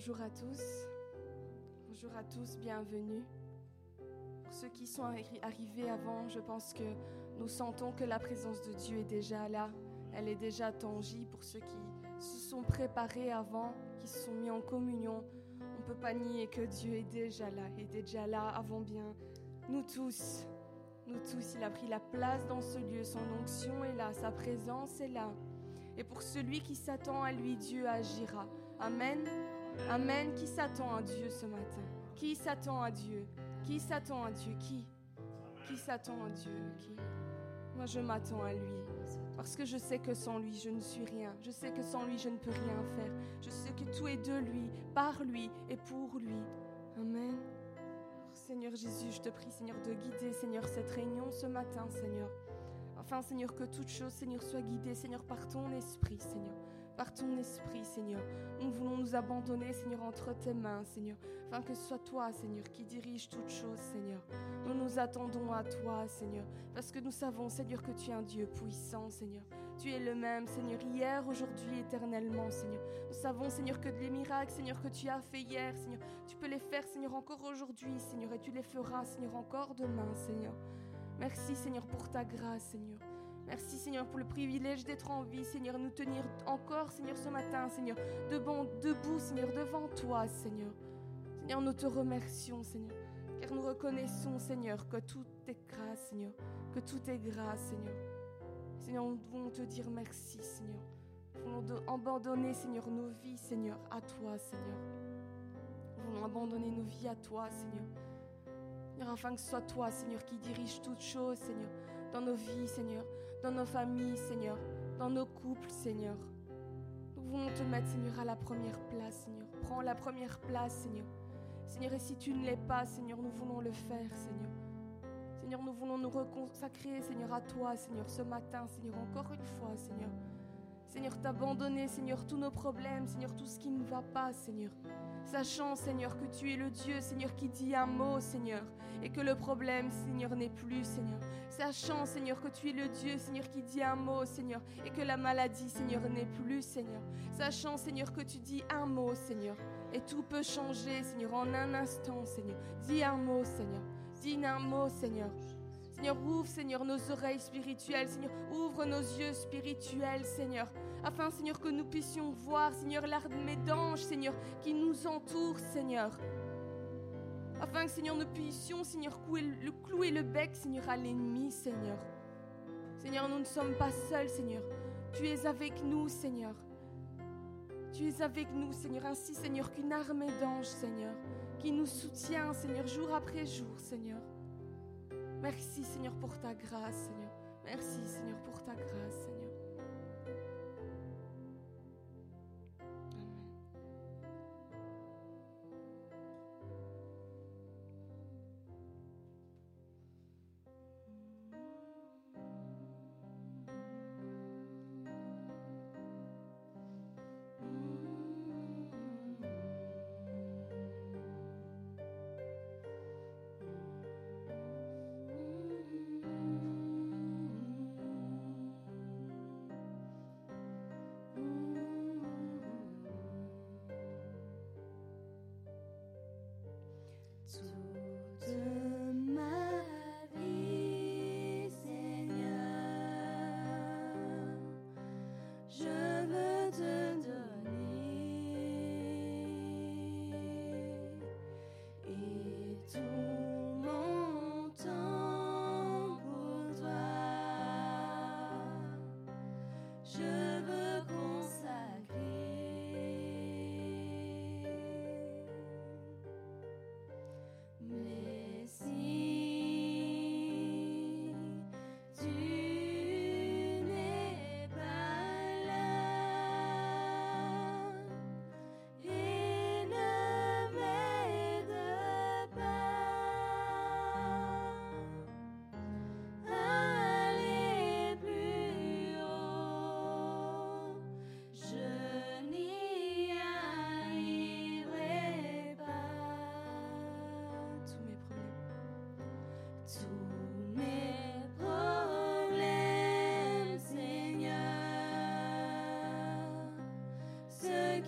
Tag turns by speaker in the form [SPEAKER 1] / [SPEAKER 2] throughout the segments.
[SPEAKER 1] Bonjour à tous. Bonjour à tous, bienvenue. Pour ceux qui sont arrivés avant, je pense que nous sentons que la présence de Dieu est déjà là. Elle est déjà tangible pour ceux qui se sont préparés avant, qui se sont mis en communion. On ne peut pas nier que Dieu est déjà là, est déjà là avant bien. Nous tous, nous tous, il a pris la place dans ce lieu, son onction est là, sa présence est là. Et pour celui qui s'attend à lui, Dieu agira. Amen. Amen. Qui s'attend à Dieu ce matin? Qui s'attend à Dieu? Qui s'attend à Dieu? Qui? Qui s'attend à Dieu? Qui? Moi, je m'attends à lui. Parce que je sais que sans lui, je ne suis rien. Je sais que sans lui, je ne peux rien faire. Je sais que tout est de lui, par lui et pour lui. Amen. Seigneur Jésus, je te prie, Seigneur, de guider, Seigneur, cette réunion ce matin, Seigneur. Enfin, Seigneur, que toute chose, Seigneur, soit guidée, Seigneur, par ton esprit, Seigneur par ton esprit, Seigneur. Nous voulons nous abandonner, Seigneur, entre tes mains, Seigneur, afin que ce soit toi, Seigneur, qui dirige toutes choses, Seigneur. Nous nous attendons à toi, Seigneur, parce que nous savons, Seigneur, que tu es un Dieu puissant, Seigneur. Tu es le même, Seigneur, hier, aujourd'hui, éternellement, Seigneur. Nous savons, Seigneur, que les miracles, Seigneur, que tu as fait hier, Seigneur, tu peux les faire, Seigneur, encore aujourd'hui, Seigneur, et tu les feras, Seigneur, encore demain, Seigneur. Merci, Seigneur, pour ta grâce, Seigneur. Merci Seigneur pour le privilège d'être en vie, Seigneur, nous tenir encore, Seigneur, ce matin, Seigneur, debout, debout, Seigneur, devant toi, Seigneur. Seigneur, nous te remercions, Seigneur, car nous reconnaissons, Seigneur, que tout est grâce, Seigneur, que tout est grâce, Seigneur. Seigneur, nous voulons te dire merci, Seigneur. Nous voulons abandonner, Seigneur, nos vies, Seigneur, à toi, Seigneur. Nous voulons abandonner nos vies à toi, Seigneur. Seigneur, afin que ce soit toi, Seigneur, qui dirige toutes choses, Seigneur, dans nos vies, Seigneur dans nos familles, Seigneur, dans nos couples, Seigneur. Nous voulons te mettre, Seigneur, à la première place, Seigneur. Prends la première place, Seigneur. Seigneur, et si tu ne l'es pas, Seigneur, nous voulons le faire, Seigneur. Seigneur, nous voulons nous reconsacrer, Seigneur, à toi, Seigneur, ce matin, Seigneur, encore une fois, Seigneur. Seigneur, t'abandonner, Seigneur, tous nos problèmes, Seigneur, tout ce qui ne va pas, Seigneur. Sachant, Seigneur, que tu es le Dieu, Seigneur, qui dit un mot, Seigneur, et que le problème, Seigneur, n'est plus, Seigneur. Sachant, Seigneur, que tu es le Dieu, Seigneur, qui dit un mot, Seigneur, et que la maladie, Seigneur, n'est plus, Seigneur. Sachant, Seigneur, que tu dis un mot, Seigneur, et tout peut changer, Seigneur, en un instant, Seigneur. Dis un mot, Seigneur. Dis un mot, Seigneur. Seigneur, ouvre, Seigneur, nos oreilles spirituelles. Seigneur, ouvre nos yeux spirituels, Seigneur. Afin, Seigneur, que nous puissions voir, Seigneur, l'armée d'anges, Seigneur, qui nous entoure, Seigneur. Afin que, Seigneur, nous puissions, Seigneur, le clouer le bec, Seigneur, à l'ennemi, Seigneur. Seigneur, nous ne sommes pas seuls, Seigneur. Tu es avec nous, Seigneur. Tu es avec nous, Seigneur. Ainsi, Seigneur, qu'une armée d'anges, Seigneur, qui nous soutient, Seigneur, jour après jour, Seigneur. Merci Seigneur pour ta grâce, Seigneur. Merci Seigneur pour ta grâce,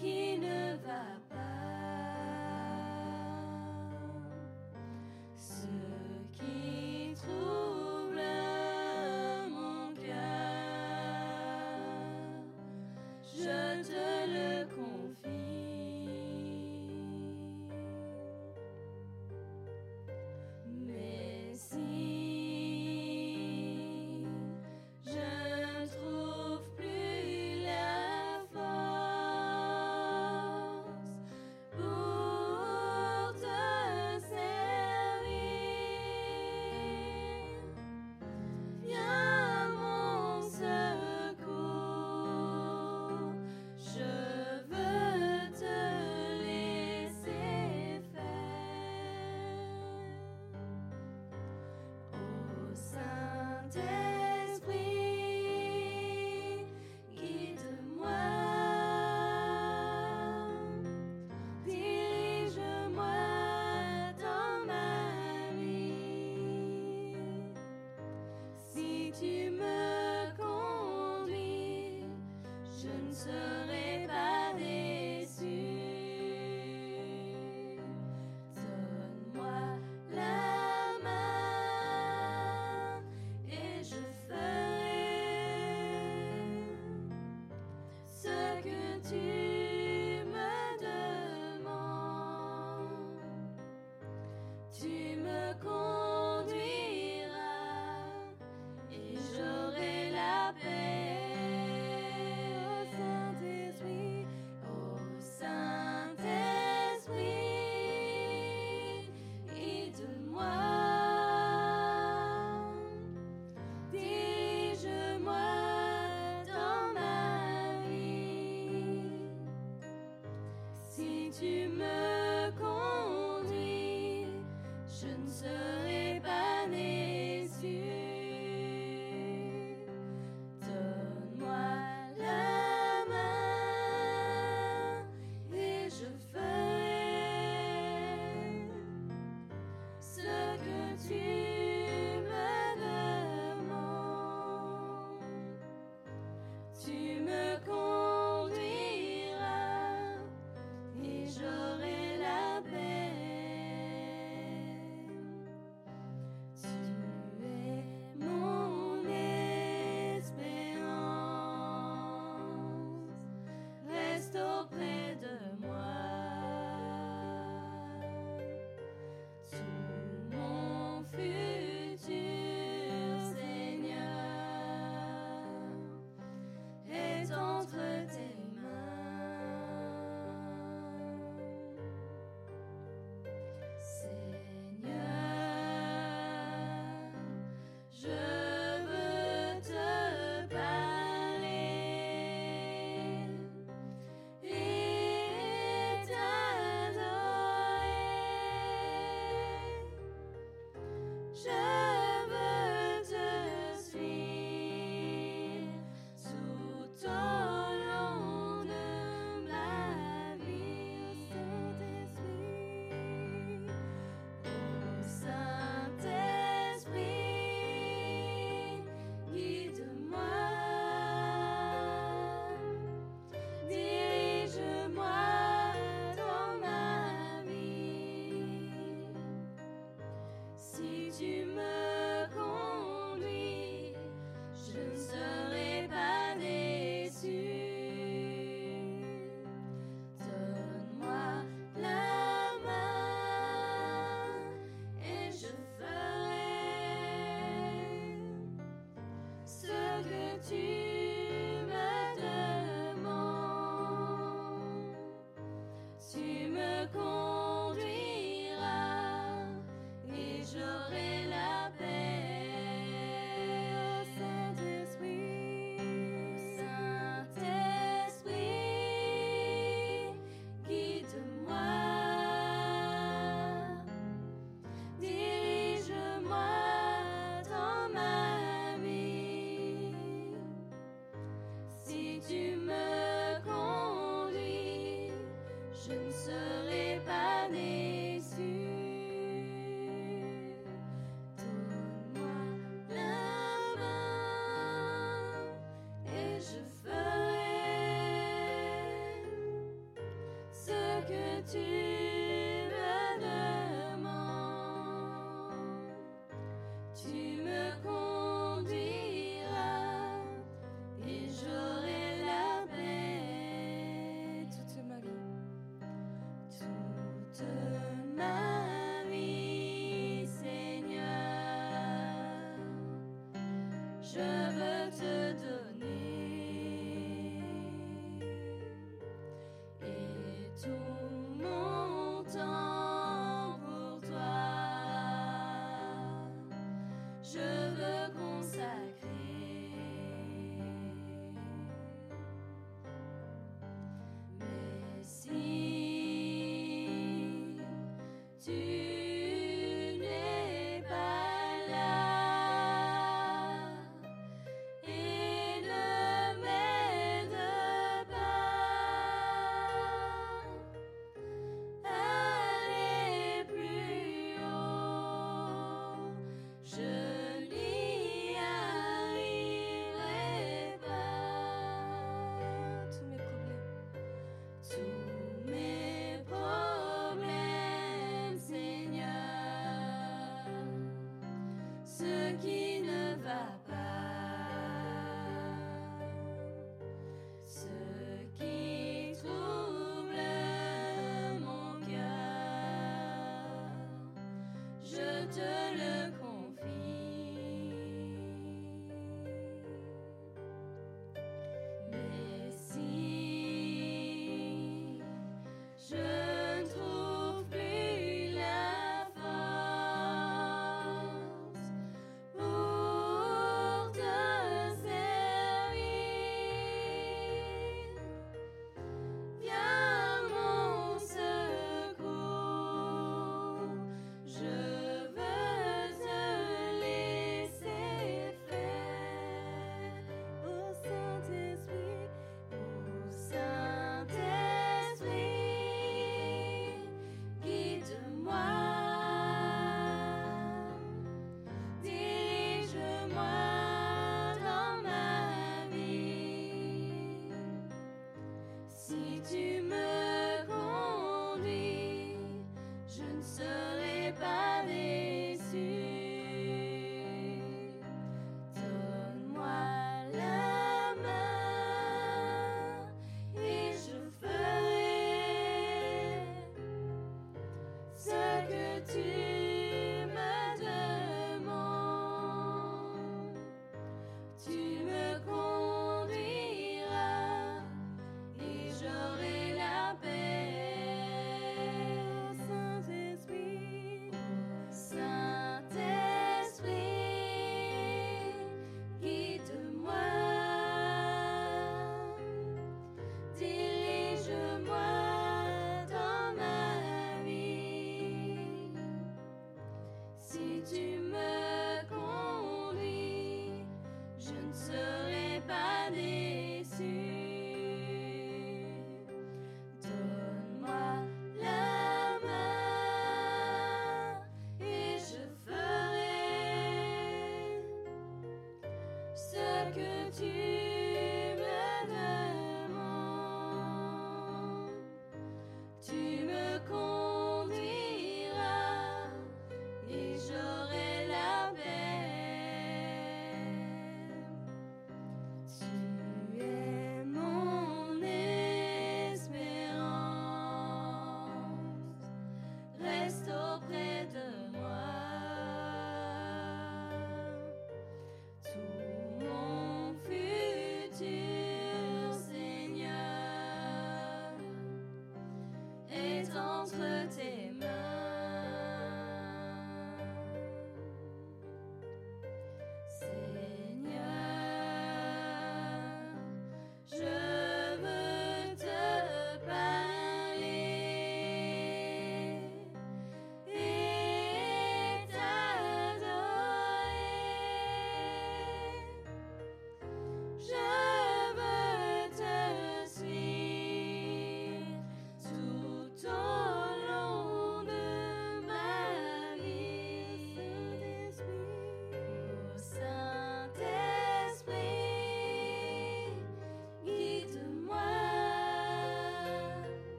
[SPEAKER 1] Seigneur.
[SPEAKER 2] Je aqui.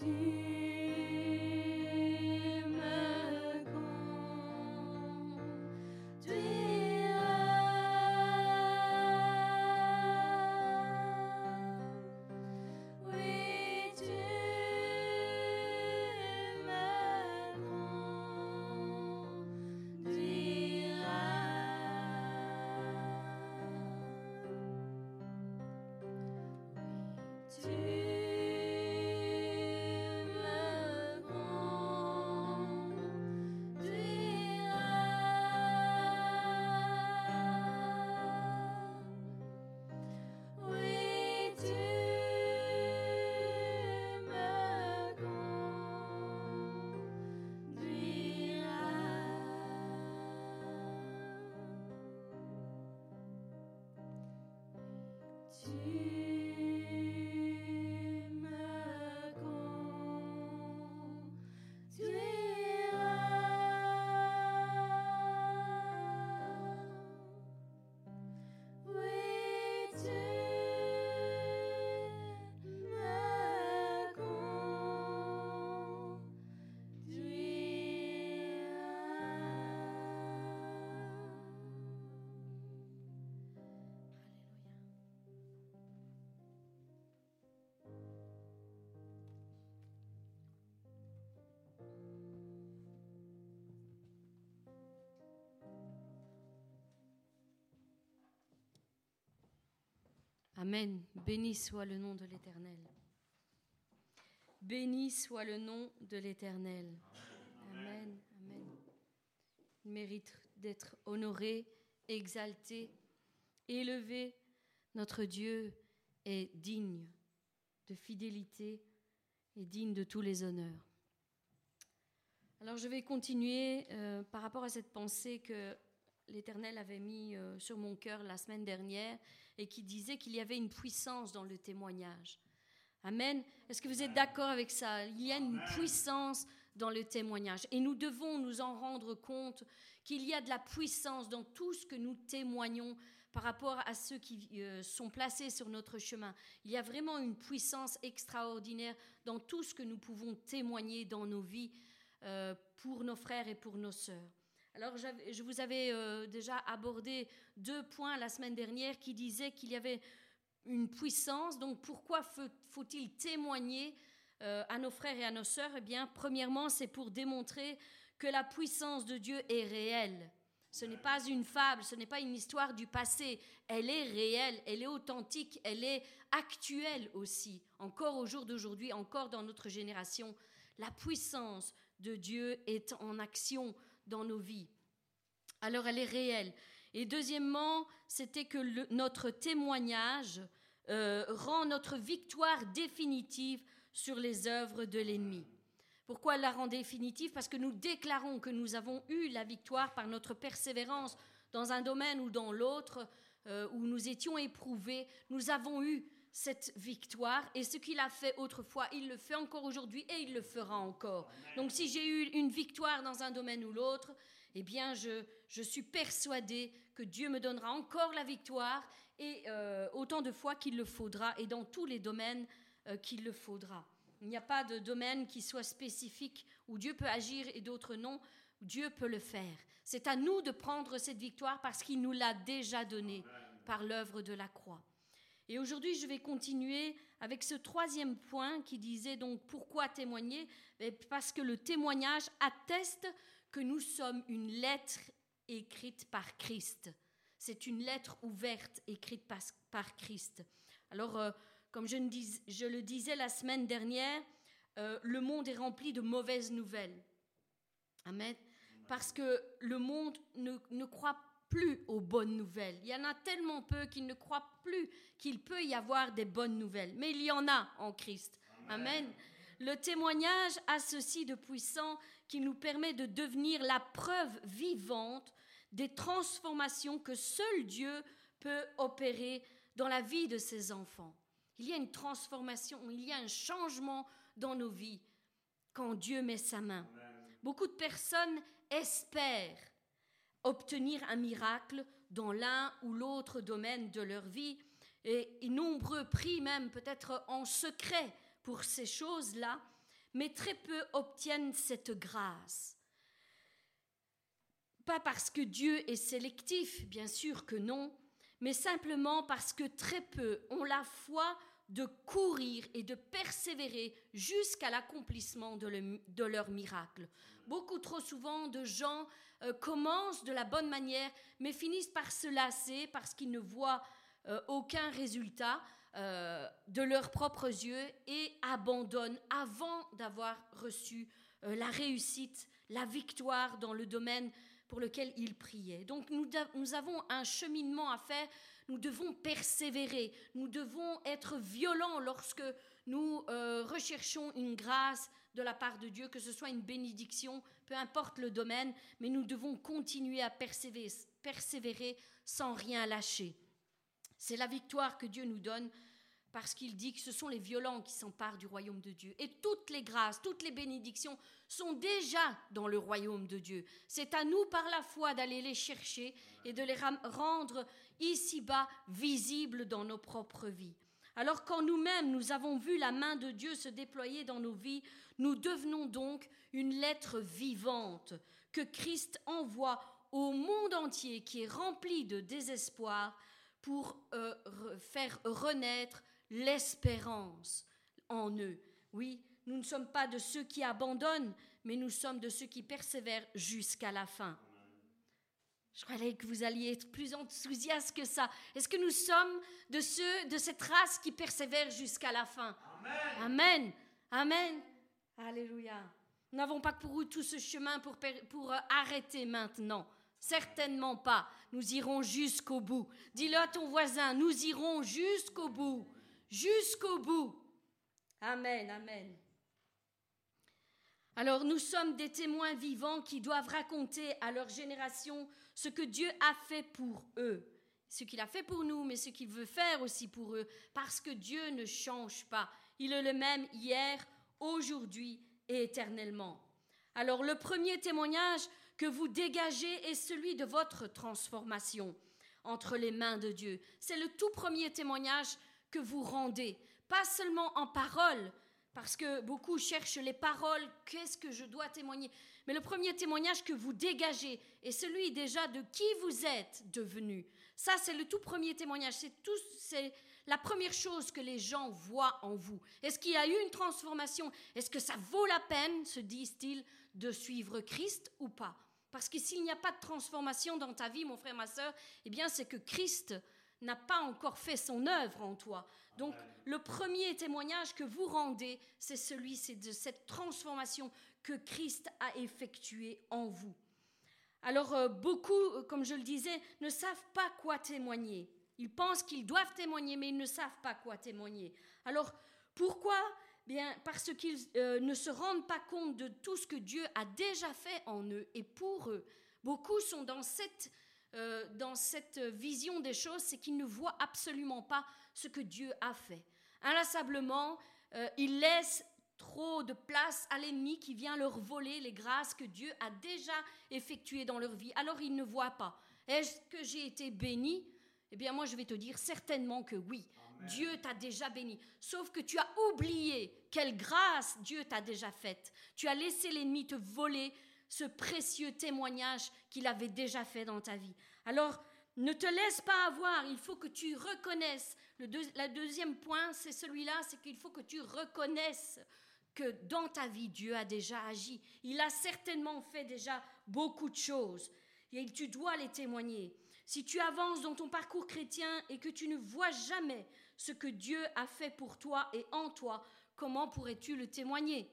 [SPEAKER 2] Jesus. Amen. Béni soit le nom de l'Éternel. Béni soit le nom de l'Éternel. Amen. Amen. Il mérite d'être honoré, exalté, élevé. Notre Dieu est digne de fidélité et digne de tous les honneurs. Alors je vais continuer euh, par rapport à cette pensée que l'Éternel avait mis euh, sur mon cœur la semaine dernière et qui disait qu'il y avait une puissance dans le témoignage. Amen. Est-ce que vous êtes d'accord avec ça? Il y a une puissance dans le témoignage et nous devons nous en rendre compte qu'il y a de la puissance dans tout ce que nous témoignons par rapport à ceux qui euh, sont placés sur notre chemin. Il y a vraiment une puissance extraordinaire dans tout ce que nous pouvons témoigner dans nos vies euh, pour nos frères et pour nos sœurs. Alors, je vous avais euh, déjà abordé deux points la semaine dernière qui disaient qu'il y avait une puissance. Donc, pourquoi faut-il témoigner euh, à nos frères et à nos sœurs? Eh bien, premièrement, c'est pour démontrer que la puissance de Dieu est réelle. Ce n'est pas une fable, ce n'est pas une histoire du passé. Elle est réelle, elle est authentique, elle est actuelle aussi. Encore au jour d'aujourd'hui, encore dans notre génération, la puissance de Dieu est en action dans nos vies. Alors elle est réelle. Et deuxièmement, c'était que notre témoignage euh, rend notre victoire définitive sur les œuvres de l'ennemi. Pourquoi la rend définitive? Parce que nous déclarons que nous avons eu la victoire par notre persévérance dans un domaine ou dans l'autre euh, où nous étions éprouvés. Nous avons eu cette victoire et ce qu'il a fait autrefois, il le fait encore aujourd'hui et il le fera encore. Donc si j'ai eu une victoire dans un domaine ou l'autre, eh bien je, je, suis persuadée que Dieu me donnera encore la victoire et euh, autant de fois qu'il le faudra et dans tous les domaines euh, qu'il le faudra. Il n'y a pas de domaine qui soit spécifique où Dieu peut agir et d'autres non. Dieu peut le faire. C'est à nous de prendre cette victoire parce qu'il nous l'a déjà donnée par l'œuvre de la croix. Et aujourd'hui, je vais continuer avec ce troisième point qui disait donc pourquoi témoigner? Parce que le témoignage atteste que nous sommes une lettre écrite par Christ. C'est une lettre ouverte écrite par, Christ. Alors, euh, comme je, le disais la semaine dernière, euh, le monde est rempli de mauvaises nouvelles. Amen. Parce que le monde ne, ne croit pas plus aux bonnes nouvelles. Il y en a tellement peu qu'ils ne croient plus qu'il peut y avoir des bonnes nouvelles. Mais il y en a en Christ. Amen. Le témoignage a ceci de puissant qui nous permet de devenir la preuve vivante des transformations que seul Dieu peut opérer dans la vie de ses enfants. Il y a une transformation, il y a un changement dans nos vies quand Dieu met sa main. Beaucoup de personnes espèrent obtenir un miracle dans l'un ou l'autre domaine de leur vie, et, nombreux prient même peut-être en secret pour ces choses-là, mais très peu obtiennent cette grâce. Pas parce que Dieu est sélectif, bien sûr que non, mais simplement parce que très peu ont la foi de courir et de persévérer jusqu'à l'accomplissement de, leur miracle. Beaucoup trop souvent de gens euh, commencent de la bonne manière, mais finissent par se lasser parce qu'ils ne voient euh, aucun résultat euh, de leurs propres yeux et abandonnent avant d'avoir reçu la réussite, la victoire dans le domaine pour lequel ils priaient. Donc nous, nous avons un cheminement à faire, nous devons persévérer, nous devons être violents lorsque nous recherchons une grâce de la part de Dieu, que ce soit une bénédiction, peu importe le domaine, mais nous devons continuer à persévérer, sans rien lâcher. C'est la victoire que Dieu nous donne parce qu'il dit que ce sont les violents qui s'emparent du royaume de Dieu. Et toutes les grâces, toutes les bénédictions sont déjà dans le royaume de Dieu. C'est à nous par la foi d'aller les chercher et de les rendre ici-bas visibles dans nos propres vies. Alors quand nous-mêmes nous avons vu la main de Dieu se déployer dans nos vies, nous devenons donc une lettre vivante que Christ envoie au monde entier qui est rempli de désespoir pour euh, faire renaître l'espérance en eux. Oui, nous ne sommes pas de ceux qui abandonnent, mais nous sommes de ceux qui persévèrent jusqu'à la fin. Je croyais que vous alliez être plus enthousiaste que ça. Est-ce que nous sommes de ceux de cette race qui persévère jusqu'à la fin? Amen. Amen. Alléluia. Nous n'avons pas pour tout ce chemin pour, pour euh, arrêter maintenant. Certainement pas. Nous irons jusqu'au bout. Dis-le à ton voisin, nous irons jusqu'au bout jusqu'au bout. Amen, amen. Alors nous sommes des témoins vivants qui doivent raconter à leur génération ce que Dieu a fait pour eux, ce qu'il a fait pour nous, mais ce qu'il veut faire aussi pour eux, parce que Dieu ne change pas. Il est le même hier, aujourd'hui et éternellement. Alors le premier témoignage que vous dégagez est celui de votre transformation entre les mains de Dieu. C'est le tout premier témoignage que vous rendez, pas seulement en parole, parce que beaucoup cherchent les paroles, qu'est-ce que je dois témoigner, mais le premier témoignage que vous dégagez est celui déjà de qui vous êtes devenu. Ça, c'est le tout premier témoignage, c'est tout, c'est la première chose que les gens voient en vous. Est-ce qu'il y a eu une transformation? Est-ce que ça vaut la peine, se disent-ils, de suivre Christ ou pas? Parce que s'il n'y a pas de transformation dans ta vie, mon frère, ma soeur, eh bien, c'est que Christ n'a pas encore fait son œuvre en toi. Donc le premier témoignage que vous rendez, c'est celui c'est de cette transformation que Christ a effectuée en vous. Alors euh, beaucoup, euh, comme je le disais, ne savent pas quoi témoigner. Ils pensent qu'ils doivent témoigner, mais ils ne savent pas quoi témoigner. Alors pourquoi? Bien parce qu'ils euh, ne se rendent pas compte de tout ce que Dieu a déjà fait en eux et pour eux. Beaucoup sont dans cette euh, dans cette vision des choses, c'est qu'ils ne voient absolument pas ce que Dieu a fait. Inlassablement, euh, ils laissent trop de place à l'ennemi qui vient leur voler les grâces que Dieu a déjà effectuées dans leur vie. Alors ils ne voient pas. Est-ce que j'ai été béni? Eh bien moi je vais te dire certainement que oui. Dieu t'a déjà béni. Sauf que tu as oublié quelle grâce Dieu t'a déjà faite. Tu as laissé l'ennemi te voler ce précieux témoignage qu'il avait déjà fait dans ta vie. Alors, ne te laisse pas avoir, il faut que tu reconnaisses. Le deuxième point, c'est celui-là, c'est qu'il faut que tu reconnaisses que dans ta vie, Dieu a déjà agi. Il a certainement fait déjà beaucoup de choses et tu dois les témoigner. Si tu avances dans ton parcours chrétien et que tu ne vois jamais ce que Dieu a fait pour toi et en toi, comment pourrais-tu le témoigner?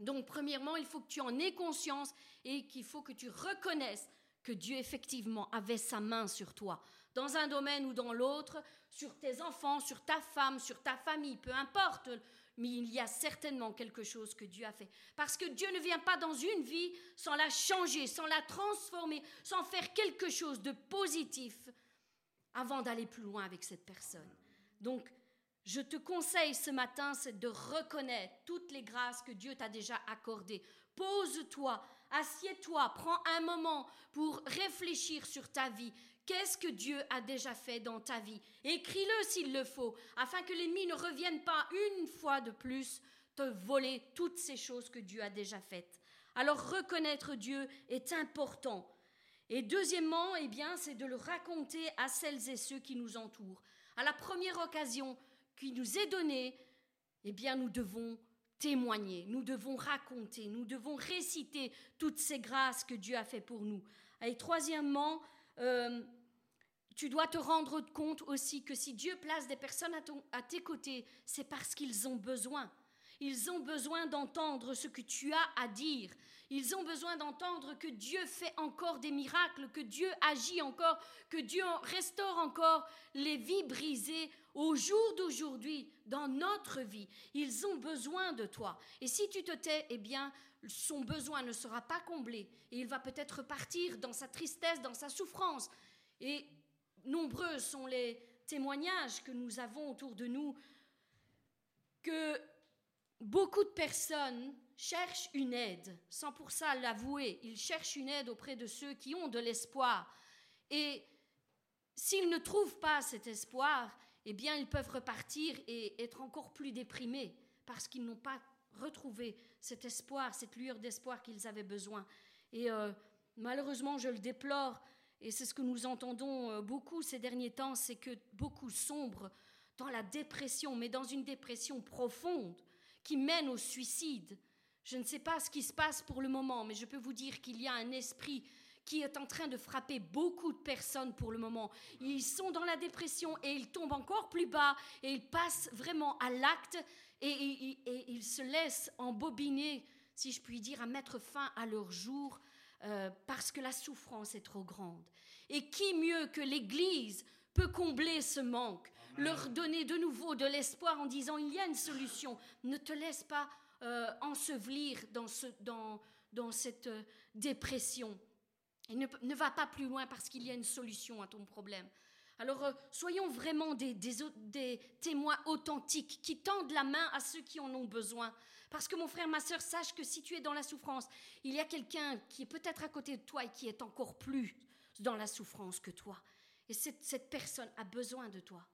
[SPEAKER 2] Donc, premièrement, il faut que tu en aies conscience et qu'il faut que tu reconnaisses que Dieu effectivement avait sa main sur toi, dans un domaine ou dans l'autre, sur tes enfants, sur ta femme, sur ta famille, peu importe, mais il y a certainement quelque chose que Dieu a fait. Parce que Dieu ne vient pas dans une vie sans la changer, sans la transformer, sans faire quelque chose de positif avant d'aller plus loin avec cette personne. Donc, je te conseille ce matin, c'est de reconnaître toutes les grâces que Dieu t'a déjà accordées. Pose-toi, assieds-toi, prends un moment pour réfléchir sur ta vie. Qu'est-ce que Dieu a déjà fait dans ta vie? Écris-le s'il le faut, afin que l'ennemi ne revienne pas une fois de plus te voler toutes ces choses que Dieu a déjà faites. Alors reconnaître Dieu est important. Et deuxièmement, eh bien, c'est de le raconter à celles et ceux qui nous entourent. À la première occasion qui nous est donnée, eh bien, nous devons témoigner, nous devons raconter, nous devons réciter toutes ces grâces que Dieu a fait pour nous. Et troisièmement, euh, tu dois te rendre compte aussi que si Dieu place des personnes à, à tes côtés, c'est parce qu'ils ont besoin. Ils ont besoin d'entendre ce que tu as à dire. Ils ont besoin d'entendre que Dieu fait encore des miracles, que Dieu agit encore, que Dieu restaure encore les vies brisées au jour d'aujourd'hui, dans notre vie. Ils ont besoin de toi. Et si tu te tais, eh bien, son besoin ne sera pas comblé. Et il va peut-être partir dans sa tristesse, dans sa souffrance. Et nombreux sont les témoignages que nous avons autour de nous que beaucoup de personnes cherchent une aide, sans pour ça l'avouer. Ils cherchent une aide auprès de ceux qui ont de l'espoir. Et s'ils ne trouvent pas cet espoir, eh bien, ils peuvent repartir et être encore plus déprimés parce qu'ils n'ont pas retrouvé cet espoir, cette lueur d'espoir qu'ils avaient besoin. Et euh, malheureusement, je le déplore, et c'est ce que nous entendons euh, beaucoup ces derniers temps, c'est que beaucoup sombrent dans la dépression, mais dans une dépression profonde qui mène au suicide. Je ne sais pas ce qui se passe pour le moment, mais je peux vous dire qu'il y a un esprit qui est en train de frapper beaucoup de personnes pour le moment. Ils sont dans la dépression et ils tombent encore plus bas et ils passent vraiment à l'acte et, ils se laissent embobiner, si je puis dire, à mettre fin à leur jour euh, parce que la souffrance est trop grande. Et qui mieux que l'Église peut combler ce manque, leur donner de nouveau de l'espoir en disant il y a une solution. Ne te laisse pas euh, ensevelir dans, ce, dans, dans cette euh, dépression. Et ne, va pas plus loin parce qu'il y a une solution à ton problème. Alors euh, soyons vraiment des, témoins authentiques qui tendent la main à ceux qui en ont besoin. Parce que mon frère, ma soeur, sache que si tu es dans la souffrance, il y a quelqu'un qui est peut-être à côté de toi et qui est encore plus dans la souffrance que toi. Et cette personne a besoin de toi.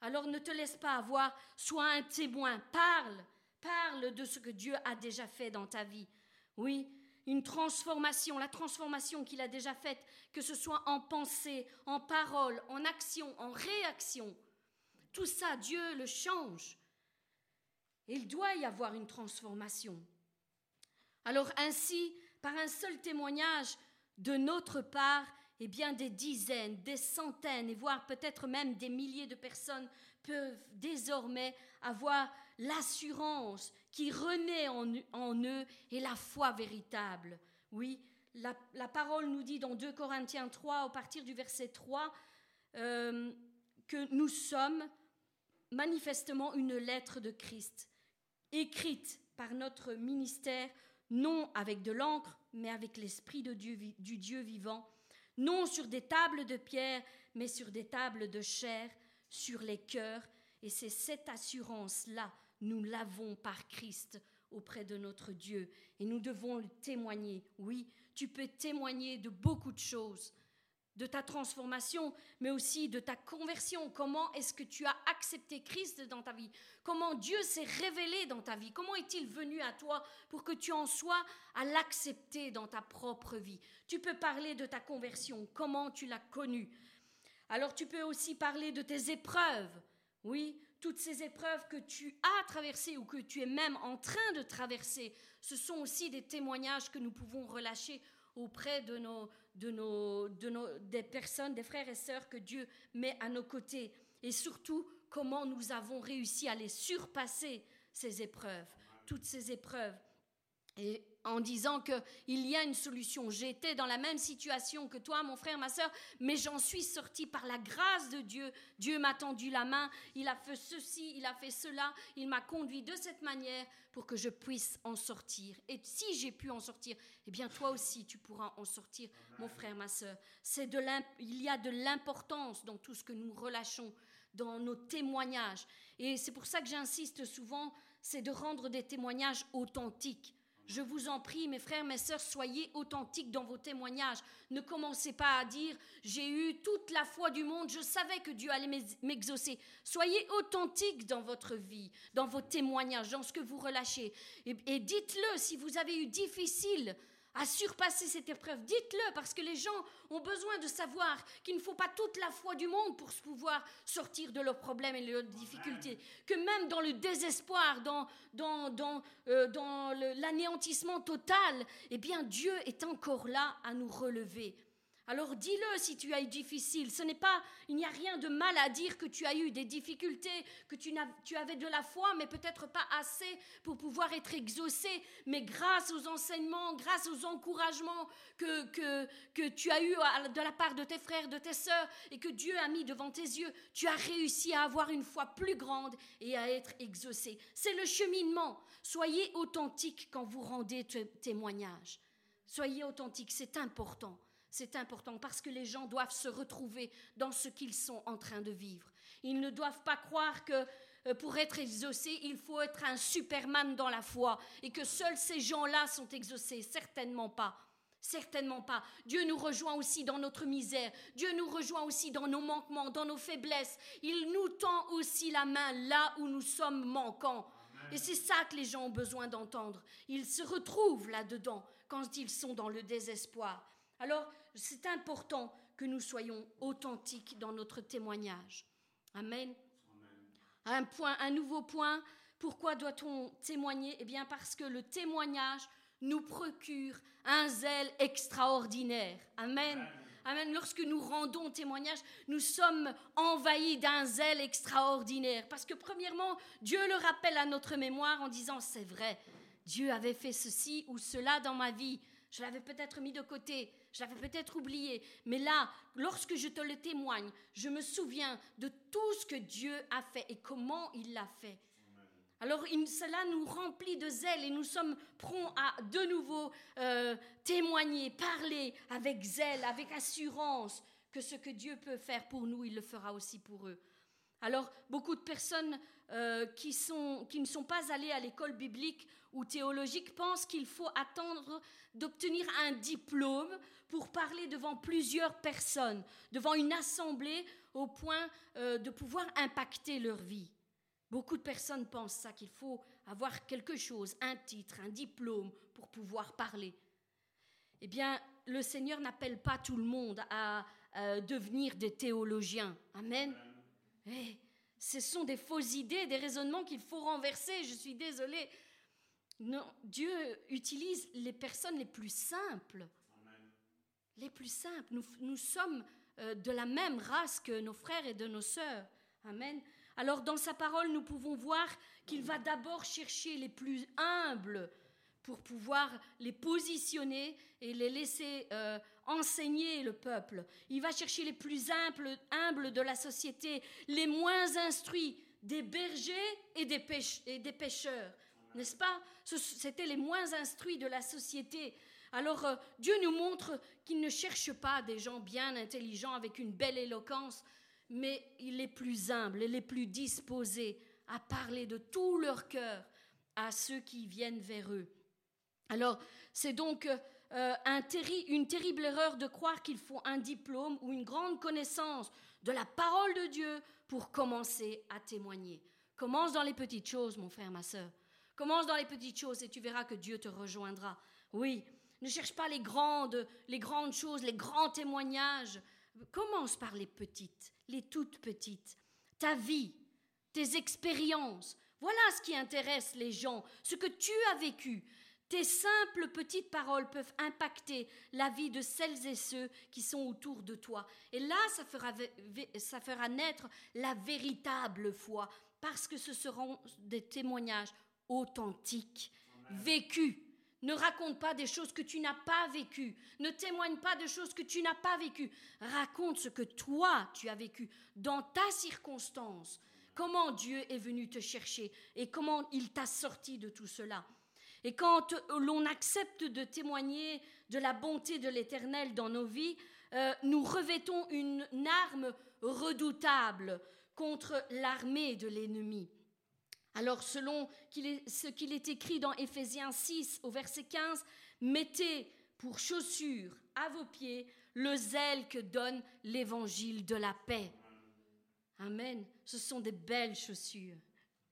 [SPEAKER 2] Alors ne te laisse pas avoir, sois un témoin, parle, parle de ce que Dieu a déjà fait dans ta vie. Oui, une transformation, la transformation qu'il a déjà faite, que ce soit en pensée, en parole, en action, en réaction. Tout ça, Dieu le change. il doit y avoir une transformation. Alors ainsi, par un seul témoignage de notre part, eh bien des dizaines, des centaines, et voire peut-être même des milliers de personnes peuvent désormais avoir l'assurance qui renaît en, eux et la foi véritable. Oui, la, parole nous dit dans 2 Corinthiens 3, au partir du verset 3, euh, que nous sommes manifestement une lettre de Christ, écrite par notre ministère, non avec de l'encre, mais avec l'Esprit de Dieu, du Dieu vivant, non sur des tables de pierre, mais sur des tables de chair, sur les cœurs. Et c'est cette assurance-là nous l'avons par Christ auprès de notre Dieu et nous devons le témoigner. Oui, tu peux témoigner de beaucoup de choses, de ta transformation, mais aussi de ta conversion. Comment est-ce que tu as accepté Christ dans ta vie? Comment Dieu s'est révélé dans ta vie? Comment est-il venu à toi pour que tu en sois à l'accepter dans ta propre vie? Tu peux parler de ta conversion, comment tu l'as connue? Alors tu peux aussi parler de tes épreuves. Oui, toutes ces épreuves que tu as traversées ou que tu es même en train de traverser, ce sont aussi des témoignages que nous pouvons relâcher auprès de nos, de nos, de nos, des personnes, des frères et sœurs que Dieu met à nos côtés. Et surtout, comment nous avons réussi à les surpasser, ces épreuves, toutes ces épreuves. Et en disant qu'il y a une solution. J'étais dans la même situation que toi, mon frère, ma soeur, mais j'en suis sortie par la grâce de Dieu. Dieu m'a tendu la main, il a fait ceci, il a fait cela, il m'a conduit de cette manière pour que je puisse en sortir. Et si j'ai pu en sortir, eh bien toi aussi tu pourras en sortir, mon frère, ma soeur. C'est de il y a de l'importance dans tout ce que nous relâchons dans nos témoignages. Et c'est pour ça que j'insiste souvent, c'est de rendre des témoignages authentiques. Je vous en prie, mes frères, mes sœurs, soyez authentiques dans vos témoignages. Ne commencez pas à dire j'ai eu toute la foi du monde, je savais que Dieu allait m'exaucer. Soyez authentiques dans votre vie, dans vos témoignages, dans ce que vous relâchez. Et, et dites-le si vous avez eu difficile à surpasser cette épreuve. Dites-le parce que les gens ont besoin de savoir qu'il ne faut pas toute la foi du monde pour pouvoir sortir de leurs problèmes et de leurs difficultés. Que même dans le désespoir, dans, dans, dans, euh, dans l'anéantissement total, eh bien Dieu est encore là à nous relever. Alors dis-le si tu as eu difficile. Ce n'est pas, il n'y a rien de mal à dire que tu as eu des difficultés, que tu, tu avais de la foi, mais peut-être pas assez pour pouvoir être exaucé. Mais grâce aux enseignements, grâce aux encouragements que, que, que tu as eu de la part de tes frères, de tes sœurs, et que Dieu a mis devant tes yeux, tu as réussi à avoir une foi plus grande et à être exaucé. C'est le cheminement. Soyez authentique quand vous rendez témoignage. Soyez authentique, c'est important. C'est important parce que les gens doivent se retrouver dans ce qu'ils sont en train de vivre. Ils ne doivent pas croire que euh, pour être exaucés, il faut être un superman dans la foi et que seuls ces gens-là sont exaucés. Certainement pas. Certainement pas. Dieu nous rejoint aussi dans notre misère. Dieu nous rejoint aussi dans nos manquements, dans nos faiblesses. Il nous tend aussi la main là où nous sommes manquants. Et c'est ça que les gens ont besoin d'entendre. Ils se retrouvent là-dedans quand ils sont dans le désespoir. Alors, c'est important que nous soyons authentiques dans notre témoignage. Amen. Un point, un nouveau point. Pourquoi doit-on témoigner? Eh bien, parce que le témoignage nous procure un zèle extraordinaire. Amen. Amen. Lorsque nous rendons témoignage, nous sommes envahis d'un zèle extraordinaire. Parce que premièrement, Dieu le rappelle à notre mémoire en disant, c'est vrai, Dieu avait fait ceci ou cela dans ma vie. Je l'avais peut-être mis de côté, je l'avais peut-être oublié, mais là, lorsque je te le témoigne, je me souviens de tout ce que Dieu a fait et comment il l'a fait. Alors cela nous remplit de zèle et nous sommes prompts à de nouveau euh, témoigner, parler avec zèle, avec assurance que ce que Dieu peut faire pour nous, il le fera aussi pour eux. Alors beaucoup de personnes euh, qui, qui ne sont pas allées à l'école biblique ou théologique pensent qu'il faut attendre d'obtenir un diplôme pour parler devant plusieurs personnes, devant une assemblée au point euh, de pouvoir impacter leur vie. Beaucoup de personnes pensent ça, qu'il faut avoir quelque chose, un titre, un diplôme pour pouvoir parler. Eh bien, le Seigneur n'appelle pas tout le monde à, devenir des théologiens. Amen. Eh, ce sont des fausses idées, des raisonnements qu'il faut renverser. Je suis désolée. Non, Dieu utilise les personnes les plus simples. Les plus simples. Nous, sommes euh, de la même race que nos frères et de nos sœurs. Amen. Alors dans sa parole, nous pouvons voir qu'il va d'abord chercher les plus humbles pour pouvoir les positionner et les laisser euh, enseigner le peuple. Il va chercher les plus humbles, humbles de la société, les moins instruits, des bergers et des, et des pêcheurs n'est-ce pas? C'était les moins instruits de la société. Alors euh, Dieu nous montre qu'il ne cherche pas des gens bien intelligents avec une belle éloquence, mais il est plus humble et les plus disposés à parler de tout leur cœur à ceux qui viennent vers eux. Alors c'est donc euh, une terrible erreur de croire qu'il faut un diplôme ou une grande connaissance de la parole de Dieu pour commencer à témoigner. Commence dans les petites choses, mon frère, ma soeur. Commence dans les petites choses et tu verras que Dieu te rejoindra. Oui, ne cherche pas les grandes, les grandes choses, les grands témoignages. Commence par les petites, les toutes petites. Ta vie, tes expériences. Voilà ce qui intéresse les gens, ce que tu as vécu. Tes simples petites paroles peuvent impacter la vie de celles et ceux qui sont autour de toi. Et là, ça fera, ça fera naître la véritable foi, parce que ce seront des témoignages authentique, vécu. Ne raconte pas des choses que tu n'as pas vécues. Ne témoigne pas de choses que tu n'as pas vécues. Raconte ce que toi, tu as vécu dans ta circonstance. Comment Dieu est venu te chercher et comment il t'a sorti de tout cela. Et quand l'on accepte de témoigner de la bonté de l'Éternel dans nos vies, euh, nous revêtons une arme redoutable contre l'armée de l'ennemi. Alors selon ce qu'il est écrit dans Éphésiens 6 au verset 15, mettez pour chaussure à vos pieds le zèle que donne l'évangile de la paix. Amen. Ce sont des belles chaussures.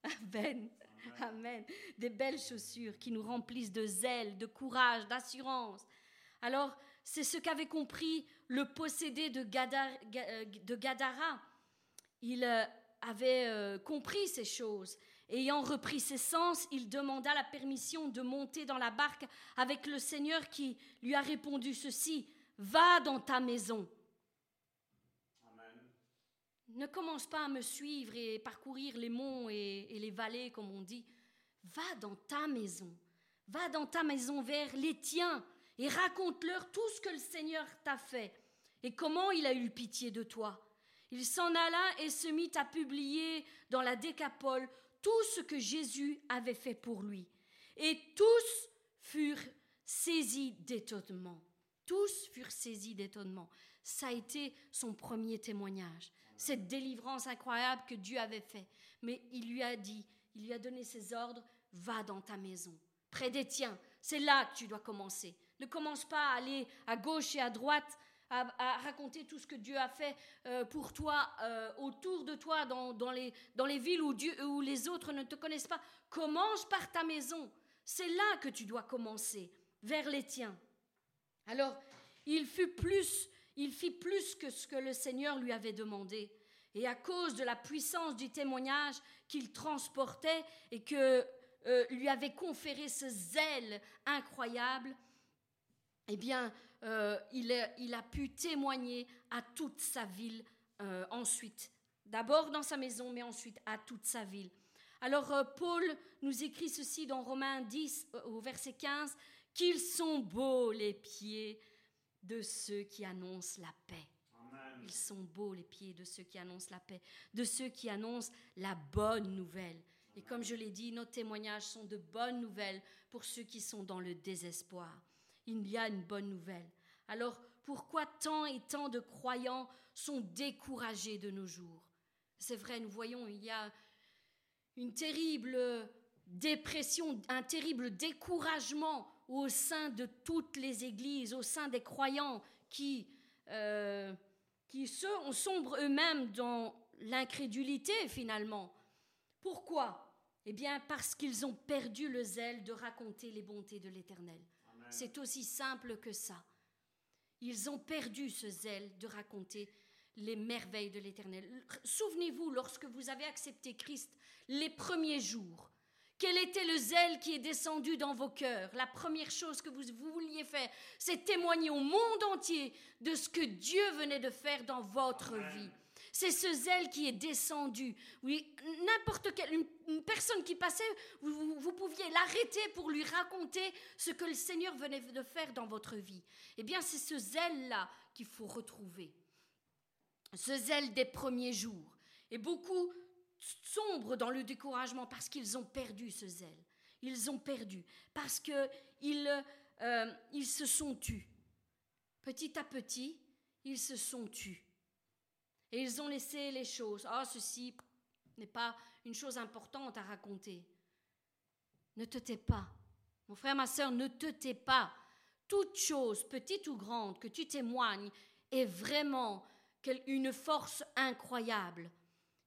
[SPEAKER 2] Amen. Amen. Des belles chaussures qui nous remplissent de zèle, de courage, d'assurance. Alors, c'est ce qu'avait compris le possédé de, euh, Gadara. Il euh, avait euh, compris ces choses. Ayant repris ses sens, il demanda la permission de monter dans la barque avec le Seigneur qui lui a répondu ceci, Va dans ta maison. Ne commence pas à me suivre et parcourir les monts et, et les vallées, comme on dit. Va dans ta maison. Va dans ta maison vers les tiens et raconte-leur tout ce que le Seigneur t'a fait et comment il a eu pitié de toi. Il s'en alla et se mit à publier dans la décapole tout ce que Jésus avait fait pour lui. Et tous furent saisis d'étonnement. Tous furent saisis d'étonnement. Ça a été son premier témoignage, cette délivrance incroyable que Dieu avait fait. Mais il lui a dit, il lui a donné ses ordres, va dans ta maison, près des tiens. C'est là que tu dois commencer. Ne commence pas à aller à gauche et à droite à, raconter tout ce que Dieu a fait euh, pour toi, euh, autour de toi, dans, les, dans les villes où, Dieu, où les autres ne te connaissent pas. Commence par ta maison? C'est là que tu dois commencer, vers les tiens. Alors, il fut plus, il fit plus que ce que le Seigneur lui avait demandé. Et à cause de la puissance du témoignage qu'il transportait et que euh, lui avait conféré ce zèle incroyable, eh bien, euh, il, a, pu témoigner à toute sa ville euh, ensuite. D'abord dans sa maison, mais ensuite à toute sa ville. Alors euh, Paul nous écrit ceci dans Romains 10 au verset 15, qu'ils sont beaux les pieds de ceux qui annoncent la paix. Ils sont beaux les pieds de ceux qui annoncent la paix, de ceux qui annoncent la bonne nouvelle. Et comme je l'ai dit, nos témoignages sont de bonnes nouvelles pour ceux qui sont dans le désespoir il y a une bonne nouvelle. Alors pourquoi tant et tant de croyants sont découragés de nos jours? C'est vrai, nous voyons, il y a une terrible dépression, un terrible découragement au sein de toutes les églises, au sein des croyants qui, euh, qui sombrent eux-mêmes dans l'incrédulité finalement. Pourquoi? Eh bien parce qu'ils ont perdu le zèle de raconter les bontés de l'Éternel. C'est aussi simple que ça. Ils ont perdu ce zèle de raconter les merveilles de l'Éternel. Souvenez-vous, lorsque vous avez accepté Christ, les premiers jours, quel était le zèle qui est descendu dans vos cœurs? La première chose que vous, vouliez faire, c'est témoigner au monde entier de ce que Dieu venait de faire dans votre vie. C'est ce zèle qui est descendu. Oui, n'importe quelle personne qui passait, vous, pouviez l'arrêter pour lui raconter ce que le Seigneur venait de faire dans votre vie. Eh bien, c'est ce zèle-là qu'il faut retrouver. Ce zèle des premiers jours. Et beaucoup sombrent dans le découragement parce qu'ils ont perdu ce zèle. Ils ont perdu parce qu'ils euh, ils se sont tus. Petit à petit, ils se sont tus. Et ils ont laissé les choses. Ah, ceci n'est pas une chose importante à raconter. Ne te tais pas. Mon frère, ma soeur, ne te tais pas. Toute chose, petite ou grande, que tu témoignes est vraiment une force incroyable.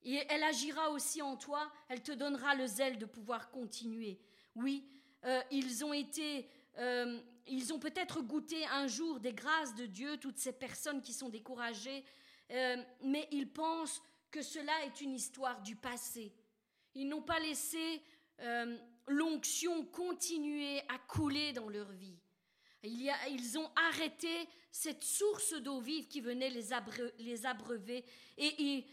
[SPEAKER 2] Et elle agira aussi en toi, elle te donnera le zèle de pouvoir continuer. Oui, euh, ils ont été, euh, ils ont peut-être goûté un jour des grâces de Dieu, toutes ces personnes qui sont découragées, euh, mais ils pensent que cela est une histoire du passé. Ils n'ont pas laissé euh, l'onction continuer à couler dans leur vie. ils ont arrêté cette source d'eau vive qui venait les, abreuver et,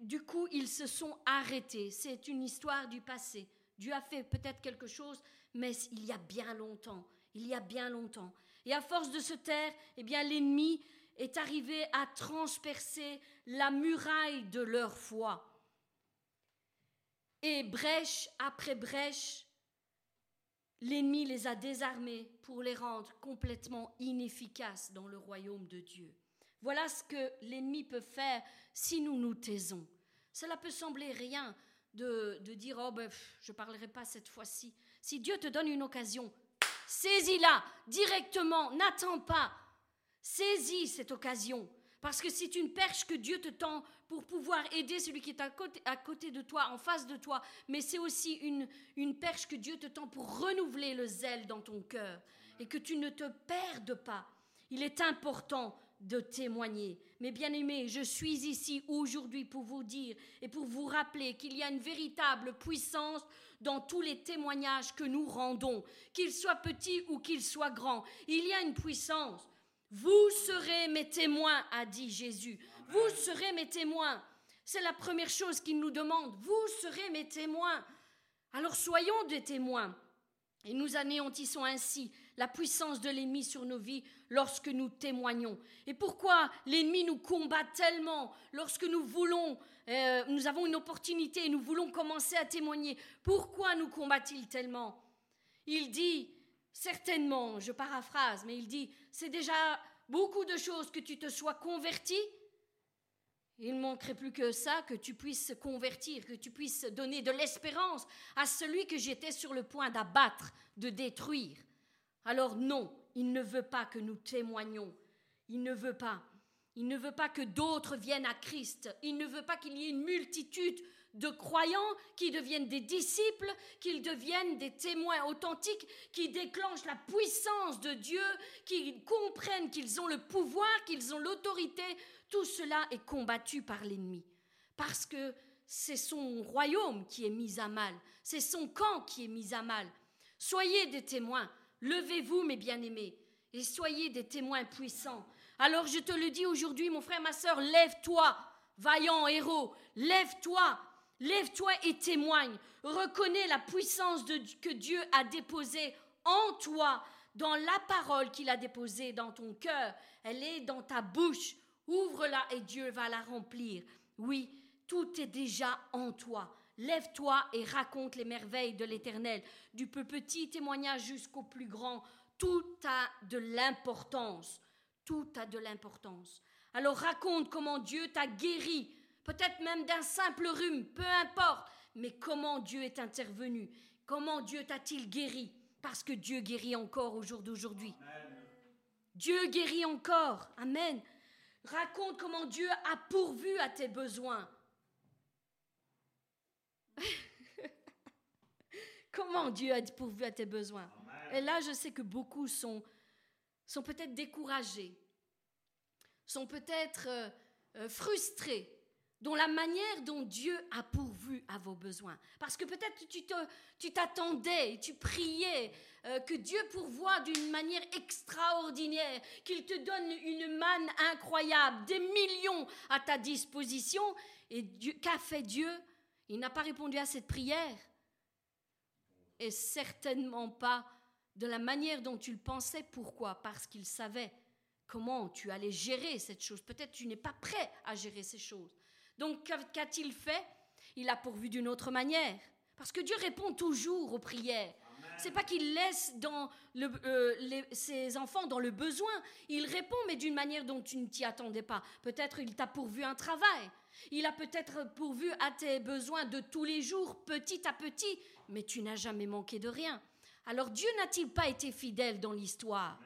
[SPEAKER 2] du coup ils se sont arrêtés. C'est une histoire du passé. Dieu a fait peut-être quelque chose, mais il y a bien longtemps. Il y a bien longtemps. Et à force de se taire, eh bien l'ennemi est arrivé à transpercer la muraille de leur foi. Et brèche après brèche, l'ennemi les a désarmés pour les rendre complètement inefficaces dans le royaume de Dieu. Voilà ce que l'ennemi peut faire si nous nous taisons. Cela peut sembler rien de, dire Oh, ben, je ne parlerai pas cette fois-ci. Si Dieu te donne une occasion, saisis-la directement, n'attends pas. Saisis cette occasion. Parce que c'est une perche que Dieu te tend pour pouvoir aider celui qui est à côté, de toi, en face de toi. Mais c'est aussi une, une perche que Dieu te tend pour renouveler le zèle dans ton cœur et que tu ne te perdes pas. Il est important de témoigner. Mais bien aimés, je suis ici aujourd'hui pour vous dire et pour vous rappeler qu'il y a une véritable puissance dans tous les témoignages que nous rendons, qu'ils soient petits ou qu'ils soient grands. Il y a une puissance. Vous serez mes témoins, a dit Jésus. Vous serez mes témoins. C'est la première chose qu'il nous demande. Vous serez mes témoins. Alors soyons des témoins. Et nous anéantissons ainsi la puissance de l'ennemi sur nos vies lorsque nous témoignons. Et pourquoi l'ennemi nous combat tellement lorsque nous voulons, euh, nous avons une opportunité et nous voulons commencer à témoigner? Pourquoi nous combat-il tellement? Il dit, certainement, je paraphrase, mais il dit, c'est déjà beaucoup de choses que tu te sois converti. Il manquerait plus que ça, que tu puisses convertir, que tu puisses donner de l'espérance à celui que j'étais sur le point d'abattre, de détruire. Alors non, il ne veut pas que nous témoignions. Il ne veut pas. Il ne veut pas que d'autres viennent à Christ. Il ne veut pas qu'il y ait une multitude de croyants qui deviennent des disciples, qu'ils deviennent des témoins authentiques, qui déclenchent la puissance de Dieu, qui comprennent qu'ils ont le pouvoir, qu'ils ont l'autorité. Tout cela est combattu par l'ennemi. Parce que c'est son royaume qui est mis à mal, c'est son camp qui est mis à mal. Soyez des témoins. Levez-vous, mes bien-aimés, et soyez des témoins puissants. Alors je te le dis aujourd'hui, mon frère, ma sœur, lève-toi, vaillant héros, lève-toi, lève-toi et témoigne. Reconnais la puissance que Dieu a déposée en toi, dans la parole qu'il a déposée dans ton cœur. Elle est dans ta bouche. Ouvre-la et Dieu va la remplir. Oui, tout est déjà en toi. Lève-toi et raconte les merveilles de l'Éternel, du plus petit témoignage jusqu'au plus grand. Tout a de l'importance. Tout a de l'importance. Alors raconte comment Dieu t'a guéri, peut-être même d'un simple rhume, peu importe, mais comment Dieu est intervenu, comment Dieu t'a-t-il guéri, parce que Dieu guérit encore au jour d'aujourd'hui. Dieu guérit encore. Amen. Raconte comment Dieu a pourvu à tes besoins. Comment Dieu a pourvu à tes besoins? Et là, je sais que beaucoup sont, peut-être découragés, sont peut-être euh, euh, frustrés dans la manière dont Dieu a pourvu à vos besoins. Parce que peut-être tu, tu t'attendais, tu priais euh, que Dieu pourvoie d'une manière extraordinaire, qu'il te donne une manne incroyable, des millions à ta disposition. Et qu'a fait Dieu? Il n'a pas répondu à cette prière. Et certainement pas de la manière dont tu le pensais. Pourquoi? Parce qu'il savait comment tu allais gérer cette chose. Peut-être tu n'es pas prêt à gérer ces choses. Donc qu'a-t-il fait? Il a pourvu d'une autre manière. Parce que Dieu répond toujours aux prières. C'est pas qu'il laisse dans euh, ses enfants dans le besoin. Il répond, mais d'une manière dont tu ne t'y attendais pas. Peut-être il t'a pourvu un travail. Il a peut-être pourvu à tes besoins de tous les jours, petit à petit, mais tu n'as jamais manqué de rien. Alors Dieu n'a-t-il pas été fidèle dans l'histoire?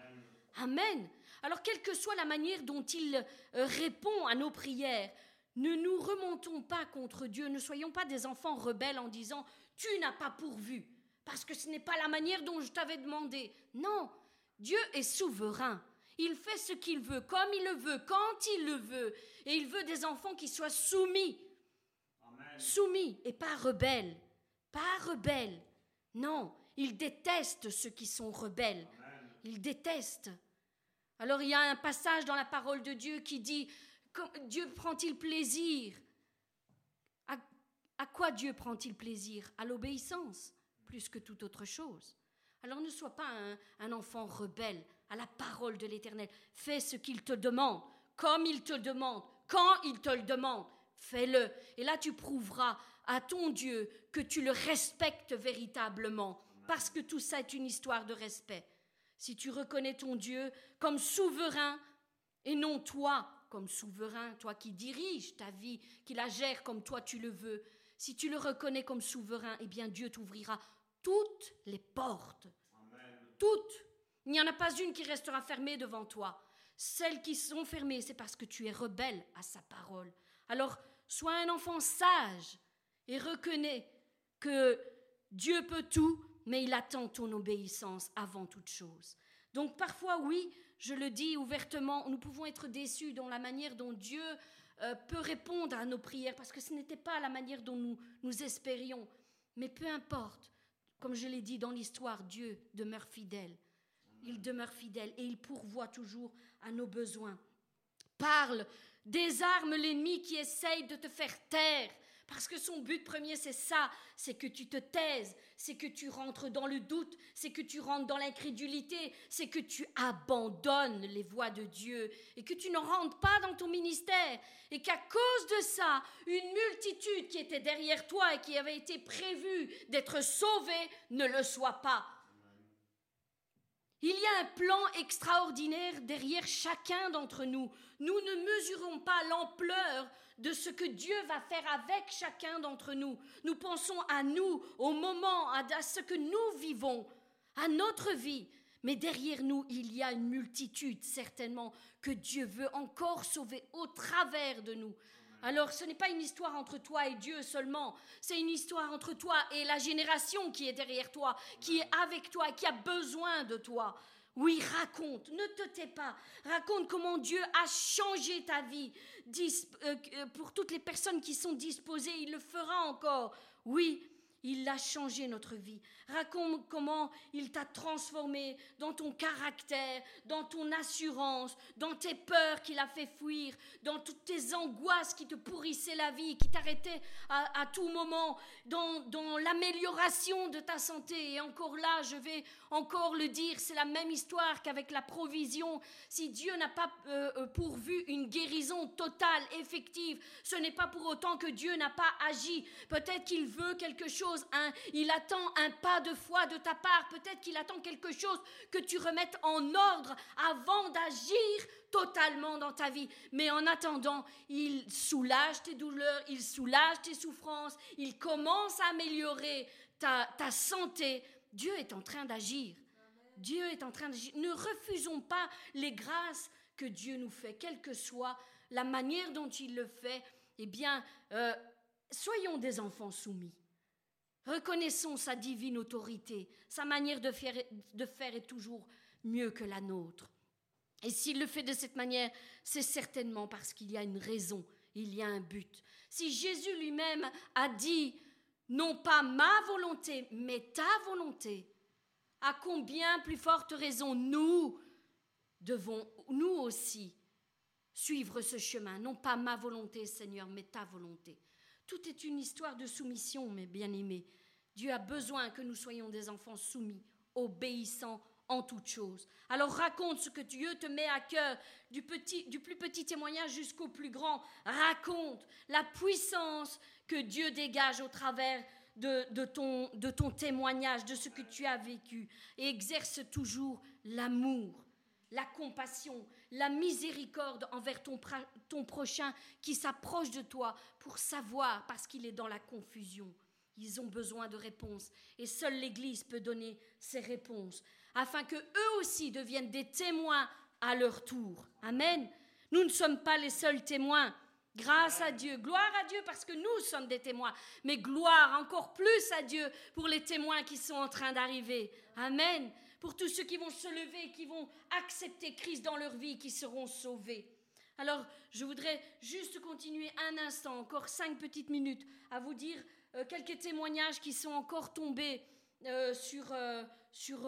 [SPEAKER 2] Amen. Alors quelle que soit la manière dont il euh, répond à nos prières, ne nous remontons pas contre Dieu, ne soyons pas des enfants rebelles en disant tu n'as pas pourvu, parce que ce n'est pas la manière dont je t'avais demandé. Non, Dieu est souverain. Il fait ce qu'il veut, comme il le veut, quand il le veut. Et il veut des enfants qui soient soumis. Soumis et pas rebelles. Pas rebelles. Non, il déteste ceux qui sont rebelles. Il déteste. Alors il y a un passage dans la parole de Dieu qui dit, Dieu prend-il plaisir? À, quoi Dieu prend-il plaisir? À l'obéissance, plus que toute autre chose. Alors ne sois pas un, un enfant rebelle, à la parole de l'Éternel. Fais ce qu'il te demande, comme il te demande, quand il te le demande. Fais-le. Et là, tu prouveras à ton Dieu que tu le respectes véritablement. Parce que tout ça est une histoire de respect. Si tu reconnais ton Dieu comme souverain et non toi comme souverain, toi qui diriges ta vie, qui la gères comme toi tu le veux, si tu le reconnais comme souverain, eh bien Dieu t'ouvrira toutes les portes. Toutes. Il n'y en a pas une qui restera fermée devant toi. Celles qui sont fermées, c'est parce que tu es rebelle à sa parole. Alors, sois un enfant sage et reconnais que Dieu peut tout, mais il attend ton obéissance avant toute chose. Donc parfois, oui, je le dis ouvertement, nous pouvons être déçus dans la manière dont Dieu euh, peut répondre à nos prières, parce que ce n'était pas la manière dont nous, nous espérions. Mais peu importe, comme je l'ai dit dans l'histoire, Dieu demeure fidèle. Il demeure fidèle et il pourvoit toujours à nos besoins. Parle, désarme l'ennemi qui essaye de te faire taire, parce que son but premier, c'est ça, c'est que tu te taises, c'est que tu rentres dans le doute, c'est que tu rentres dans l'incrédulité, c'est que tu abandonnes les voies de Dieu et que tu ne rentres pas dans ton ministère et qu'à cause de ça, une multitude qui était derrière toi et qui avait été prévue d'être sauvée ne le soit pas. Il y a un plan extraordinaire derrière chacun d'entre nous. Nous ne mesurons pas l'ampleur de ce que Dieu va faire avec chacun d'entre nous. Nous pensons à nous, au moment, à ce que nous vivons, à notre vie. Mais derrière nous, il y a une multitude, certainement, que Dieu veut encore sauver au travers de nous. Alors ce n'est pas une histoire entre toi et Dieu seulement, c'est une histoire entre toi et la génération qui est derrière toi, qui est avec toi, qui a besoin de toi. Oui, raconte, ne te tais pas. Raconte comment Dieu a changé ta vie. Euh, euh, pour toutes les personnes qui sont disposées, il le fera encore. Oui, il a changé notre vie. Raconte comment il t'a transformé dans ton caractère, dans ton assurance, dans tes peurs qu'il a fait fuir, dans toutes tes angoisses qui te pourrissaient la vie, qui t'arrêtaient à, tout moment, dans, dans l'amélioration de ta santé. Et encore là, je vais encore le dire, c'est la même histoire qu'avec la provision. Si Dieu n'a pas euh, euh, pourvu une guérison totale, effective, ce n'est pas pour autant que Dieu n'a pas agi. Peut-être qu'il veut quelque chose, il attend un pas de foi de ta part. Peut-être qu'il attend quelque chose que tu remettes en ordre avant d'agir totalement dans ta vie. Mais en attendant, il soulage tes douleurs, il soulage tes souffrances, il commence à améliorer ta, ta santé. Dieu est en train d'agir. Dieu est en train d'agir. Ne refusons pas les grâces que Dieu nous fait, quelle que soit la manière dont il le fait. Eh bien, euh, soyons des enfants soumis. Reconnaissons sa divine autorité. Sa manière de faire, est toujours mieux que la nôtre. Et s'il le fait de cette manière, c'est certainement parce qu'il y a une raison, il y a un but. Si Jésus lui-même a dit, non pas ma volonté, mais ta volonté, à combien plus forte raison nous devons, nous aussi, suivre ce chemin, non pas ma volonté, Seigneur, mais ta volonté. Tout est une histoire de soumission, mes bien-aimés. Dieu a besoin que nous soyons des enfants soumis, obéissants en toutes choses. Alors raconte ce que Dieu te met à cœur, du, plus petit témoignage jusqu'au plus grand. Raconte la puissance que Dieu dégage au travers de, de, ton, de ton témoignage, de ce que tu as vécu. Et exerce toujours l'amour, la compassion, la miséricorde envers ton, prochain qui s'approche de toi pour savoir parce qu'il est dans la confusion. Ils ont besoin de réponses et seule l'Église peut donner ces réponses afin que eux aussi deviennent des témoins à leur tour. Amen. Nous ne sommes pas les seuls témoins. Grâce à Dieu, gloire à Dieu parce que nous sommes des témoins, mais gloire encore plus à Dieu pour les témoins qui sont en train d'arriver. Amen. Pour tous ceux qui vont se lever, qui vont accepter Christ dans leur vie, qui seront sauvés. Alors, je voudrais juste continuer un instant, encore cinq petites minutes, à vous dire euh, quelques témoignages qui sont encore tombés euh, sur, euh, sur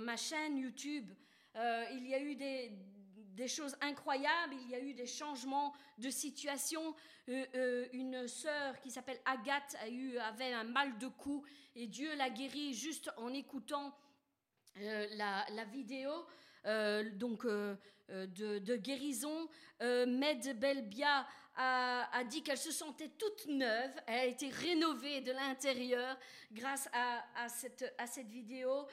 [SPEAKER 2] ma chaîne YouTube. il y a eu des, choses incroyables, il y a eu des changements de situation. une sœur qui s'appelle Agathe a eu, avait un mal de cou et Dieu l'a guérie juste en écoutant la, la, vidéo. donc de, guérison. Med Belbia a, dit qu'elle se sentait toute neuve. Elle a été rénovée de l'intérieur grâce à, cette, vidéo.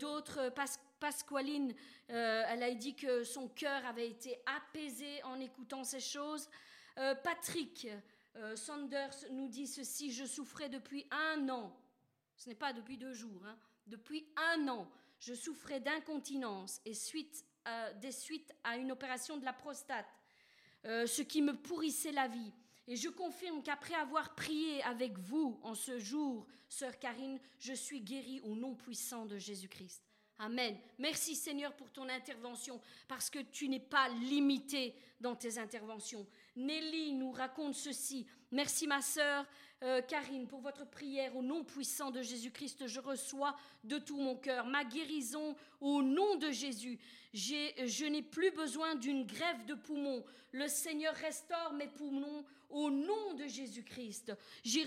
[SPEAKER 2] D'autres, Pasqualine, elle a dit que son cœur avait été apaisé en écoutant ces choses. Patrick Sanders nous dit ceci, je souffrais depuis un an ce n'est pas depuis deux jours. Hein. Depuis un an, je souffrais d'incontinence et suite, euh, des suites à une opération de la prostate, euh, ce qui me pourrissait la vie. Et je confirme qu'après avoir prié avec vous en ce jour, sœur Karine, je suis guérie au nom puissant de Jésus-Christ. Amen. Merci Seigneur pour ton intervention, parce que tu n'es pas limité dans tes interventions. Nelly nous raconte ceci. Merci ma sœur euh, Karine pour votre prière au nom puissant de Jésus-Christ. Je reçois de tout mon cœur ma guérison au nom de Jésus. Je n'ai plus besoin d'une grève de poumons. Le Seigneur restaure mes poumons au nom de Jésus-Christ. J'ai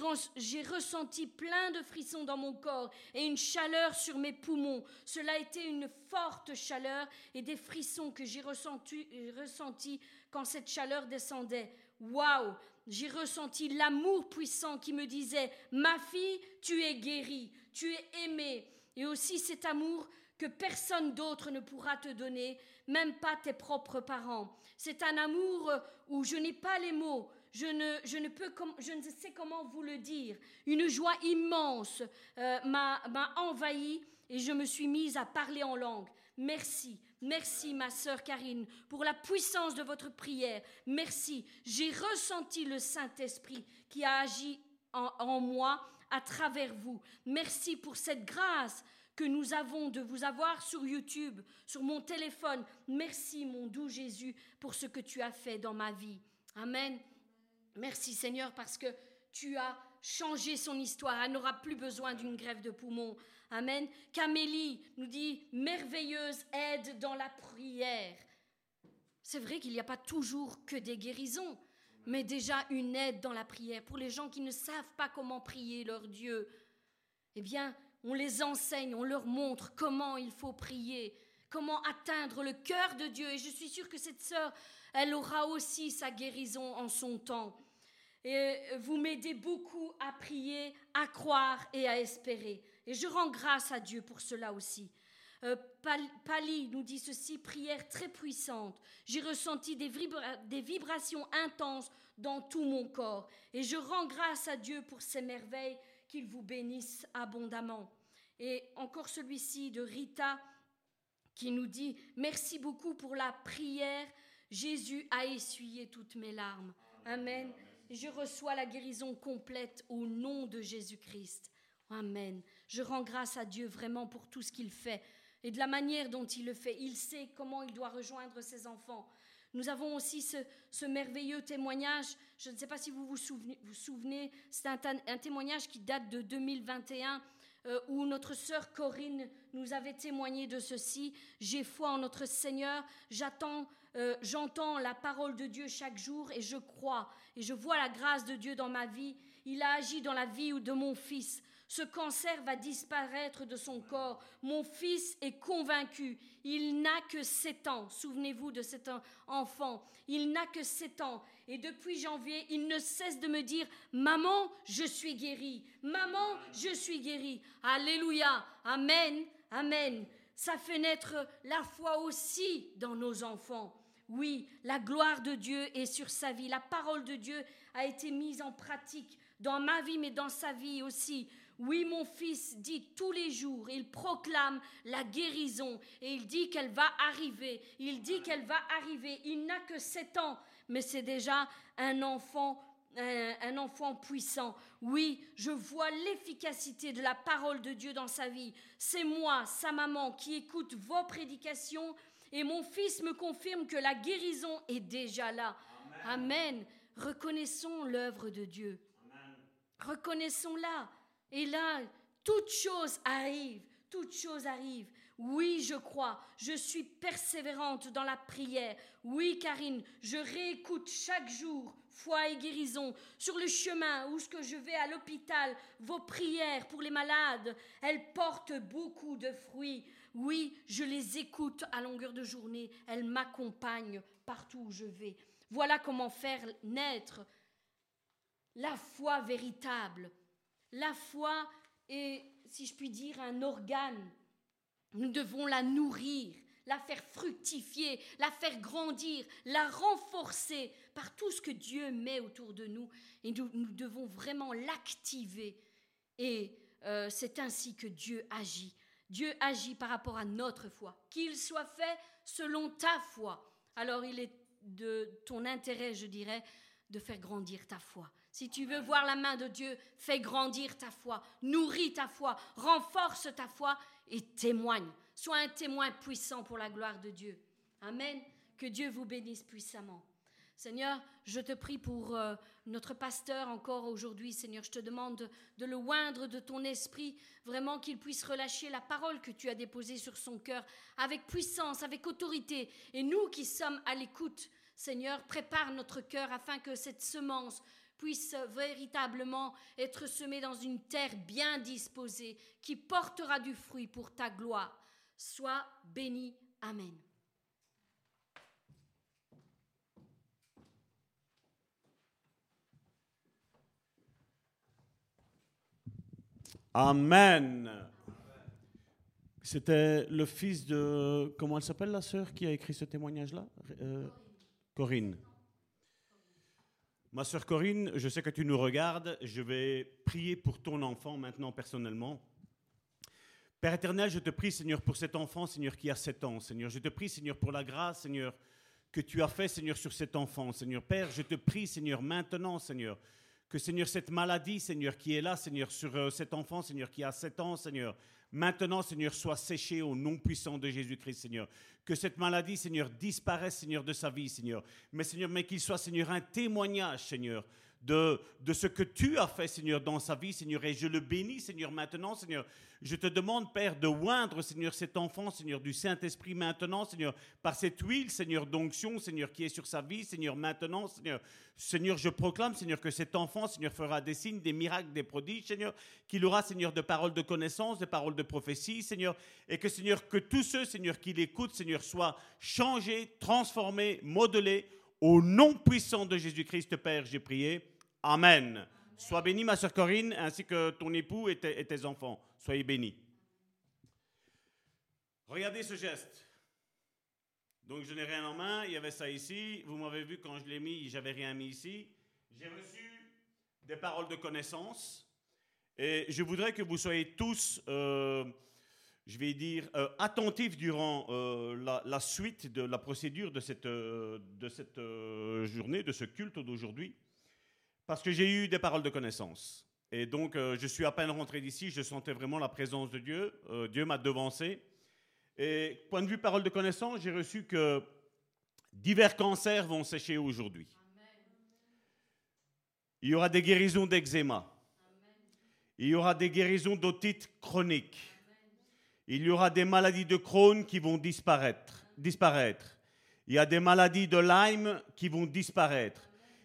[SPEAKER 2] ressenti plein de frissons dans mon corps et une chaleur sur mes poumons. Cela a été une forte chaleur et des frissons que j'ai ressentis ressenti quand cette chaleur descendait. Waouh J'ai ressenti l'amour puissant qui me disait Ma fille, tu es guérie, tu es aimée. Et aussi cet amour que personne d'autre ne pourra te donner, même pas tes propres parents. C'est un amour où je n'ai pas les mots, je ne, je ne, peux, je ne sais comment vous le dire. Une joie immense euh, m'a envahi et je me suis mise à parler en langue. Merci, merci ma sœur Karine pour la puissance de votre prière. Merci, j'ai ressenti le Saint-Esprit qui a agi en, moi à travers vous. Merci pour cette grâce que nous avons de vous avoir sur YouTube, sur mon téléphone. Merci mon doux Jésus pour ce que tu as fait dans ma vie. Amen. Merci Seigneur parce que tu as changé son histoire. Elle n'aura plus besoin d'une grève de poumons. Amen. Camélie nous dit merveilleuse aide dans la prière. C'est vrai qu'il n'y a pas toujours que des guérisons, mais déjà une aide dans la prière. Pour les gens qui ne savent pas comment prier leur Dieu, eh bien, on les enseigne, on leur montre comment il faut prier, comment atteindre le cœur de Dieu. Et je suis sûre que cette sœur, elle aura aussi sa guérison en son temps. Et vous m'aidez beaucoup à prier, à croire et à espérer. Et je rends grâce à Dieu pour cela aussi. Euh, Pali nous dit ceci, prière très puissante. J'ai ressenti des, des, vibrations intenses dans tout mon corps. Et je rends grâce à Dieu pour ces merveilles, qu'il vous bénisse abondamment. Et encore celui-ci de Rita qui nous dit, merci beaucoup pour la prière. Jésus a essuyé toutes mes larmes. Amen. Je reçois la guérison complète au nom de Jésus-Christ. Amen. Je rends grâce à Dieu vraiment pour tout ce qu'il fait et de la manière dont il le fait. Il sait comment il doit rejoindre ses enfants. Nous avons aussi ce, merveilleux témoignage. Je ne sais pas si vous vous souvenez, c'est un, témoignage qui date de 2021 euh, où notre sœur Corinne nous avait témoigné de ceci. J'ai foi en notre Seigneur, j'attends, euh, j'entends la parole de Dieu chaque jour et je crois et je vois la grâce de Dieu dans ma vie. Il a agi dans la vie de mon fils. Ce cancer va disparaître de son corps. Mon fils est convaincu. Il n'a que sept ans. Souvenez-vous de cet enfant. Il n'a que sept ans. Et depuis janvier, il ne cesse de me dire, Maman, je suis guéri. Maman, je suis guéri. Alléluia. Amen. Amen. Ça fait naître la foi aussi dans nos enfants. Oui, la gloire de Dieu est sur sa vie. La parole de Dieu a été mise en pratique dans ma vie, mais dans sa vie aussi. Oui, mon fils dit tous les jours, il proclame la guérison et il dit qu'elle va arriver. Il dit qu'elle va arriver. Il n'a que sept ans, mais c'est déjà un enfant un, enfant puissant. Oui, je vois l'efficacité de la parole de Dieu dans sa vie. C'est moi, sa maman, qui écoute vos prédications et mon fils me confirme que la guérison est déjà là. Amen. Reconnaissons l'œuvre de Dieu. Reconnaissons-la. Et là, toute chose arrive, toute chose arrive. Oui, je crois, je suis persévérante dans la prière. Oui, Karine, je réécoute chaque jour foi et guérison. Sur le chemin où ce que je vais à l'hôpital, vos prières pour les malades, elles portent beaucoup de fruits. Oui, je les écoute à longueur de journée. Elles m'accompagnent partout où je vais. Voilà comment faire naître la foi véritable. La foi est, si je puis dire, un organe. Nous devons la nourrir, la faire fructifier, la faire grandir, la renforcer par tout ce que Dieu met autour de nous. Et nous, devons vraiment l'activer. Et euh, c'est ainsi que Dieu agit. Dieu agit par rapport à notre foi. Qu'il soit fait selon ta foi. Alors il est de ton intérêt, je dirais, de faire grandir ta foi. Si tu veux voir la main de Dieu, fais grandir ta foi, nourris ta foi, renforce ta foi et témoigne. Sois un témoin puissant pour la gloire de Dieu. Amen. Que Dieu vous bénisse puissamment. Seigneur, je te prie pour euh, notre pasteur encore aujourd'hui, Seigneur. Je te demande de, le oindre de ton esprit, vraiment qu'il puisse relâcher la parole que tu as déposée sur son cœur avec puissance, avec autorité. Et nous qui sommes à l'écoute, Seigneur, prépare notre cœur afin que cette semence puisse véritablement être semée dans une terre bien disposée, qui portera du fruit pour ta gloire. Sois béni. Amen.
[SPEAKER 3] Amen. C'était le fils de... Comment elle s'appelle la sœur qui a écrit ce témoignage-là? Euh, Corinne. Ma sœur Corinne, je sais que tu nous regardes. Je vais prier pour ton enfant maintenant personnellement. Père éternel, je te prie, Seigneur, pour cet enfant, Seigneur, qui a 7 ans, Seigneur. Je te prie, Seigneur, pour la grâce, Seigneur, que tu as fait, Seigneur, sur cet enfant, Seigneur. Père, je te prie, Seigneur, maintenant, Seigneur, que Seigneur, cette maladie, Seigneur, qui est là, Seigneur, sur euh, cet enfant, Seigneur, qui a 7 ans, Seigneur, maintenant, Seigneur, soit séchée au nom puissant de Jésus-Christ, Seigneur. Que cette maladie, Seigneur, disparaisse, Seigneur, de sa vie, Seigneur. Mais, Seigneur, mais qu'il soit, Seigneur, un témoignage, Seigneur, de, ce que tu as fait, Seigneur, dans sa vie, Seigneur. Et je le bénis, Seigneur, maintenant, Seigneur. Je te demande, Père, de oindre, Seigneur, cet enfant, Seigneur, du Saint-Esprit maintenant, Seigneur, par cette huile, Seigneur, d'onction, Seigneur, qui est sur sa vie, Seigneur, maintenant, Seigneur. Seigneur, je proclame, Seigneur, que cet enfant, Seigneur, fera des signes, des miracles, des prodiges, Seigneur, qu'il aura, Seigneur, de paroles de connaissance, de paroles de prophétie, Seigneur, et que, Seigneur, que tous ceux, Seigneur, qui l'écoutent, Seigneur, soient changés, transformés, modelés, au nom puissant de Jésus-Christ, Père, j'ai prié. Amen. Sois bénie, ma soeur Corinne, ainsi que ton époux et tes, enfants. Soyez bénis. Regardez ce geste. Donc je n'ai rien en main, il y avait ça ici. Vous m'avez vu quand je l'ai mis, j'avais rien mis ici. J'ai reçu des paroles de connaissance. Et je voudrais que vous soyez tous, euh, je vais dire, euh, attentifs durant euh, la, suite de la procédure de cette, de cette journée, de ce culte d'aujourd'hui. Parce que j'ai eu des paroles de connaissance. Et donc, euh, je suis à peine rentré d'ici, je sentais vraiment la présence de Dieu. Euh, Dieu m'a devancé. Et point de vue parole de connaissance, j'ai reçu que divers cancers vont sécher aujourd'hui. Il y aura des guérisons d'eczéma. Il y aura des guérisons d'otite chronique. Il y aura des maladies de Crohn qui vont disparaître. disparaître. Il y a des maladies de Lyme qui vont disparaître.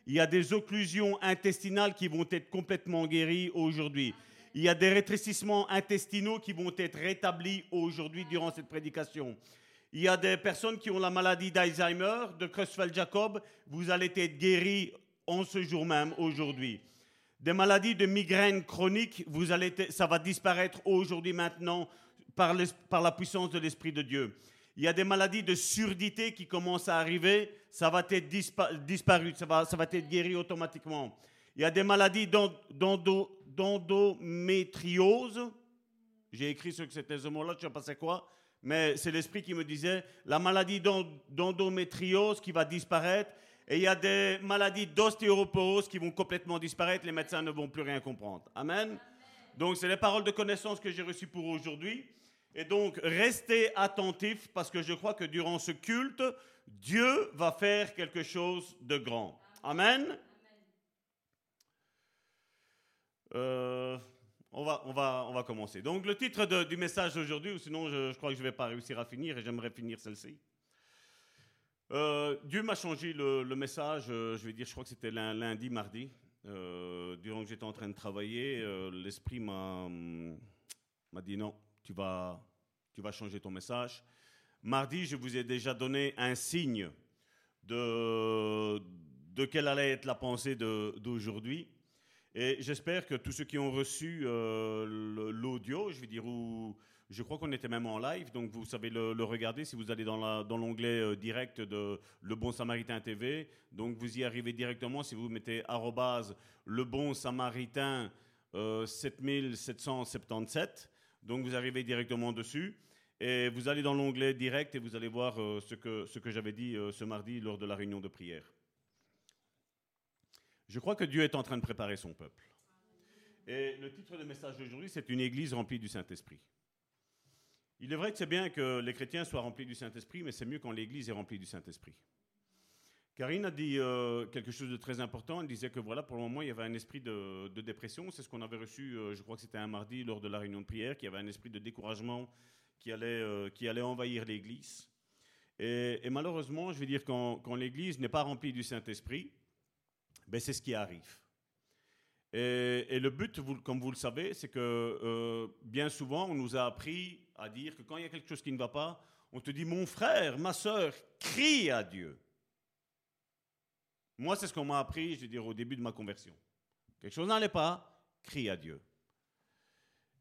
[SPEAKER 3] Il y a des occlusions intestinales qui vont être complètement guéries aujourd'hui. Il y a des rétrécissements intestinaux qui vont être rétablis aujourd'hui durant cette prédication. Il y a des personnes qui ont la maladie d'Alzheimer, de Creutzfeldt-Jacob. Vous allez être guéris en ce jour même, aujourd'hui. Des maladies de migraine chronique, vous allez ça va disparaître aujourd'hui, maintenant, par, la puissance de l'Esprit de Dieu. Il y a des maladies de surdité qui commencent à arriver, ça va être disparu, ça va, ça va être guéri automatiquement. Il y a des maladies d'endométriose. J'ai écrit ce que c'était ce mot-là, je ne sais pas c'est quoi, mais c'est l'esprit qui me disait la maladie d'endométriose qui va disparaître. Et il y a des maladies d'ostéoporose qui vont complètement disparaître, les médecins ne vont plus rien comprendre. Amen. Donc, c'est les paroles de connaissance que j'ai reçues pour aujourd'hui. Et donc, restez attentifs parce que je crois que durant ce culte, Dieu va faire quelque chose de grand. Amen. Euh, on, va, on, va, on va commencer. Donc, le titre du message d'aujourd'hui, ou sinon je, crois que je ne vais pas réussir à finir et j'aimerais finir celle-ci. Euh, Dieu m'a changé le, message, euh, je vais dire, je crois que c'était lun- lundi, mardi. Durant que j'étais en train de travailler, l'Esprit hum, m'a dit non, tu vas, tu vas changer ton message. Mardi, je vous ai déjà donné un signe de, de quelle allait être la pensée d'aujourd'hui. Et j'espère que tous ceux qui ont reçu euh, l'audio, je veux dire, où je crois qu'on était même en live, donc vous savez le, regarder si vous allez dans la- dans l'onglet euh, direct de Le Bon Samaritain TV. Donc vous y arrivez directement si vous mettez arrobase Le Bon Samaritain euh, 7777. Donc vous arrivez directement dessus. Et vous allez dans l'onglet direct et vous allez voir euh, ce que, ce que j'avais dit euh, ce mardi lors de la réunion de prière. Je crois que Dieu est en train de préparer son peuple. Et le titre de message d'aujourd'hui, c'est Une église remplie du Saint-Esprit. Il est vrai que c'est bien que les chrétiens soient remplis du Saint-Esprit, mais c'est mieux quand l'église est remplie du Saint-Esprit. Karine a dit euh, quelque chose de très important. Elle disait que voilà, pour le moment, il y avait un esprit de, dépression. C'est ce qu'on avait reçu, euh, je crois que c'était un mardi lors de la réunion de prière, qu'il y avait un esprit de découragement qui allait, euh, qui allait envahir l'église. Et, malheureusement, je veux dire, quand, l'église n'est pas remplie du Saint-Esprit, ben, c'est ce qui arrive. Et, le but, comme vous le savez, c'est que bien souvent, on nous a appris à dire que quand il y a quelque chose qui ne va pas, on te dit, mon frère, ma soeur, crie à Dieu. Moi, c'est ce qu'on m'a appris, je veux dire, au début de ma conversion. Quelque chose n'allait pas, crie à Dieu.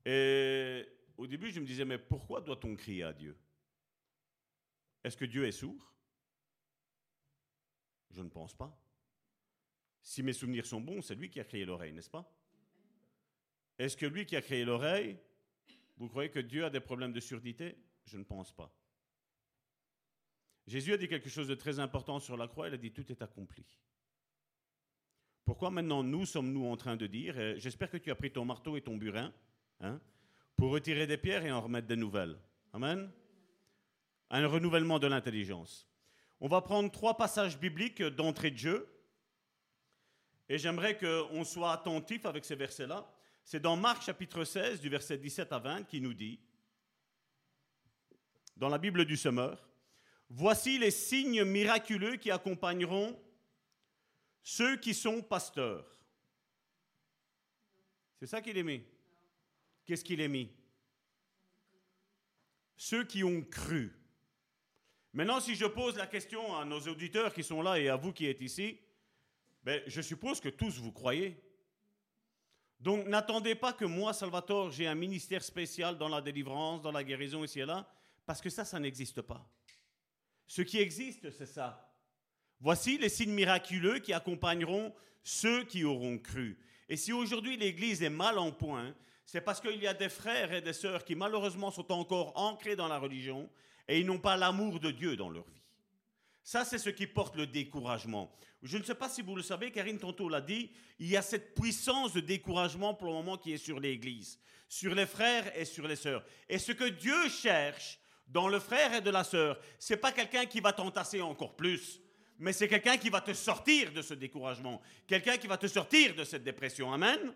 [SPEAKER 3] Et au début, je me disais, mais pourquoi doit-on crier à Dieu? Est-ce que Dieu est sourd? Je ne pense pas. Si mes souvenirs sont bons, c'est lui qui a créé l'oreille, n'est-ce pas? Est-ce que lui qui a créé l'oreille, vous croyez que Dieu a des problèmes de surdité? Je ne pense pas. Jésus a dit quelque chose de très important sur la croix, il a dit tout est accompli. Pourquoi maintenant nous sommes-nous en train de dire, j'espère que tu as pris ton marteau et ton burin, hein, pour retirer des pierres et en remettre des nouvelles. Amen Un renouvellement de l'intelligence. On va prendre trois passages bibliques d'entrée de jeu. Et j'aimerais qu'on soit attentif avec ces versets-là. C'est dans Marc chapitre 16, du verset 17 à 20, qui nous dit, dans la Bible du Semeur, Voici les signes miraculeux qui accompagneront ceux qui sont pasteurs. C'est ça qu'il est mis? Qu'est-ce qu'il est mis? Ceux qui ont cru. Maintenant, si je pose la question à nos auditeurs qui sont là et à vous qui êtes ici, ben, je suppose que tous vous croyez. Donc n'attendez pas que moi, Salvatore, j'ai un ministère spécial dans la délivrance, dans la guérison ici et là, parce que ça, ça n'existe pas. Ce qui existe, c'est ça. Voici les signes miraculeux qui accompagneront ceux qui auront cru. Et si aujourd'hui l'Église est mal en point, c'est parce qu'il y a des frères et des sœurs qui malheureusement sont encore ancrés dans la religion et ils n'ont pas l'amour de Dieu dans leur vie. Ça, c'est ce qui porte le découragement. Je ne sais pas si vous le savez, Karine tantôt l'a dit, il y a cette puissance de découragement pour le moment qui est sur l'Église, sur les frères et sur les sœurs. Et ce que Dieu cherche dans le frère et de la sœur, c'est pas quelqu'un qui va t'entasser encore plus, mais c'est quelqu'un qui va te sortir de ce découragement, quelqu'un qui va te sortir de cette dépression. Amen.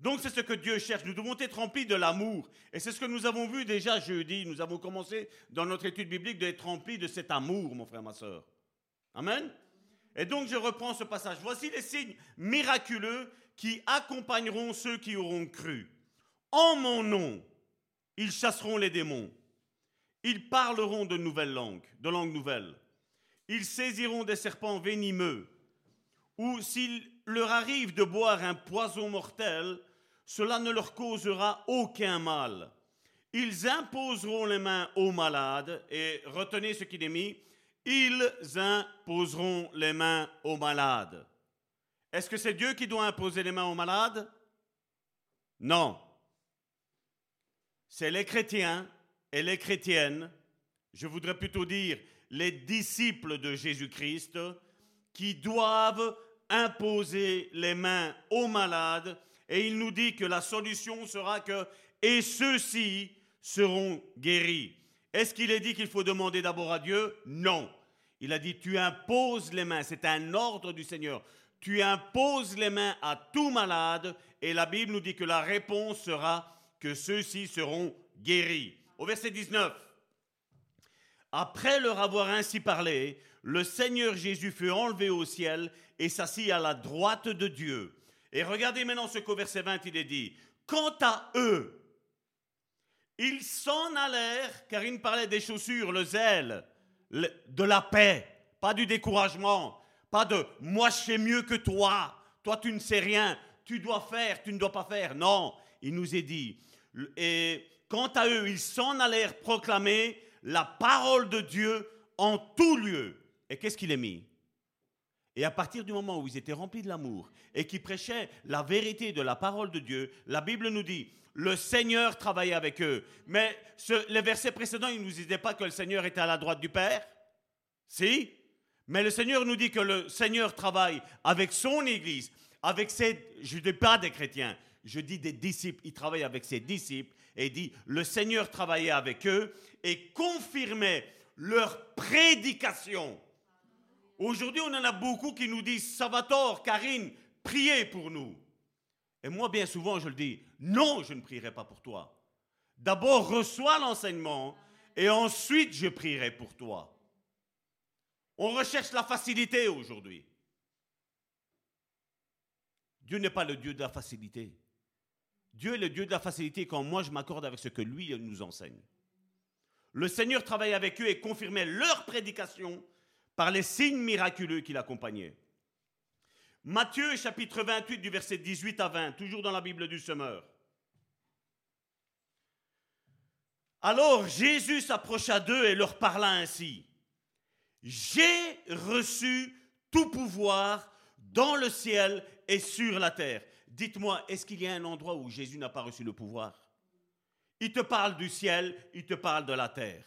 [SPEAKER 3] Donc c'est ce que Dieu cherche. Nous devons être remplis de l'amour. Et c'est ce que nous avons vu déjà jeudi. Nous avons commencé dans notre étude biblique d'être remplis de cet amour, mon frère, ma soeur. Amen. Et donc je reprends ce passage. Voici les signes miraculeux qui accompagneront ceux qui auront cru. En mon nom, ils chasseront les démons. Ils parleront de nouvelles langues, de langues nouvelles. Ils saisiront des serpents venimeux. Ou s'il leur arrive de boire un poison mortel, cela ne leur causera aucun mal. Ils imposeront les mains aux malades, et retenez ce qu'il est mis, ils imposeront les mains aux malades. Est-ce que c'est Dieu qui doit imposer les mains aux malades? Non. C'est les chrétiens et les chrétiennes, je voudrais plutôt dire les disciples de Jésus-Christ, qui doivent imposer les mains aux malades. Et il nous dit que la solution sera que, et ceux-ci seront guéris. Est-ce qu'il est dit qu'il faut demander d'abord à Dieu? Non. Il a dit, tu imposes les mains, c'est un ordre du Seigneur. Tu imposes les mains à tout malade, et la Bible nous dit que la réponse sera que ceux-ci seront guéris. Au verset 19, Après leur avoir ainsi parlé, le Seigneur Jésus fut enlevé au ciel et s'assit à la droite de Dieu. Et regardez maintenant ce qu'au verset 20 il est dit. Quant à eux, ils s'en allèrent, car il parlait des chaussures, le zèle, de la paix, pas du découragement, pas de moi je sais mieux que toi, toi tu ne sais rien, tu dois faire, tu ne dois pas faire. Non, il nous est dit. Et quant à eux, ils s'en allèrent proclamer la parole de Dieu en tout lieu. Et qu'est-ce qu'il est mis? Et à partir du moment où ils étaient remplis de l'amour et qui prêchaient la vérité de la parole de Dieu, la Bible nous dit, le Seigneur travaillait avec eux. Mais ce, les versets précédents, il ne nous disait pas que le Seigneur était à la droite du Père Si Mais le Seigneur nous dit que le Seigneur travaille avec son Église, avec ses... Je ne dis pas des chrétiens, je dis des disciples. Il travaille avec ses disciples et dit, le Seigneur travaillait avec eux et confirmait leur prédication. Aujourd'hui, on en a beaucoup qui nous disent, Salvatore, Karine, priez pour nous. Et moi, bien souvent, je le dis, non, je ne prierai pas pour toi. D'abord, reçois l'enseignement et ensuite, je prierai pour toi. On recherche la facilité aujourd'hui. Dieu n'est pas le Dieu de la facilité. Dieu est le Dieu de la facilité quand moi je m'accorde avec ce que lui nous enseigne. Le Seigneur travaillait avec eux et confirmait leur prédication par les signes miraculeux qui l'accompagnaient. Matthieu chapitre 28 du verset 18 à 20, toujours dans la Bible du Semeur. Alors Jésus s'approcha d'eux et leur parla ainsi. J'ai reçu tout pouvoir dans le ciel et sur la terre. Dites-moi, est-ce qu'il y a un endroit où Jésus n'a pas reçu le pouvoir? Il te parle du ciel, il te parle de la terre.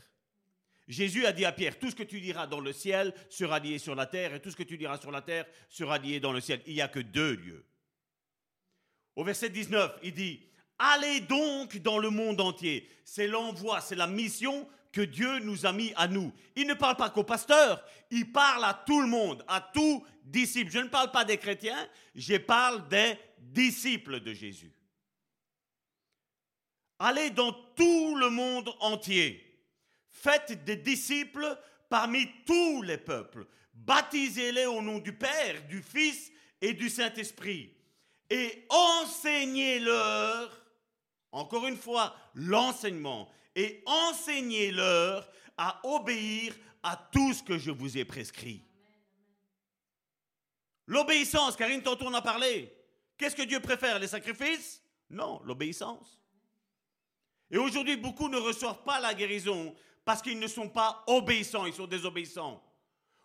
[SPEAKER 3] Jésus a dit à Pierre, tout ce que tu diras dans le ciel sera lié sur la terre, et tout ce que tu diras sur la terre sera lié dans le ciel. Il n'y a que deux lieux. Au verset 19, il dit, allez donc dans le monde entier. C'est l'envoi, c'est la mission que Dieu nous a mis à nous. Il ne parle pas qu'aux pasteurs, il parle à tout le monde, à tous disciples. Je ne parle pas des chrétiens, je parle des disciples de Jésus. Allez dans tout le monde entier. Faites des disciples parmi tous les peuples. Baptisez-les au nom du Père, du Fils et du Saint-Esprit. Et enseignez-leur, encore une fois, l'enseignement et enseignez-leur à obéir à tout ce que je vous ai prescrit. L'obéissance, Karine, tantôt on a parlé. Qu'est-ce que Dieu préfère, les sacrifices? Non, l'obéissance. Et aujourd'hui, beaucoup ne reçoivent pas la guérison parce qu'ils ne sont pas obéissants, ils sont désobéissants.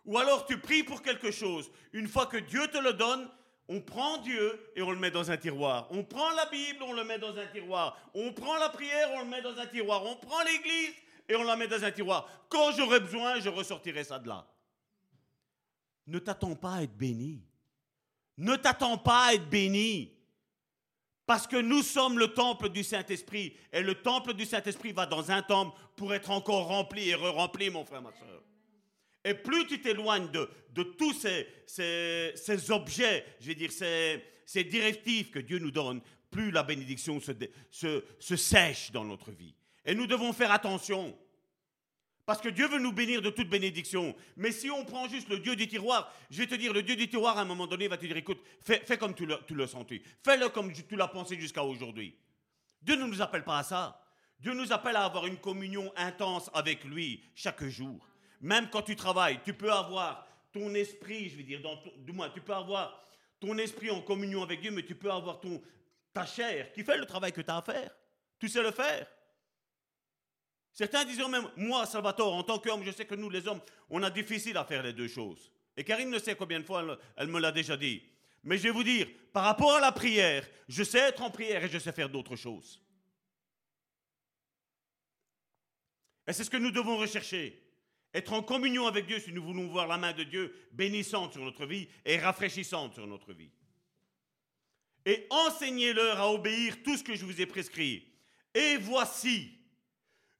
[SPEAKER 3] Ou alors tu pries pour quelque chose. Une fois que Dieu te le donne, on prend Dieu et on le met dans un tiroir. On prend la Bible, on le met dans un tiroir. On prend la prière, on le met dans un tiroir. On prend l'Église et on la met dans un tiroir. Quand j'aurai besoin, je ressortirai ça de là. Ne t'attends pas à être béni. Ne t'attends pas à être béni. Parce que nous sommes le temple du Saint-Esprit. Et le temple du Saint-Esprit va dans un temple pour être encore rempli et re-rempli, mon frère, ma soeur. Et plus tu t'éloignes de, de tous ces, ces, objets, je vais dire, ces, ces directives que Dieu nous donne, plus la bénédiction se, se, sèche dans notre vie. Et nous devons faire attention. Parce que Dieu veut nous bénir de toute bénédiction. Mais si on prend juste le Dieu du tiroir, je vais te dire, le Dieu du tiroir, à un moment donné, va te dire, écoute, fais, comme tu le, tu. Fais-le comme tu l'as pensé jusqu'à aujourd'hui. Dieu ne nous appelle pas à ça. Dieu nous appelle à avoir une communion intense avec lui chaque jour. Même quand tu travailles, tu peux avoir ton esprit, je veux dire, dans du moins, tu peux avoir ton esprit en communion avec Dieu, mais tu peux avoir ton, ta chair qui fait le travail que tu as à faire. Tu sais le faire. Certains disent même, moi, Salvatore, en tant qu'homme, je sais que nous, les hommes, on a difficile à faire les deux choses. Et Karine ne sait combien de fois elle me l'a déjà dit. Mais je vais vous dire, par rapport à la prière, je sais être en prière et je sais faire d'autres choses. Et c'est ce que nous devons rechercher. Être en communion avec Dieu si nous voulons voir la main de Dieu bénissante sur notre vie et rafraîchissante sur notre vie. Et enseignez-leur à obéir tout ce que je vous ai prescrit. Et voici,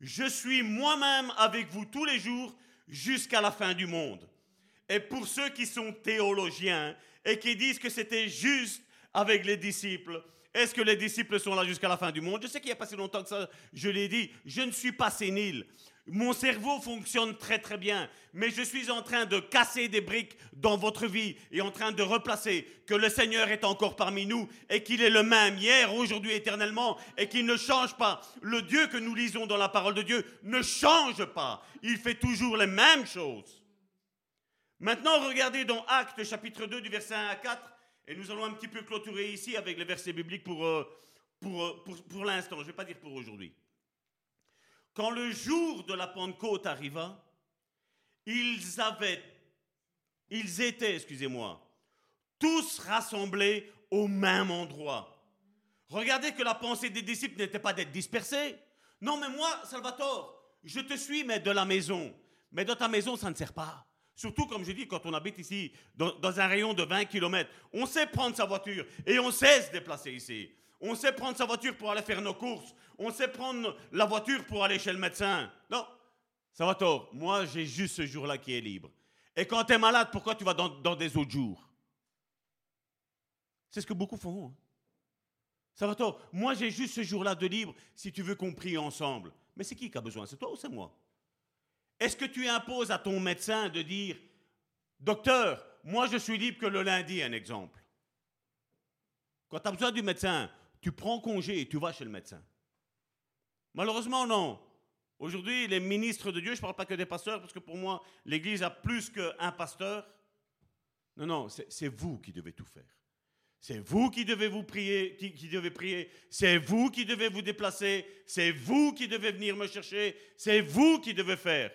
[SPEAKER 3] je suis moi-même avec vous tous les jours jusqu'à la fin du monde. Et pour ceux qui sont théologiens et qui disent que c'était juste avec les disciples, Est-ce que les disciples sont là jusqu'à la fin du monde? Je sais qu'il n'y a pas si longtemps que ça, je l'ai dit, je ne suis pas sénile. Mon cerveau fonctionne très très bien, mais je suis en train de casser des briques dans votre vie et en train de replacer que le Seigneur est encore parmi nous et qu'il est le même hier, aujourd'hui, éternellement et qu'il ne change pas. Le Dieu que nous lisons dans la parole de Dieu ne change pas. Il fait toujours les mêmes choses. Maintenant, regardez dans Actes chapitre 2 du verset 1 à 4 et nous allons un petit peu clôturer ici avec les versets bibliques pour, euh, pour, euh, pour, pour l'instant, je ne vais pas dire pour aujourd'hui. Quand le jour de la Pentecôte arriva, ils avaient, ils étaient, excusez-moi, tous rassemblés au même endroit. Regardez que la pensée des disciples n'était pas d'être dispersés. Non, mais moi, Salvatore, je te suis, mais de la maison. Mais dans ta maison, ça ne sert pas. Surtout, comme je dis, quand on habite ici, dans, dans un rayon de 20 km, on sait prendre sa voiture et on sait se déplacer ici. On sait prendre sa voiture pour aller faire nos courses. On sait prendre la voiture pour aller chez le médecin. Non, ça va tort. Moi, j'ai juste ce jour-là qui est libre. Et quand tu es malade, pourquoi tu vas dans, des autres jours? C'est ce que beaucoup font. Hein. Ça va tort. Moi, j'ai juste ce jour-là de libre si tu veux qu'on prie ensemble. Mais c'est qui qui a besoin? C'est toi ou c'est moi? Est-ce que tu imposes à ton médecin de dire Docteur, moi je suis libre que le lundi, un exemple? Quand tu as besoin du médecin, tu prends congé et tu vas chez le médecin. Malheureusement, non. Aujourd'hui, les ministres de Dieu, je ne parle pas que des pasteurs, parce que pour moi, l'Église a plus qu'un pasteur. Non, non, c'est vous qui devez tout faire. C'est vous qui devez vous prier, qui, devez prier. C'est vous qui devez vous déplacer. C'est vous qui devez venir me chercher. C'est vous qui devez faire.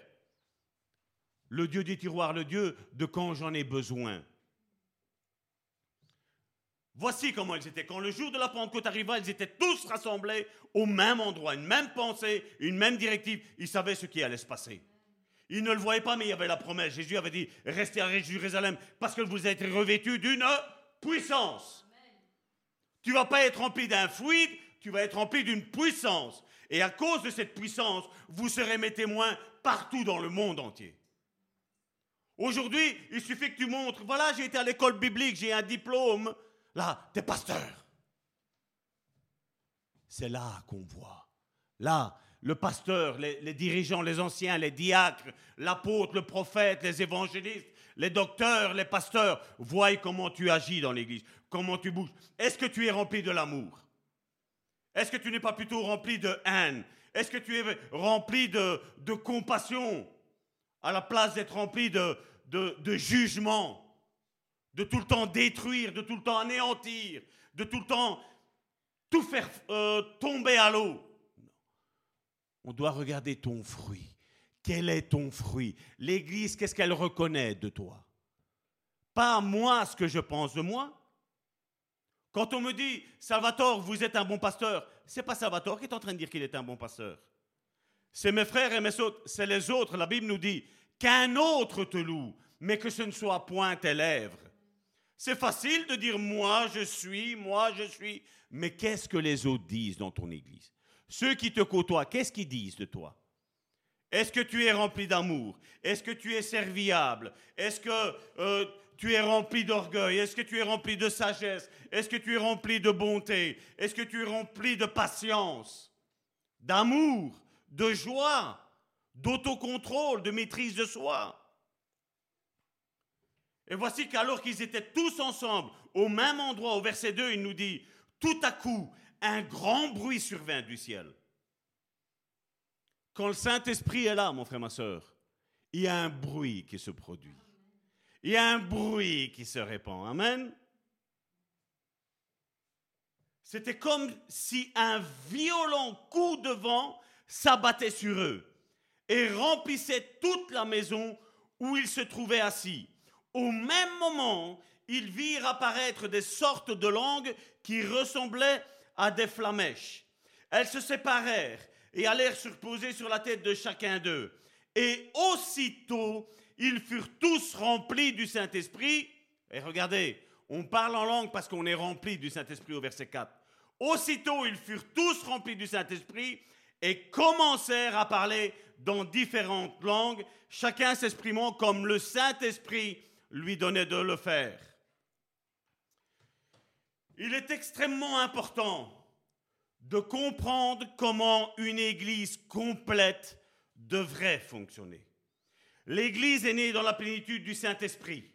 [SPEAKER 3] Le Dieu du tiroir, le Dieu de quand j'en ai besoin. Voici comment ils étaient. Quand le jour de la Pentecôte arriva, ils étaient tous rassemblés au même endroit, une même pensée, une même directive. Ils savaient ce qui allait se passer. Ils ne le voyaient pas, mais il y avait la promesse. Jésus avait dit, restez à Jérusalem parce que vous êtes revêtus d'une puissance. Tu ne vas pas être rempli d'un fluide, tu vas être rempli d'une puissance. Et à cause de cette puissance, vous serez mes témoins partout dans le monde entier. Aujourd'hui, il suffit que tu montres, voilà, j'ai été à l'école biblique, j'ai un diplôme, Là, t'es pasteur. C'est là qu'on voit. Là, le pasteur, les, dirigeants, les anciens, les diacres, l'apôtre, le prophète, les évangélistes, les docteurs, les pasteurs, voient comment tu agis dans l'église, comment tu bouges. Est-ce que tu es rempli de l'amour? Est-ce que tu n'es pas plutôt rempli de haine? Est-ce que tu es rempli de, compassion? À la place d'être rempli de, de jugement? De tout le temps détruire, de tout le temps anéantir, de tout le temps tout faire euh, tomber à l'eau. On doit regarder ton fruit. Quel est ton fruit? L'Église, qu'est-ce qu'elle reconnaît de toi? Pas moi ce que je pense de moi. Quand on me dit, Salvatore, vous êtes un bon pasteur, c'est pas Salvatore qui est en train de dire qu'il est un bon pasteur. C'est mes frères et mes sœurs, c'est les autres. La Bible nous dit qu'un autre te loue, mais que ce ne soit point tes lèvres. C'est facile de dire moi je suis, moi je suis. Mais qu'est-ce que les autres disent dans ton église? Ceux qui te côtoient, qu'est-ce qu'ils disent de toi? Est-ce que tu es rempli d'amour? Est-ce que tu es serviable? Est-ce que euh, tu es rempli d'orgueil? Est-ce que tu es rempli de sagesse? Est-ce que tu es rempli de bonté? Est-ce que tu es rempli de patience? D'amour De joie D'autocontrôle De maîtrise de soi? Et voici qu'alors qu'ils étaient tous ensemble, au même endroit, au verset 2, il nous dit, tout à coup, un grand bruit survint du ciel. Quand le Saint-Esprit est là, mon frère, ma soeur, il y a un bruit qui se produit. Il y a un bruit qui se répand. Amen. C'était comme si un violent coup de vent s'abattait sur eux et remplissait toute la maison où ils se trouvaient assis. Au même moment, ils virent apparaître des sortes de langues qui ressemblaient à des flamèches. Elles se séparèrent et allèrent se poser sur la tête de chacun d'eux. Et aussitôt, ils furent tous remplis du Saint-Esprit. Et regardez, on parle en langue parce qu'on est rempli du Saint-Esprit au verset 4. Aussitôt, ils furent tous remplis du Saint-Esprit et commencèrent à parler dans différentes langues, chacun s'exprimant comme le Saint-Esprit lui donnait de le faire. Il est extrêmement important de comprendre comment une Église complète devrait fonctionner. L'Église est née dans la plénitude du Saint-Esprit,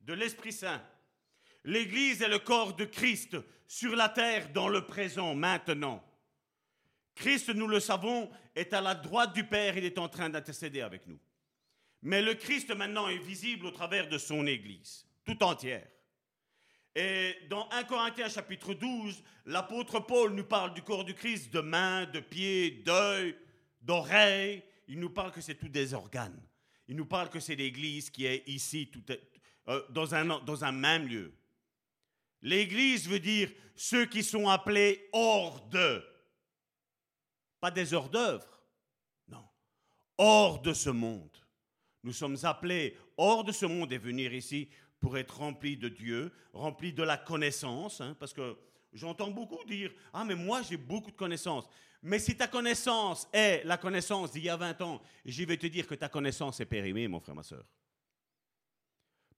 [SPEAKER 3] de l'Esprit Saint. L'Église est le corps de Christ sur la terre dans le présent, maintenant. Christ, nous le savons, est à la droite du Père, il est en train d'intercéder avec nous. Mais le Christ maintenant est visible au travers de son Église, tout entière. Et dans 1 Corinthiens chapitre 12, l'apôtre Paul nous parle du corps du Christ, de mains, de pieds, d'œil, d'oreilles. Il nous parle que c'est tous des organes. Il nous parle que c'est l'Église qui est ici, tout euh, dans, un, dans un même lieu. L'Église veut dire ceux qui sont appelés hors de. Pas des hors d'œuvre, non. Hors de ce monde. Nous sommes appelés hors de ce monde et venir ici pour être remplis de Dieu, remplis de la connaissance, hein, parce que j'entends beaucoup dire Ah, mais moi j'ai beaucoup de connaissances. Mais si ta connaissance est la connaissance d'il y a 20 ans, j'y vais te dire que ta connaissance est périmée, mon frère, ma soeur.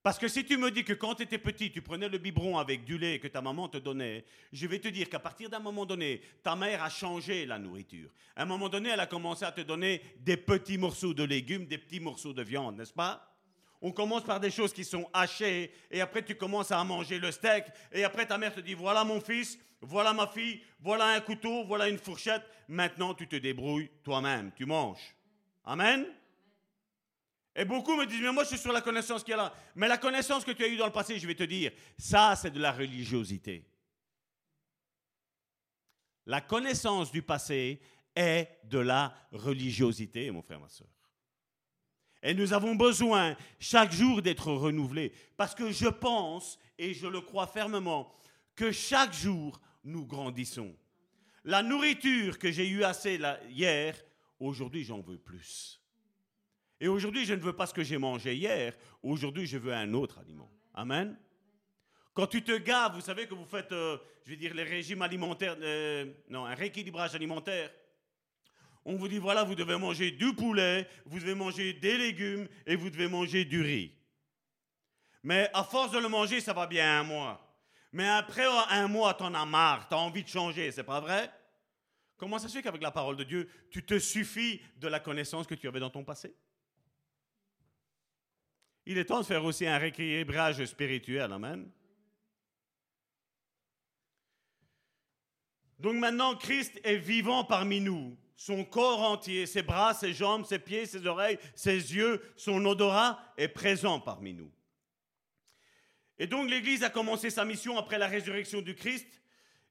[SPEAKER 3] Parce que si tu me dis que quand tu étais petit, tu prenais le biberon avec du lait que ta maman te donnait, je vais te dire qu'à partir d'un moment donné, ta mère a changé la nourriture. À un moment donné, elle a commencé à te donner des petits morceaux de légumes, des petits morceaux de viande, n'est-ce pas? On commence par des choses qui sont hachées, et après tu commences à manger le steak, et après ta mère te dit, voilà mon fils, voilà ma fille, voilà un couteau, voilà une fourchette, maintenant tu te débrouilles toi-même, tu manges. Amen? Et beaucoup me disent, mais moi je suis sur la connaissance qu'il y a là. Mais la connaissance que tu as eue dans le passé, je vais te dire, ça c'est de la religiosité. La connaissance du passé est de la religiosité, mon frère, ma soeur. Et nous avons besoin chaque jour d'être renouvelés. Parce que je pense, et je le crois fermement, que chaque jour, nous grandissons. La nourriture que j'ai eue assez hier, aujourd'hui, j'en veux plus. Et aujourd'hui, je ne veux pas ce que j'ai mangé hier. Aujourd'hui, je veux un autre aliment. Amen. Quand tu te gaves, vous savez que vous faites, euh, je vais dire, les régimes alimentaires, euh, non, un rééquilibrage alimentaire. On vous dit, voilà, vous devez manger du poulet, vous devez manger des légumes et vous devez manger du riz. Mais à force de le manger, ça va bien un mois. Mais après un mois, t'en as marre, t'as envie de changer, c'est pas vrai? Comment ça se fait qu'avec la parole de Dieu, tu te suffis de la connaissance que tu avais dans ton passé? Il est temps de faire aussi un rééquilibrage spirituel, amen. Donc maintenant, Christ est vivant parmi nous son corps entier, ses bras, ses jambes, ses pieds, ses oreilles, ses yeux, son odorat est présent parmi nous. Et donc l'Église a commencé sa mission après la résurrection du Christ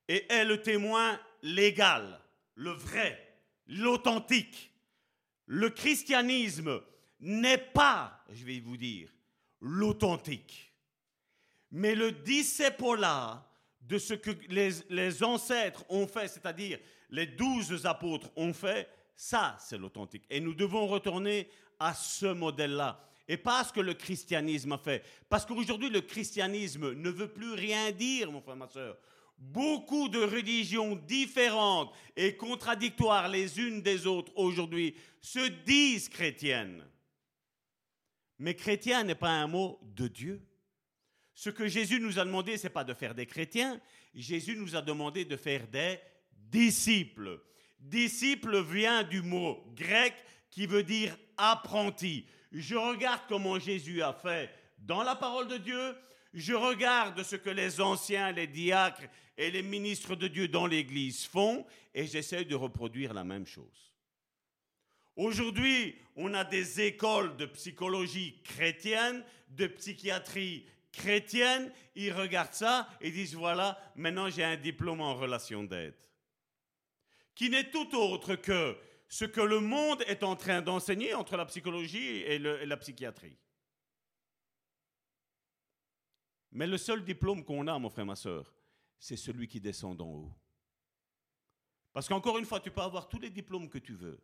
[SPEAKER 3] et est le témoin légal, le vrai, l'authentique. Le christianisme n'est pas, je vais vous dire, l'authentique, mais le disciple-là de ce que les, ancêtres ont fait, c'est-à-dire les douze apôtres ont fait, ça c'est l'authentique. Et nous devons retourner à ce modèle-là. Et pas ce que le christianisme a fait. Parce qu'aujourd'hui, le christianisme ne veut plus rien dire, mon frère, ma soeur. Beaucoup de religions différentes et contradictoires les unes des autres aujourd'hui se disent chrétiennes. Mais chrétien n'est pas un mot de Dieu. Ce que Jésus nous a demandé, ce n'est pas de faire des chrétiens. Jésus nous a demandé de faire des disciple. Disciple vient du mot grec qui veut dire apprenti. Je regarde comment Jésus a fait dans la parole de Dieu, je regarde ce que les anciens, les diacres et les ministres de Dieu dans l'Église font et j'essaie de reproduire la même chose. Aujourd'hui, on a des écoles de psychologie chrétienne, de psychiatrie chrétienne, ils regardent ça et disent voilà, maintenant j'ai un diplôme en relation d'aide qui n'est tout autre que ce que le monde est en train d'enseigner entre la psychologie et, la psychiatrie. Mais le seul diplôme qu'on a, mon frère, ma soeur, c'est celui qui descend d'en haut. Parce qu'encore une fois, tu peux avoir tous les diplômes que tu veux,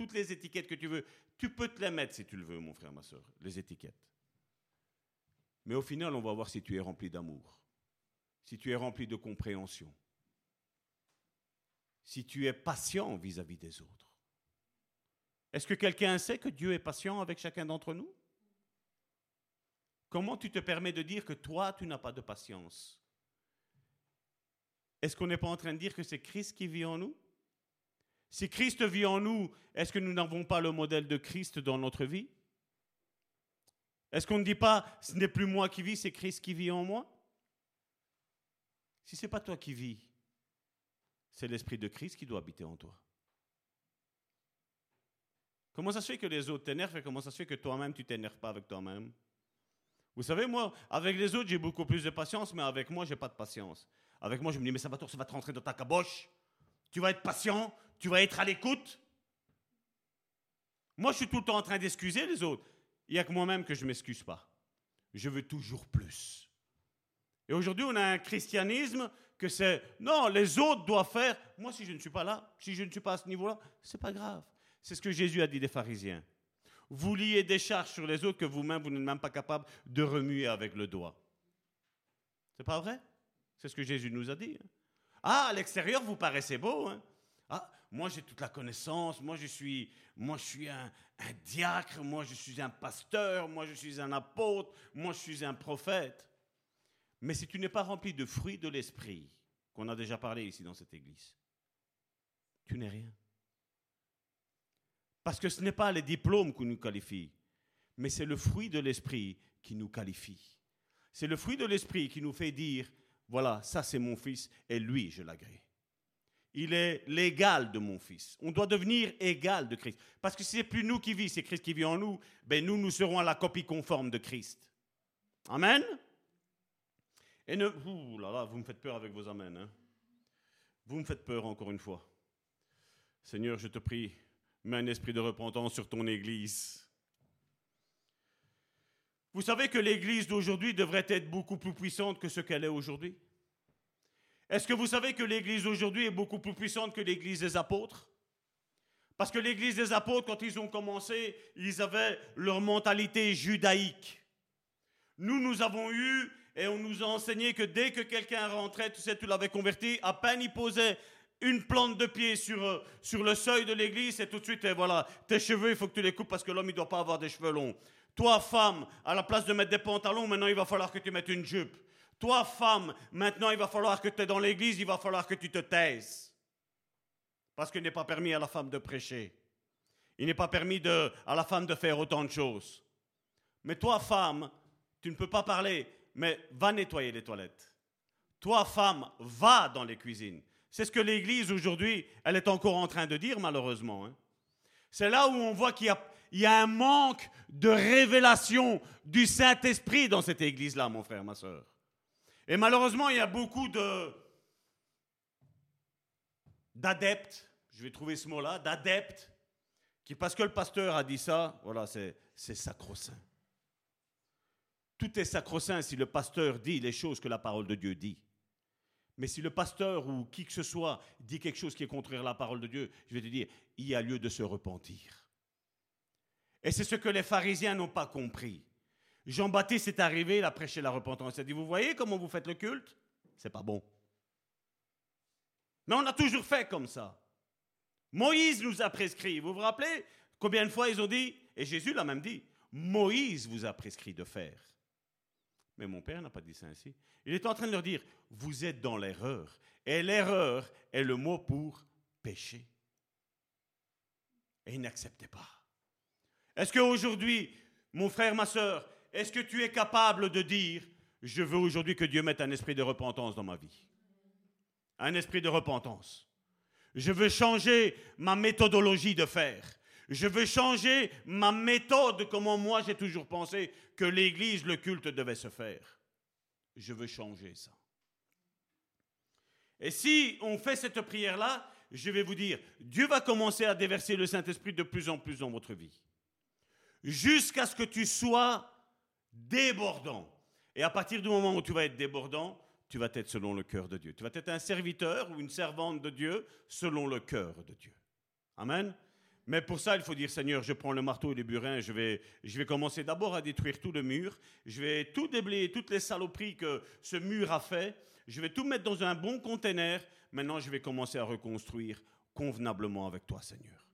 [SPEAKER 3] toutes les étiquettes que tu veux. Tu peux te les mettre si tu le veux, mon frère, ma soeur, les étiquettes. Mais au final, on va voir si tu es rempli d'amour, si tu es rempli de compréhension, si tu es patient vis-à-vis des autres. Est-ce que quelqu'un sait que Dieu est patient avec chacun d'entre nous? Comment tu te permets de dire que toi, tu n'as pas de patience? Est-ce qu'on n'est pas en train de dire que c'est Christ qui vit en nous? Si Christ vit en nous, est-ce que nous n'avons pas le modèle de Christ dans notre vie? Est-ce qu'on ne dit pas, ce n'est plus moi qui vis, c'est Christ qui vit en moi? Si ce n'est pas toi qui vis, c'est l'Esprit de Christ qui doit habiter en toi. Comment ça se fait que les autres t'énervent et comment ça se fait que toi-même tu t'énerves pas avec toi-même? Vous savez, moi, avec les autres, j'ai beaucoup plus de patience, mais avec moi, j'ai pas de patience. Avec moi, je me dis, mais ça va, ça va te rentrer dans ta caboche. Tu vas être patient, tu vas être à l'écoute. Moi, je suis tout le temps en train d'excuser les autres. Il n'y a que moi-même que je ne m'excuse pas. Je veux toujours plus. Et aujourd'hui, on a un christianisme que c'est non, les autres doivent faire. Moi, si je ne suis pas là, si je ne suis pas à ce niveau-là, c'est pas grave. C'est ce que Jésus a dit des pharisiens. Vous liez des charges sur les autres que vous-même, vous n'êtes même pas capable de remuer avec le doigt. C'est pas vrai? C'est ce que Jésus nous a dit. Hein. Ah, à l'extérieur, vous paraissez beau. Hein. Ah, moi j'ai toute la connaissance, moi je suis, moi suis un, un diacre, moi je suis un pasteur, moi je suis un apôtre, moi je suis un prophète. Mais si tu n'es pas rempli de fruits de l'esprit, qu'on a déjà parlé ici dans cette église, tu n'es rien. Parce que ce n'est pas les diplômes qui nous qualifient, mais c'est le fruit de l'esprit qui nous qualifie. C'est le fruit de l'esprit qui nous fait dire, voilà, ça c'est mon fils et lui, je l'agrée. Il est l'égal de mon fils. On doit devenir égal de Christ. Parce que si c'est plus nous qui vivons, c'est Christ qui vit en nous, ben nous, nous serons à la copie conforme de Christ. Amen? Et ne, ouh là là, vous me faites peur avec vos amens. Hein. Vous me faites peur encore une fois. Seigneur, je te prie, mets un esprit de repentance sur ton Église. Vous savez que l'Église d'aujourd'hui devrait être beaucoup plus puissante que ce qu'elle est aujourd'hui? Est-ce que vous savez que l'Église d'aujourd'hui est beaucoup plus puissante que l'Église des apôtres? Parce que l'Église des apôtres, quand ils ont commencé, ils avaient leur mentalité judaïque. Nous, nous avons eu et on nous a enseigné que dès que quelqu'un rentrait, tu sais, tu l'avais converti, à peine il posait une plante de pied sur, euh, sur le seuil de l'église et tout de suite, et voilà, tes cheveux, il faut que tu les coupes parce que l'homme, il ne doit pas avoir des cheveux longs. Toi, femme, à la place de mettre des pantalons, maintenant, il va falloir que tu mettes une jupe. Toi, femme, maintenant, il va falloir que tu es dans l'église, il va falloir que tu te taises. Parce qu'il n'est pas permis à la femme de prêcher. Il n'est pas permis à la femme de faire autant de choses. Mais toi, femme, tu ne peux pas parler, mais va nettoyer les toilettes. Toi, femme, va dans les cuisines. C'est ce que l'Église aujourd'hui, elle est encore en train de dire malheureusement. Hein. C'est là où on voit qu'il y, a un manque de révélation du Saint-Esprit dans cette Église-là, mon frère, ma soeur. Et malheureusement, il y a beaucoup de d'adeptes, je vais trouver ce mot-là, d'adeptes, qui parce que le pasteur a dit ça, voilà, c'est sacro-saint. Tout est sacro-saint si le pasteur dit les choses que la parole de Dieu dit. Mais si le pasteur ou qui que ce soit dit quelque chose qui est contraire à la parole de Dieu, je vais te dire, il y a lieu de se repentir. Et c'est ce que les pharisiens n'ont pas compris. Jean-Baptiste est arrivé, il a prêché la repentance. Il a dit, vous voyez comment vous faites le culte? C'est pas bon. Mais on a toujours fait comme ça. Moïse nous a prescrit. Vous vous rappelez combien de fois ils ont dit, et Jésus l'a même dit, Moïse vous a prescrit de faire. Mais mon père n'a pas dit ça ainsi. Il est en train de leur dire, vous êtes dans l'erreur. Et l'erreur est le mot pour péché. Et il n'acceptait pas. Est-ce qu'aujourd'hui, mon frère, ma soeur, est-ce que tu es capable de dire, je veux aujourd'hui que Dieu mette un esprit de repentance dans ma vie? Un esprit de repentance. Je veux changer ma méthodologie de faire. Je veux changer ma méthode, comment moi j'ai toujours pensé que l'Église, le culte devait se faire. Je veux changer ça. Et si on fait cette prière-là, je vais vous dire, Dieu va commencer à déverser le Saint-Esprit de plus en plus dans votre vie. Jusqu'à ce que tu sois débordant. Et à partir du moment où tu vas être débordant, tu vas être selon le cœur de Dieu. Tu vas être un serviteur ou une servante de Dieu selon le cœur de Dieu. Amen. Mais pour ça, il faut dire, Seigneur, je prends le marteau et les burins, je vais, je vais commencer d'abord à détruire tout le mur, je vais tout déblayer, toutes les saloperies que ce mur a fait, je vais tout mettre dans un bon conteneur, maintenant je vais commencer à reconstruire convenablement avec toi, Seigneur.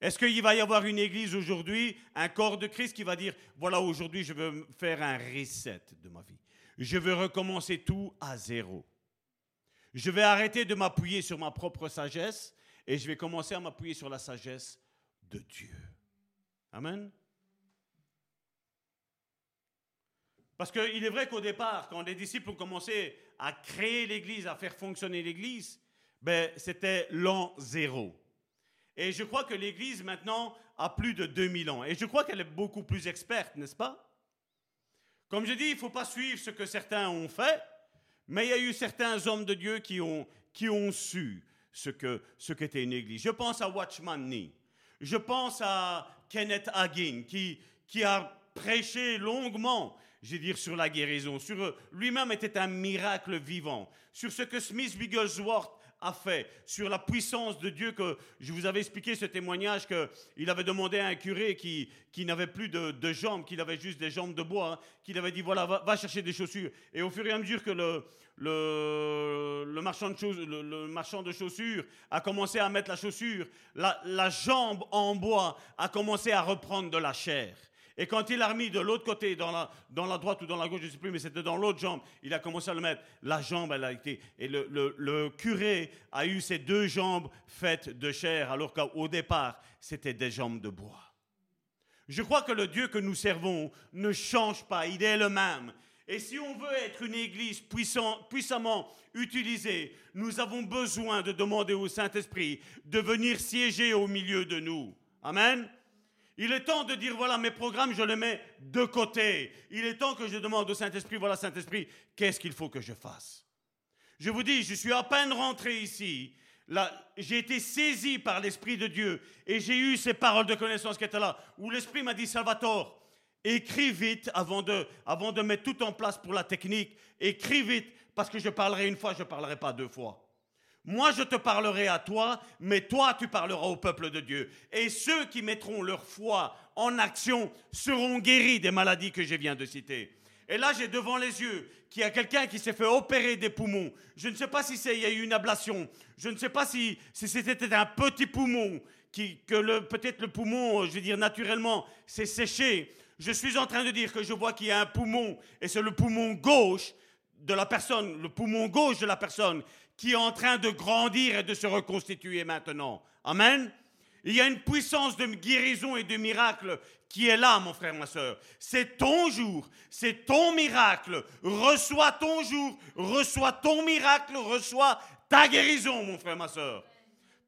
[SPEAKER 3] Est-ce qu'il va y avoir une église aujourd'hui, un corps de Christ qui va dire, voilà, aujourd'hui je veux faire un reset de ma vie. Je veux recommencer tout à zéro. Je vais arrêter de m'appuyer sur ma propre sagesse et je vais commencer à m'appuyer sur la sagesse de Dieu. Amen. Parce qu'il est vrai qu'au départ, quand les disciples ont commencé à créer l'Église, à faire fonctionner l'Église, ben, c'était l'an zéro. Et je crois que l'Église maintenant a plus de 2000 ans. Et je crois qu'elle est beaucoup plus experte, n'est-ce pas? Comme je dis, il ne faut pas suivre ce que certains ont fait, mais il y a eu certains hommes de Dieu qui ont, su ce qu'était une Église. Je pense à Watchman Nee. Je pense à Kenneth Hagin, qui, a prêché longuement je dire, sur la guérison, lui-même était un miracle vivant, sur ce que Smith Wigglesworth a fait, sur la puissance de Dieu que je vous avais expliqué ce témoignage qu'il avait demandé à un curé qui, qui n'avait plus de, jambes, qu'il avait juste des jambes de bois, hein, qu'il avait dit voilà, va, chercher des chaussures. Et au fur et à mesure que le, le, marchand, de le, marchand de chaussures a commencé à mettre la chaussure, la, la jambe en bois a commencé à reprendre de la chair. Et quand il a remis de l'autre côté, dans la, dans la droite ou dans la gauche, je ne sais plus, mais c'était dans l'autre jambe, il a commencé à le mettre. La jambe, elle a été. Et le, le, curé a eu ses deux jambes faites de chair, alors qu'au départ, c'était des jambes de bois. Je crois que le Dieu que nous servons ne change pas, il est le même. Et si on veut être une église puissamment utilisée, nous avons besoin de demander au Saint-Esprit de venir siéger au milieu de nous. Amen. Il est temps de dire, voilà, mes programmes, je les mets de côté. Il est temps que je demande au Saint-Esprit, voilà, Saint-Esprit, qu'est-ce qu'il faut que je fasse? Je vous dis, je suis à peine rentré ici. J'ai été saisi par l'Esprit de Dieu et j'ai eu ces paroles de connaissance qui étaient là, où l'Esprit m'a dit, Salvatore, écris vite avant de, avant de mettre tout en place pour la technique. Écris vite, parce que je parlerai une fois, je ne parlerai pas deux fois. Moi, je te parlerai à toi, mais toi, tu parleras au peuple de Dieu. Et ceux qui mettront leur foi en action seront guéris des maladies que je viens de citer. Et là, j'ai devant les yeux qu'il y a quelqu'un qui s'est fait opérer des poumons. Je ne sais pas si c'est, il y a eu une ablation. Je ne sais pas si, c'était un petit poumon, qui, que peut-être le poumon, je veux dire, naturellement, s'est séché. Je suis en train de dire que je vois qu'il y a un poumon, et c'est le poumon gauche de la personne, le poumon gauche de la personne qui est en train de grandir et de se reconstituer maintenant. Amen. Il y a une puissance de guérison et de miracle qui est là, mon frère, ma soeur. C'est ton jour, c'est ton miracle. Reçois ton jour, reçois ton miracle, reçois ta guérison, mon frère, ma soeur.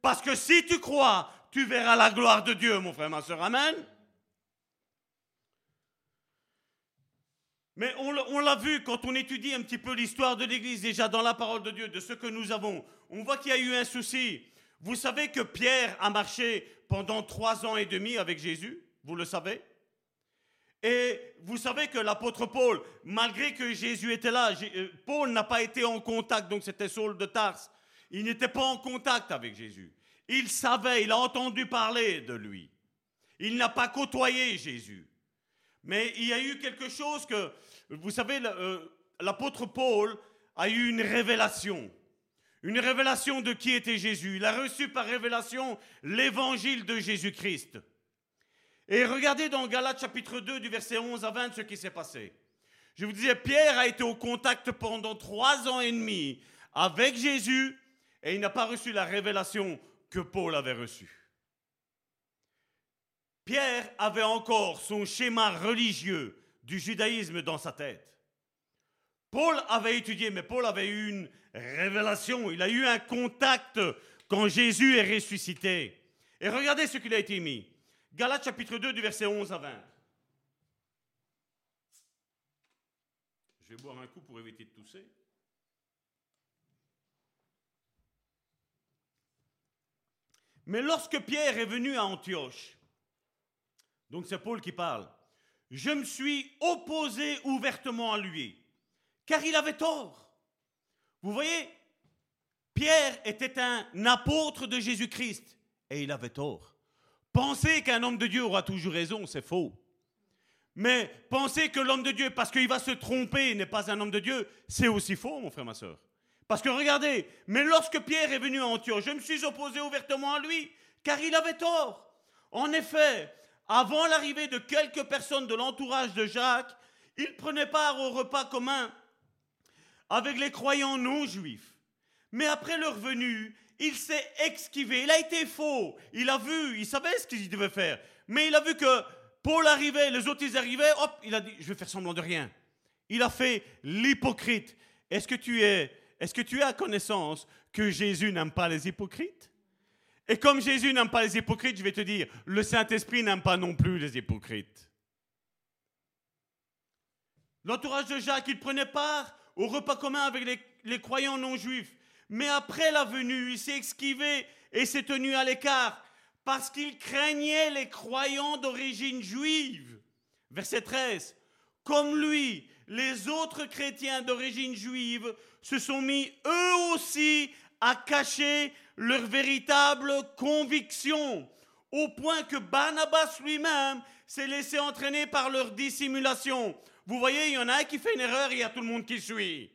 [SPEAKER 3] Parce que si tu crois, tu verras la gloire de Dieu, mon frère, ma soeur. Amen. Mais on l'a vu quand on étudie un petit peu l'histoire de l'Église, déjà dans la parole de Dieu, de ce que nous avons. On voit qu'il y a eu un souci. Vous savez que Pierre a marché pendant trois ans et demi avec Jésus, vous le savez Et vous savez que l'apôtre Paul, malgré que Jésus était là, euh, Paul n'a pas été en contact, donc c'était Saul de Tarse, il n'était pas en contact avec Jésus. Il savait, il a entendu parler de lui. Il n'a pas côtoyé Jésus. Mais il y a eu quelque chose que, vous savez, euh, l'apôtre Paul a eu une révélation. Une révélation de qui était Jésus. Il a reçu par révélation l'évangile de Jésus-Christ. Et regardez dans Galates chapitre 2 du verset 11 à 20 ce qui s'est passé. Je vous disais, Pierre a été au contact pendant trois ans et demi avec Jésus et il n'a pas reçu la révélation que Paul avait reçue. Pierre avait encore son schéma religieux du judaïsme dans sa tête. Paul avait étudié, mais Paul avait eu une révélation, il a eu un contact quand Jésus est ressuscité. Et regardez ce qu'il a été mis. Galates chapitre 2 du verset 11 à 20. Je vais boire un coup pour éviter de tousser. Mais lorsque Pierre est venu à Antioche, donc c'est Paul qui parle. Je me suis opposé ouvertement à lui, car il avait tort. Vous voyez, Pierre était un apôtre de Jésus-Christ, et il avait tort. Penser qu'un homme de Dieu aura toujours raison, c'est faux. Mais penser que l'homme de Dieu, parce qu'il va se tromper, n'est pas un homme de Dieu, c'est aussi faux, mon frère, ma soeur. Parce que regardez, mais lorsque Pierre est venu à Antioche, je me suis opposé ouvertement à lui, car il avait tort. En effet, avant l'arrivée de quelques personnes de l'entourage de Jacques, il prenait part au repas commun avec les croyants non juifs. Mais après leur venue, il s'est exquivé. Il a été faux. Il a vu, il savait ce qu'il devait faire. Mais il a vu que Paul arrivait, les autres ils arrivaient, hop, il a dit, je vais faire semblant de rien. Il a fait l'hypocrite. Est-ce que tu es, est-ce que tu as connaissance que Jésus n'aime pas les hypocrites? Et comme Jésus n'aime pas les hypocrites, je vais te dire, le Saint-Esprit n'aime pas non plus les hypocrites. L'entourage de Jacques, il prenait part au repas commun avec les, croyants non juifs. Mais après la venue, il s'est exquivé et s'est tenu à l'écart parce qu'il craignait les croyants d'origine juive. Verset 13. Comme lui, les autres chrétiens d'origine juive se sont mis eux aussi à cacher leur véritable conviction, au point que Barnabas lui-même s'est laissé entraîner par leur dissimulation. Vous voyez, il y en a un qui fait une erreur et il y a tout le monde qui suit.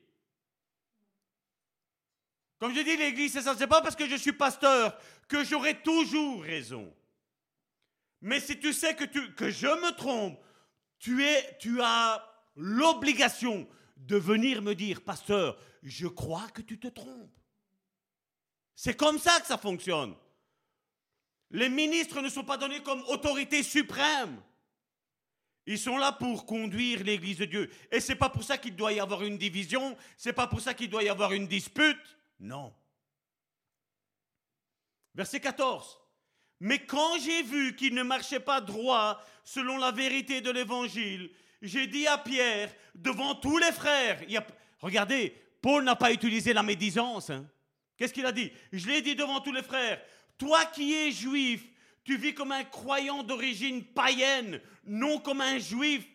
[SPEAKER 3] Comme je dis, l'Église, c'est ça. C'est pas parce que je suis pasteur que j'aurai toujours raison. Mais si tu sais que, je me trompe, tu as l'obligation de venir me dire, pasteur, je crois que tu te trompes. C'est comme ça que ça fonctionne. Les ministres ne sont pas donnés comme autorité suprême. Ils sont là pour conduire l'Église de Dieu. Et c'est pas pour ça qu'il doit y avoir une division, c'est pas pour ça qu'il doit y avoir une dispute. Non. Verset 14. Mais quand j'ai vu qu'il ne marchait pas droit selon la vérité de l'Évangile, j'ai dit à Pierre, devant tous les frères, regardez, Paul n'a pas utilisé la médisance. Hein. Qu'est-ce qu'il a dit? Je l'ai dit devant tous les frères, toi qui es juif, tu vis comme un croyant d'origine païenne, non comme un juif.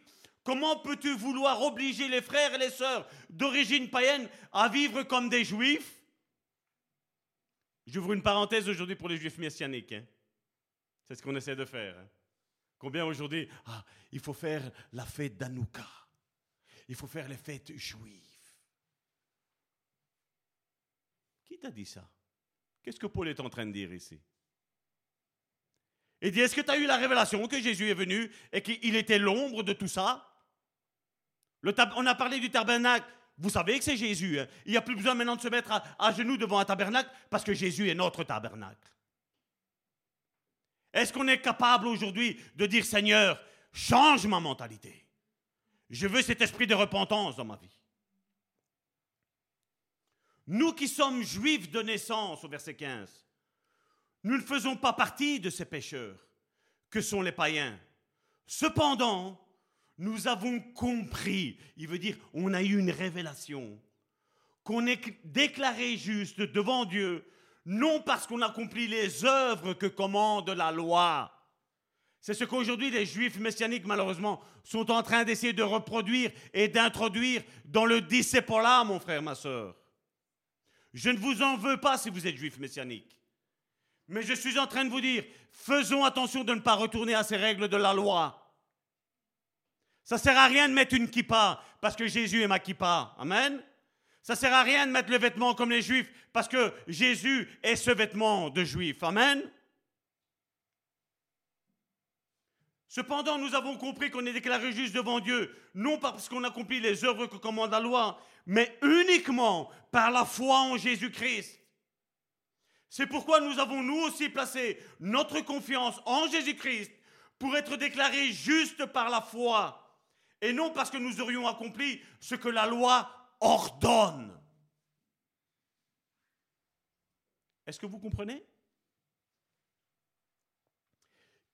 [SPEAKER 3] Comment peux-tu vouloir obliger les frères et les sœurs d'origine païenne à vivre comme des juifs? J'ouvre une parenthèse aujourd'hui pour les juifs messianiques. Hein. C'est ce qu'on essaie de faire. Hein. Combien aujourd'hui ah, Il faut faire la fête d'Anouka. Il faut faire les fêtes juives. Qui t'a dit ça? Qu'est-ce que Paul est en train de dire ici? Il dit, est-ce que tu as eu la révélation que Jésus est venu et qu'il était l'ombre de tout ça? On a parlé du tabernacle. Vous savez que c'est Jésus. Hein. Il n'y a plus besoin maintenant de se mettre à, genoux devant un tabernacle parce que Jésus est notre tabernacle. Est-ce qu'on est capable aujourd'hui de dire Seigneur, change ma mentalité? Je veux cet esprit de repentance dans ma vie. Nous qui sommes juifs de naissance, au verset 15, nous ne faisons pas partie de ces pécheurs que sont les païens. Cependant, nous avons compris, il veut dire on a eu une révélation, qu'on est déclaré juste devant Dieu, non parce qu'on accomplit les œuvres que commande la loi. C'est ce qu'aujourd'hui les juifs messianiques, malheureusement, sont en train d'essayer de reproduire et d'introduire dans le disciple-là, mon frère, ma soeur. Je ne vous en veux pas si vous êtes juif messianique. Mais je suis en train de vous dire, faisons attention de ne pas retourner à ces règles de la loi. Ça sert à rien de mettre une kippa parce que Jésus est ma kippa. Amen. Ça sert à rien de mettre le vêtement comme les juifs parce que Jésus est ce vêtement de juif. Amen. Cependant, nous avons compris qu'on est déclaré juste devant Dieu, non parce qu'on accomplit les œuvres que commande la loi, mais uniquement par la foi en Jésus-Christ. C'est pourquoi nous avons nous aussi placé notre confiance en Jésus-Christ pour être déclarés juste par la foi et non parce que nous aurions accompli ce que la loi ordonne. Est-ce que vous comprenez?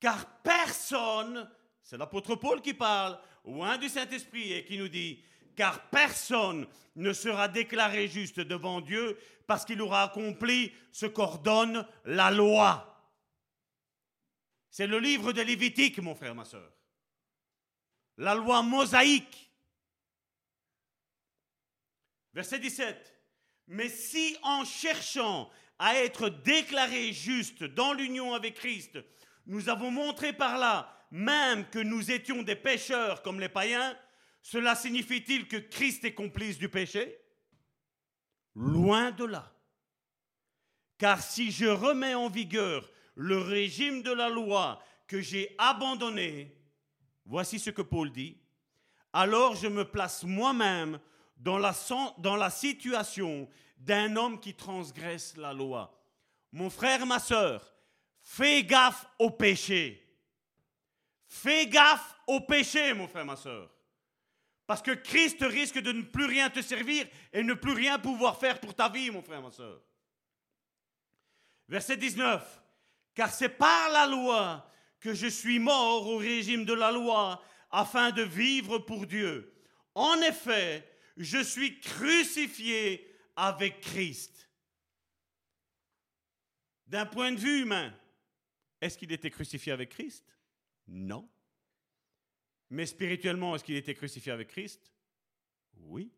[SPEAKER 3] Car personne, c'est l'apôtre Paul qui parle, un du Saint-Esprit, et qui nous dit, car personne ne sera déclaré juste devant Dieu parce qu'il aura accompli ce qu'ordonne la loi. C'est le livre de Lévitique, mon frère, ma soeur la loi mosaïque. Verset 17. Mais si en cherchant à être déclarés justes dans l'union avec Christ, nous avons montré par là même que nous étions des pécheurs comme les païens, cela signifie-t-il que Christ est complice du péché? Loin de là. Car si je remets en vigueur le régime de la loi que j'ai abandonné, Voici ce que Paul dit. Alors je me place moi-même dans la, situation d'un homme qui transgresse la loi. Mon frère, ma soeur, fais gaffe au péché. Fais gaffe au péché, mon frère, ma soeur. Parce que Christ risque de ne plus rien te servir et ne plus rien pouvoir faire pour ta vie, mon frère, ma soeur. Verset 19. Car c'est par la loi que je suis mort au régime de la loi afin de vivre pour Dieu. En effet, je suis crucifié avec Christ. D'un point de vue humain, est-ce qu'il était crucifié avec Christ? Non. Mais spirituellement, est-ce qu'il était crucifié avec Christ? Oui.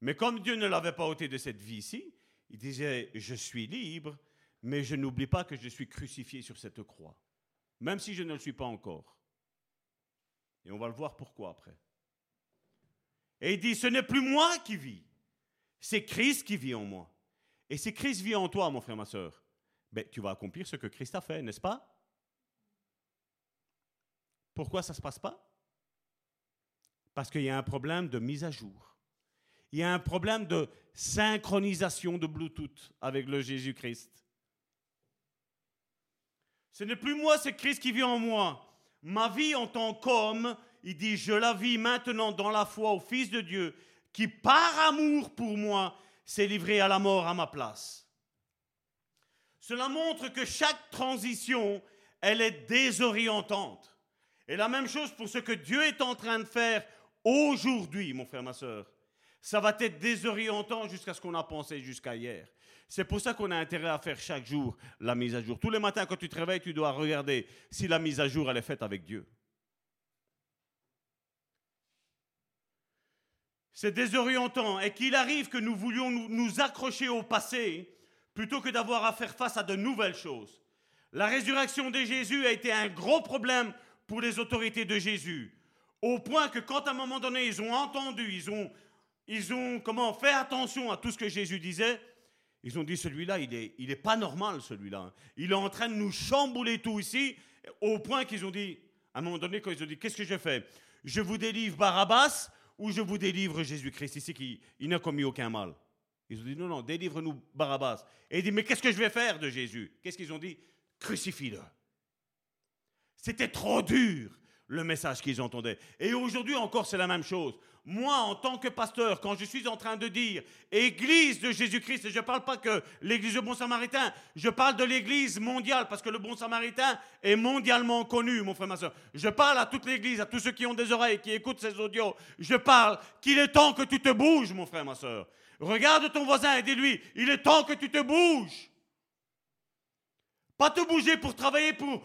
[SPEAKER 3] Mais comme Dieu ne l'avait pas ôté de cette vie-ci, il disait, je suis libre, mais je n'oublie pas que je suis crucifié sur cette croix, même si je ne le suis pas encore. Et on va le voir pourquoi après. Et il dit, ce n'est plus moi qui vis, c'est Christ qui vit en moi. Et si Christ vit en toi, mon frère, ma soeur, ben, tu vas accomplir ce que Christ a fait, n'est-ce pas? Pourquoi ça ne se passe pas? Parce qu'il y a un problème de mise à jour. Il y a un problème de synchronisation de Bluetooth avec le Jésus-Christ. Ce n'est plus moi, c'est Christ qui vit en moi. Ma vie en tant qu'homme, il dit, je la vis maintenant dans la foi au Fils de Dieu, qui par amour pour moi s'est livré à la mort à ma place. Cela montre que chaque transition, elle est désorientante. Et la même chose pour ce que Dieu est en train de faire aujourd'hui, mon frère, ma soeur. Ça va être désorientant jusqu'à ce qu'on a pensé jusqu'à hier. C'est pour ça qu'on a intérêt à faire chaque jour la mise à jour. Tous les matins, quand tu te réveilles, tu dois regarder si la mise à jour, elle est faite avec Dieu. C'est désorientant. Et qu'il arrive que nous voulions nous accrocher au passé, plutôt que d'avoir à faire face à de nouvelles choses. La résurrection de Jésus a été un gros problème pour les autorités de Jésus, au point que quand à un moment donné ils ont entendu, ils ont, ils ont comment fait attention à tout ce que Jésus disait, ils ont dit celui-là, il n'est il est pas normal celui-là. Il est en train de nous chambouler tout ici, au point qu'ils ont dit, à un moment donné, quand ils ont dit, qu'est-ce que je fais? Je vous délivre Barabbas ou je vous délivre Jésus-Christ? Ici qui n'a commis aucun mal ils ont dit non, non, délivre-nous Barabbas. Et il dit, mais qu'est-ce que je vais faire de Jésus? Qu'est-ce qu'ils ont dit? Crucifie-le. C'était trop dur le message qu'ils entendaient. Et aujourd'hui encore, c'est la même chose. Moi, en tant que pasteur, quand je suis en train de dire Église de Jésus-Christ, je ne parle pas que l'Église du Bon Samaritain, je parle de l'Église mondiale, parce que le Bon Samaritain est mondialement connu, mon frère, ma soeur. Je parle à toute l'Église, à tous ceux qui ont des oreilles, qui écoutent ces audios. Je parle qu'il est temps que tu te bouges, mon frère, ma soeur. Regarde ton voisin et dis-lui, il est temps que tu te bouges. Pas te bouger pour travailler pour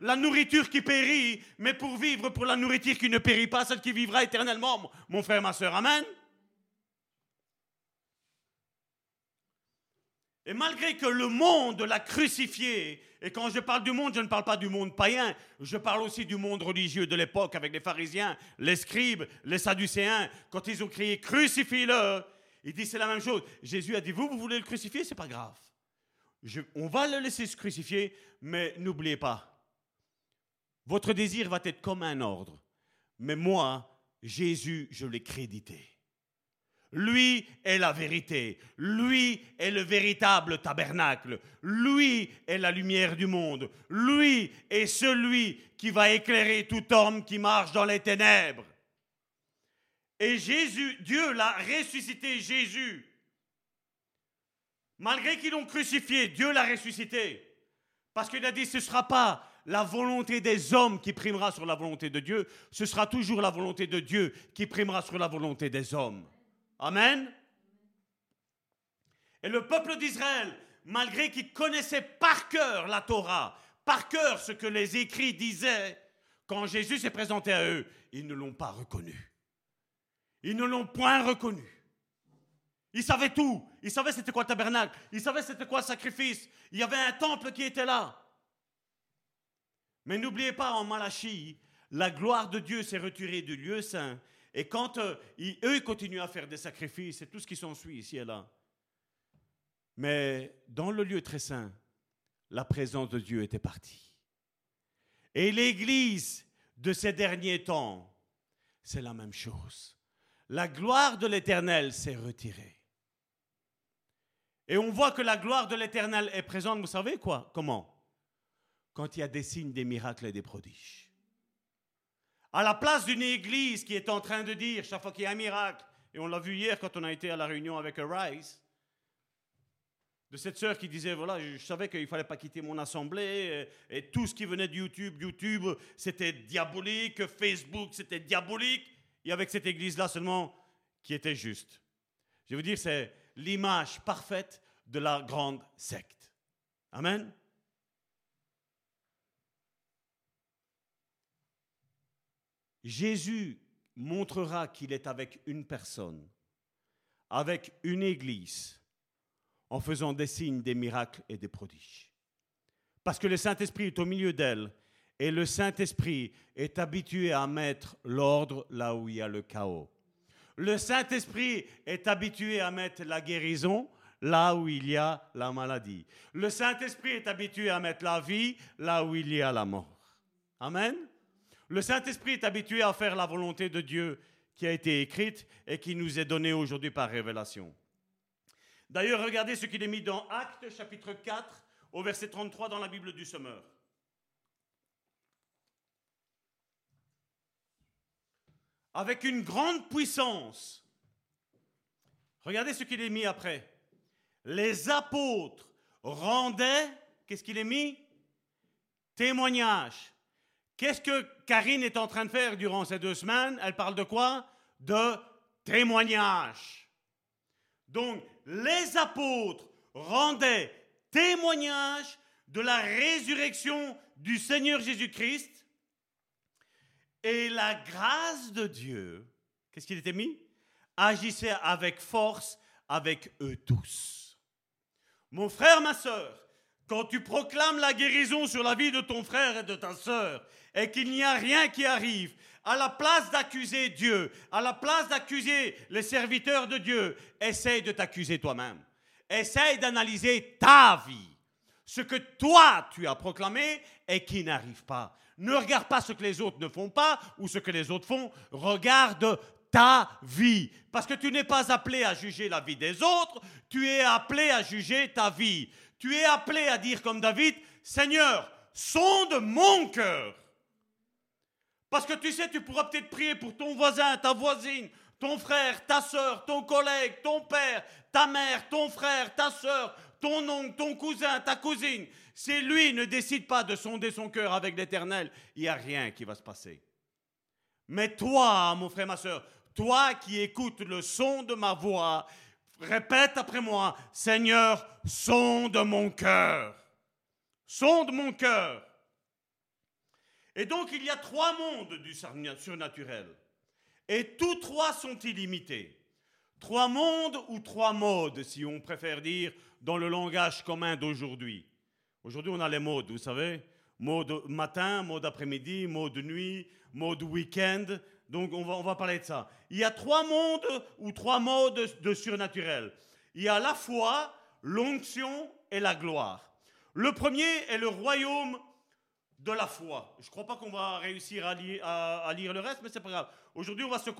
[SPEAKER 3] la nourriture qui périt, mais pour vivre pour la nourriture qui ne périt pas, celle qui vivra éternellement, mon frère, ma soeur. Amen. Et malgré que le monde l'a crucifié, et quand je parle du monde, je ne parle pas du monde païen, je parle aussi du monde religieux de l'époque avec les pharisiens, les scribes, les sadducéens, quand ils ont crié crucifie-le, il dit c'est la même chose. Jésus a dit vous, vous voulez le crucifier, c'est pas grave. on va le laisser se crucifier, mais n'oubliez pas, votre désir va être comme un ordre. Mais moi, Jésus, je l'ai crédité. Lui est la vérité. Lui est le véritable tabernacle. Lui est la lumière du monde. Lui est celui qui va éclairer tout homme qui marche dans les ténèbres. Et Jésus, Dieu l'a ressuscité, Jésus. Malgré qu'ils l'ont crucifié, Dieu l'a ressuscité. Parce qu'il a dit, ce ne sera pas la volonté des hommes qui primera sur la volonté de Dieu, ce sera toujours la volonté de Dieu qui primera sur la volonté des hommes. Amen. Et le peuple d'Israël, malgré qu'ils connaissaient par cœur la Torah, par cœur ce que les écrits disaient, quand Jésus s'est présenté à eux, ils ne l'ont pas reconnu. Ils ne l'ont point reconnu. Ils savaient tout. Ils savaient c'était quoi le tabernacle. Ils savaient c'était quoi sacrifice. Il y avait un temple qui était là. Mais n'oubliez pas, en Malachie, la gloire de Dieu s'est retirée du lieu saint. Et quand euh, eux continuent à faire des sacrifices, c'est tout ce qui s'ensuit ici et là. Mais dans le lieu très saint, la présence de Dieu était partie. Et l'Église de ces derniers temps, c'est la même chose la gloire de l'Éternel s'est retirée. Et on voit que la gloire de l'Éternel est présente, vous savez quoi? Comment? Quand il y a des signes, des miracles et des prodiges. À la place d'une église qui est en train de dire, chaque fois qu'il y a un miracle, et on l'a vu hier quand on a été à la réunion avec Arise, de cette sœur qui disait, voilà, je savais qu'il ne fallait pas quitter mon assemblée, et, et, tout ce qui venait de YouTube, YouTube, c'était diabolique, Facebook, c'était diabolique, et avec cette église-là seulement qui était juste. Je vais vous dire, c'est l'image parfaite de la grande secte. Amen. Jésus montrera qu'il est avec une personne, avec une église, en faisant des signes, des miracles et des prodiges. Parce que le Saint-Esprit est au milieu d'elle et le Saint-Esprit est habitué à mettre l'ordre là où il y a le chaos. Le Saint-Esprit est habitué à mettre la guérison là où il y a la maladie. Le Saint-Esprit est habitué à mettre la vie là où il y a la mort. Amen. Le Saint-Esprit est habitué à faire la volonté de Dieu qui a été écrite et qui nous est donnée aujourd'hui par révélation. D'ailleurs, regardez ce qu'il est mis dans Actes chapitre 4 au verset 33 dans la Bible du Semeur. Avec une grande puissance. Regardez ce qu'il est mis après. Les apôtres rendaient, qu'est-ce qu'il est mis? Témoignage. Qu'est-ce que Karine est en train de faire durant ces deux semaines? Elle parle de quoi? De témoignage. Donc, les apôtres rendaient témoignage de la résurrection du Seigneur Jésus-Christ et la grâce de Dieu, qu'est-ce qu'il était mis? Agissait avec force avec eux tous. Mon frère, ma soeur, quand tu proclames la guérison sur la vie de ton frère et de ta soeur, et qu'il n'y a rien qui arrive, à la place d'accuser Dieu, à la place d'accuser les serviteurs de Dieu, essaye de t'accuser toi-même. Essaye d'analyser ta vie, ce que toi tu as proclamé et qui n'arrive pas. Ne regarde pas ce que les autres ne font pas ou ce que les autres font. Regarde ta vie. Parce que tu n'es pas appelé à juger la vie des autres, tu es appelé à juger ta vie. Tu es appelé à dire comme David, Seigneur, sonde mon cœur. Parce que tu sais, tu pourras peut-être prier pour ton voisin, ta voisine, ton frère, ta soeur, ton collègue, ton père, ta mère, ton frère, ta soeur, ton oncle, ton cousin, ta cousine. Si lui ne décide pas de sonder son cœur avec l'Éternel, il n'y a rien qui va se passer. Mais toi, mon frère, ma soeur, toi qui écoutes le son de ma voix, répète après moi, Seigneur, sonde mon cœur. Sonde mon cœur. Et donc il y a trois mondes du surnaturel. Et tous trois sont illimités. Trois mondes ou trois modes, si on préfère dire dans le langage commun d'aujourd'hui. Aujourd'hui, on a les modes, vous savez. Mode matin, mode après-midi, mode nuit, mode week-end. Donc, on va, parler de ça. Il y a trois mondes ou trois modes de surnaturel. Il y a la foi, l'onction et la gloire. Le premier est le royaume de la foi. Je ne crois pas qu'on va réussir à à, lire, le reste, mais c'est pas grave. Aujourd'hui, on va se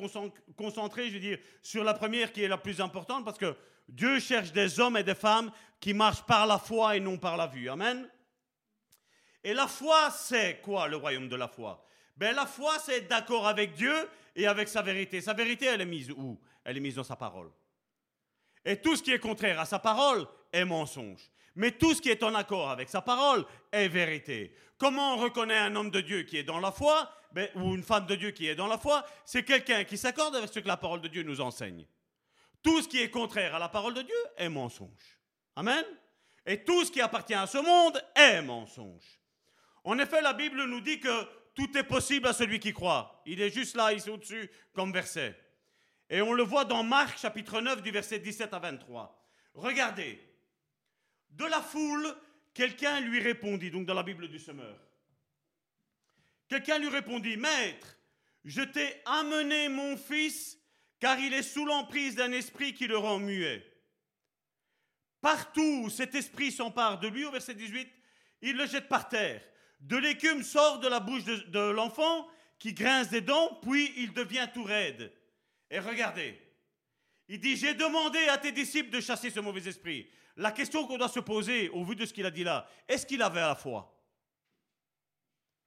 [SPEAKER 3] concentrer, je veux dire, sur la première qui est la plus importante parce que Dieu cherche des hommes et des femmes qui marchent par la foi et non par la vue. Amen. Et la foi, c'est quoi le royaume de la foi? Ben la foi, c'est d'accord avec Dieu et avec sa vérité. Sa vérité, elle est mise où? Elle est mise dans sa parole. Et tout ce qui est contraire à sa parole est mensonge. Mais tout ce qui est en accord avec sa parole est vérité. Comment on reconnaît un homme de Dieu qui est dans la foi, ben, ou une femme de Dieu qui est dans la foi? C'est quelqu'un qui s'accorde avec ce que la parole de Dieu nous enseigne. Tout ce qui est contraire à la parole de Dieu est mensonge. Amen. Et tout ce qui appartient à ce monde est mensonge. En effet, la Bible nous dit que tout est possible à celui qui croit. Il est juste là, ici au-dessus, comme verset. Et on le voit dans Marc chapitre 9 du verset 17 à 23. Regardez. De la foule, quelqu'un lui répondit, donc dans la Bible du semeur. Quelqu'un lui répondit, Maître, je t'ai amené mon fils car il est sous l'emprise d'un esprit qui le rend muet. Partout où cet esprit s'empare de lui, au verset 18, il le jette par terre. De l'écume sort de la bouche de, l'enfant qui grince des dents, puis il devient tout raide. Et regardez, il dit, j'ai demandé à tes disciples de chasser ce mauvais esprit. La question qu'on doit se poser au vu de ce qu'il a dit là, est-ce qu'il avait la foi?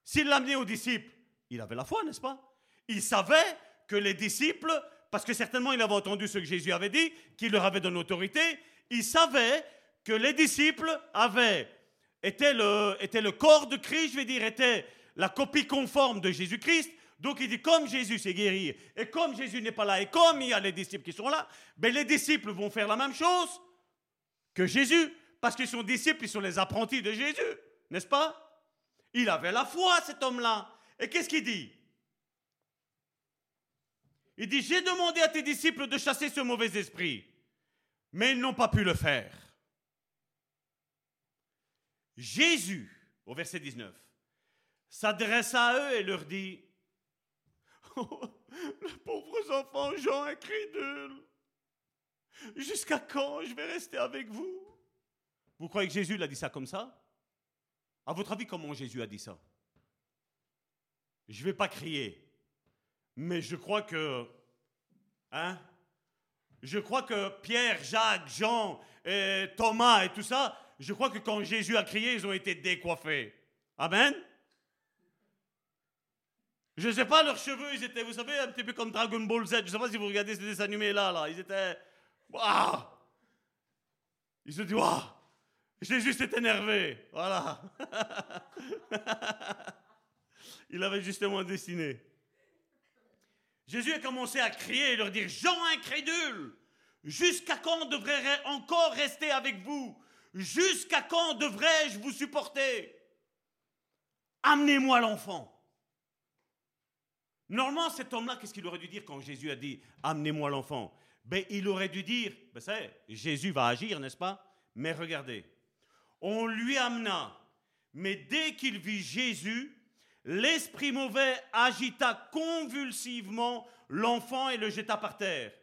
[SPEAKER 3] S'il l'a amené aux disciples, il avait la foi, n'est-ce pas? Il savait que les disciples, parce que certainement il avait entendu ce que Jésus avait dit, qu'il leur avait donné autorité, il savait que les disciples avaient, étaient le, était le corps de Christ, je vais dire, était la copie conforme de Jésus-Christ, donc il dit, comme Jésus s'est guéri, et comme Jésus n'est pas là, et comme il y a les disciples qui sont là, ben les disciples vont faire la même chose que Jésus, parce qu'ils sont disciples, ils sont les apprentis de Jésus, n'est-ce pas? Il avait la foi, cet homme-là. Et qu'est-ce qu'il dit? Il dit, j'ai demandé à tes disciples de chasser ce mauvais esprit, mais ils n'ont pas pu le faire. Jésus, au verset 19, s'adresse à eux et leur dit, les pauvres enfants, Jean incrédule. Jusqu'à quand je vais rester avec vous? Vous croyez que Jésus l'a dit ça comme ça? À votre avis, comment Jésus a dit ça? Je ne vais pas crier, mais je crois que... Hein Je crois que Pierre, Jacques, Jean, Thomas et tout ça, je crois que quand Jésus a crié, ils ont été décoiffés. Amen je ne sais pas, leurs cheveux, ils étaient, vous savez, un petit peu comme Dragon Ball Z. Je ne sais pas si vous regardez ces dessins animés là, là. Ils étaient. Waouh Ils se disent, waouh Jésus s'est énervé. Voilà. Il avait justement dessiné. Jésus a commencé à crier et leur dire Jean incrédule, jusqu'à quand devrais-je encore rester avec vous? Jusqu'à quand devrais-je vous supporter? Amenez-moi l'enfant. Normalement, cet homme-là, qu'est-ce qu'il aurait dû dire quand Jésus a dit Amenez-moi l'enfant? Ben, Il aurait dû dire ben, ça Jésus va agir, n'est-ce pas? Mais regardez, on lui amena, mais dès qu'il vit Jésus, l'esprit mauvais agita convulsivement l'enfant et le jeta par terre.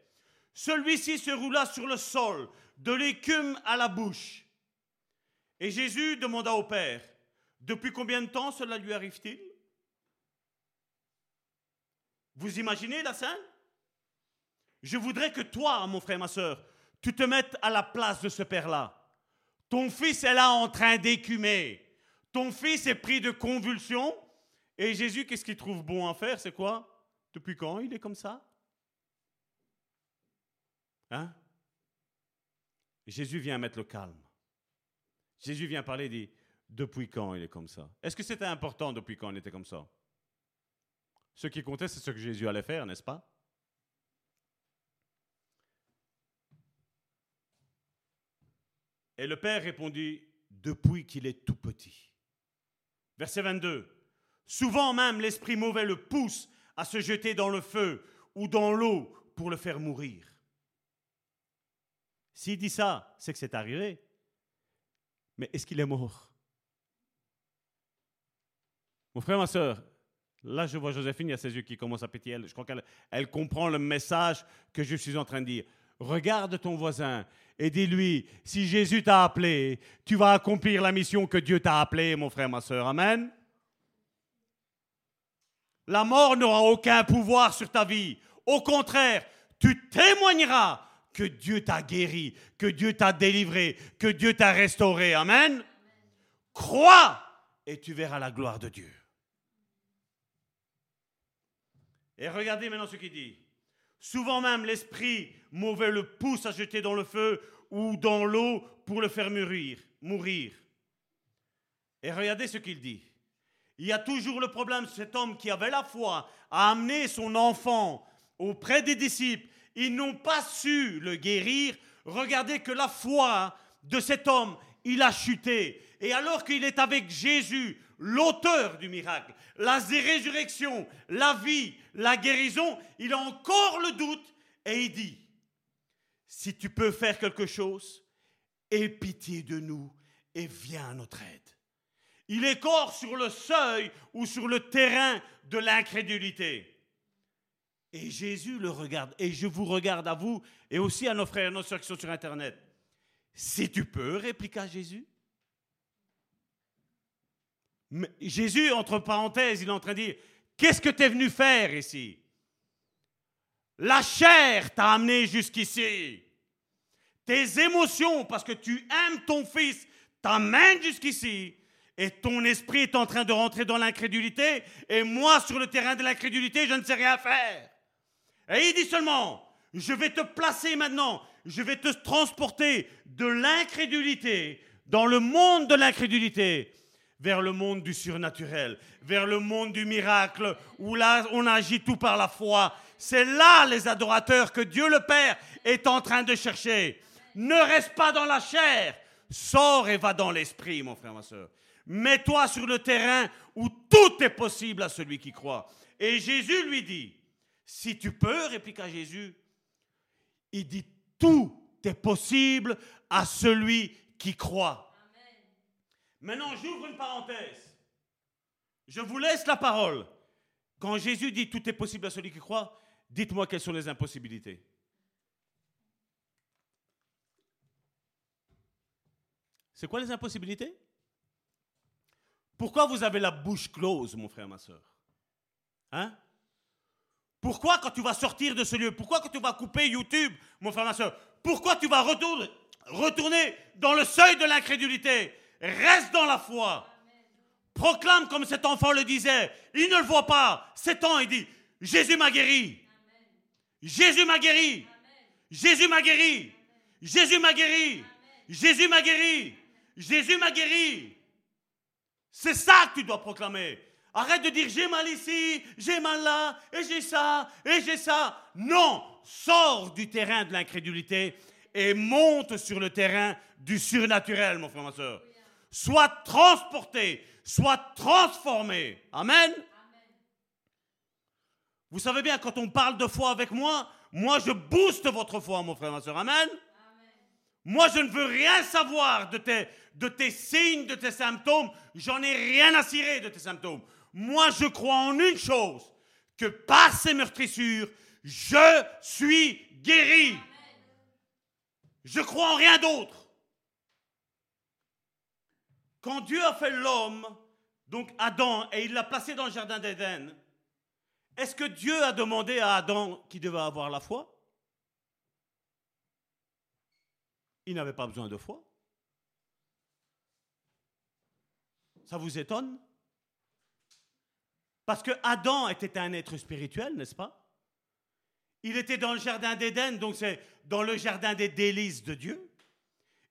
[SPEAKER 3] Celui-ci se roula sur le sol, de l'écume à la bouche. Et Jésus demanda au Père Depuis combien de temps cela lui arrive-t-il? Vous imaginez la scène? Je voudrais que toi, mon frère, ma soeur, tu te mettes à la place de ce père-là. Ton fils est là en train d'écumer. Ton fils est pris de convulsions. Et Jésus, qu'est-ce qu'il trouve bon à faire? C'est quoi? Depuis quand il est comme ça? Hein? Jésus vient mettre le calme. Jésus vient parler, dit, depuis quand il est comme ça? Est-ce que c'était important depuis quand il était comme ça? Ce qui comptait, c'est ce que Jésus allait faire, n'est-ce pas? Et le Père répondit, depuis qu'il est tout petit. Verset 22. Souvent même, l'esprit mauvais le pousse à se jeter dans le feu ou dans l'eau pour le faire mourir. S'il dit ça, c'est que c'est arrivé. Mais est-ce qu'il est mort? Mon frère, ma soeur, Là, je vois Joséphine, il y a ses yeux qui commencent à pétiller. Je crois qu'elle elle comprend le message que je suis en train de dire. Regarde ton voisin et dis-lui, si Jésus t'a appelé, tu vas accomplir la mission que Dieu t'a appelée, mon frère, ma soeur. Amen. La mort n'aura aucun pouvoir sur ta vie. Au contraire, tu témoigneras que Dieu t'a guéri, que Dieu t'a délivré, que Dieu t'a restauré. Amen. Crois et tu verras la gloire de Dieu. Et regardez maintenant ce qu'il dit. Souvent même, l'esprit mauvais le pousse à jeter dans le feu ou dans l'eau pour le faire mourir. mourir. Et regardez ce qu'il dit. Il y a toujours le problème, cet homme qui avait la foi à amener son enfant auprès des disciples. Ils n'ont pas su le guérir. Regardez que la foi de cet homme, il a chuté. Et alors qu'il est avec Jésus, l'auteur du miracle, la résurrection, la vie, la guérison, il a encore le doute et il dit, si tu peux faire quelque chose, aie pitié de nous et viens à notre aide. Il est corps sur le seuil ou sur le terrain de l'incrédulité. Et Jésus le regarde, et je vous regarde à vous, et aussi à nos frères et nos soeurs qui sont sur Internet. Si tu peux, répliqua Jésus. Jésus, entre parenthèses, il est en train de dire, qu'est-ce que tu es venu faire ici? La chair t'a amené jusqu'ici. Tes émotions, parce que tu aimes ton fils, t'amènent jusqu'ici. Et ton esprit est en train de rentrer dans l'incrédulité. Et moi, sur le terrain de l'incrédulité, je ne sais rien faire. Et il dit seulement, je vais te placer maintenant, je vais te transporter de l'incrédulité dans le monde de l'incrédulité vers le monde du surnaturel, vers le monde du miracle, où là on agit tout par la foi. C'est là les adorateurs que Dieu le Père est en train de chercher. Ne reste pas dans la chair, sors et va dans l'esprit, mon frère, ma soeur. Mets-toi sur le terrain où tout est possible à celui qui croit. Et Jésus lui dit, si tu peux, répliqua Jésus, il dit, tout est possible à celui qui croit. Maintenant, j'ouvre une parenthèse. Je vous laisse la parole. Quand Jésus dit tout est possible à celui qui croit, dites-moi quelles sont les impossibilités. C'est quoi les impossibilités? Pourquoi vous avez la bouche close, mon frère, ma soeur Hein? Pourquoi quand tu vas sortir de ce lieu Pourquoi quand tu vas couper YouTube, mon frère, ma soeur Pourquoi tu vas retourner, dans le seuil de l'incrédulité? Reste dans la foi. Proclame comme cet enfant le disait. Il ne le voit pas. Cet ans, il dit, Jésus m'a guéri. Jésus m'a guéri. Jésus m'a guéri. Jésus m'a guéri. Jésus m'a guéri. Jésus m'a guéri. C'est ça que tu dois proclamer. Arrête de dire j'ai mal ici, j'ai mal là, et j'ai ça, et j'ai ça. Non, sors du terrain de l'incrédulité et monte sur le terrain du surnaturel, mon frère, ma soeur. Sois transporté, sois transformé. Amen. Vous savez bien, quand on parle de foi avec moi, moi je booste votre foi, mon frère, ma soeur. Amen. Moi, je ne veux rien savoir de tes, de tes signes, de tes symptômes. J'en ai rien à cirer de tes symptômes. Moi, je crois en une chose, que par ces meurtrissures, je suis guéri. Je crois en rien d'autre. Quand Dieu a fait l'homme, donc Adam, et il l'a placé dans le jardin d'Éden, est-ce que Dieu a demandé à Adam qu'il devait avoir la foi? Il n'avait pas besoin de foi. Ça vous étonne? Parce que Adam était un être spirituel, n'est-ce pas? Il était dans le jardin d'Éden, donc c'est dans le jardin des délices de Dieu.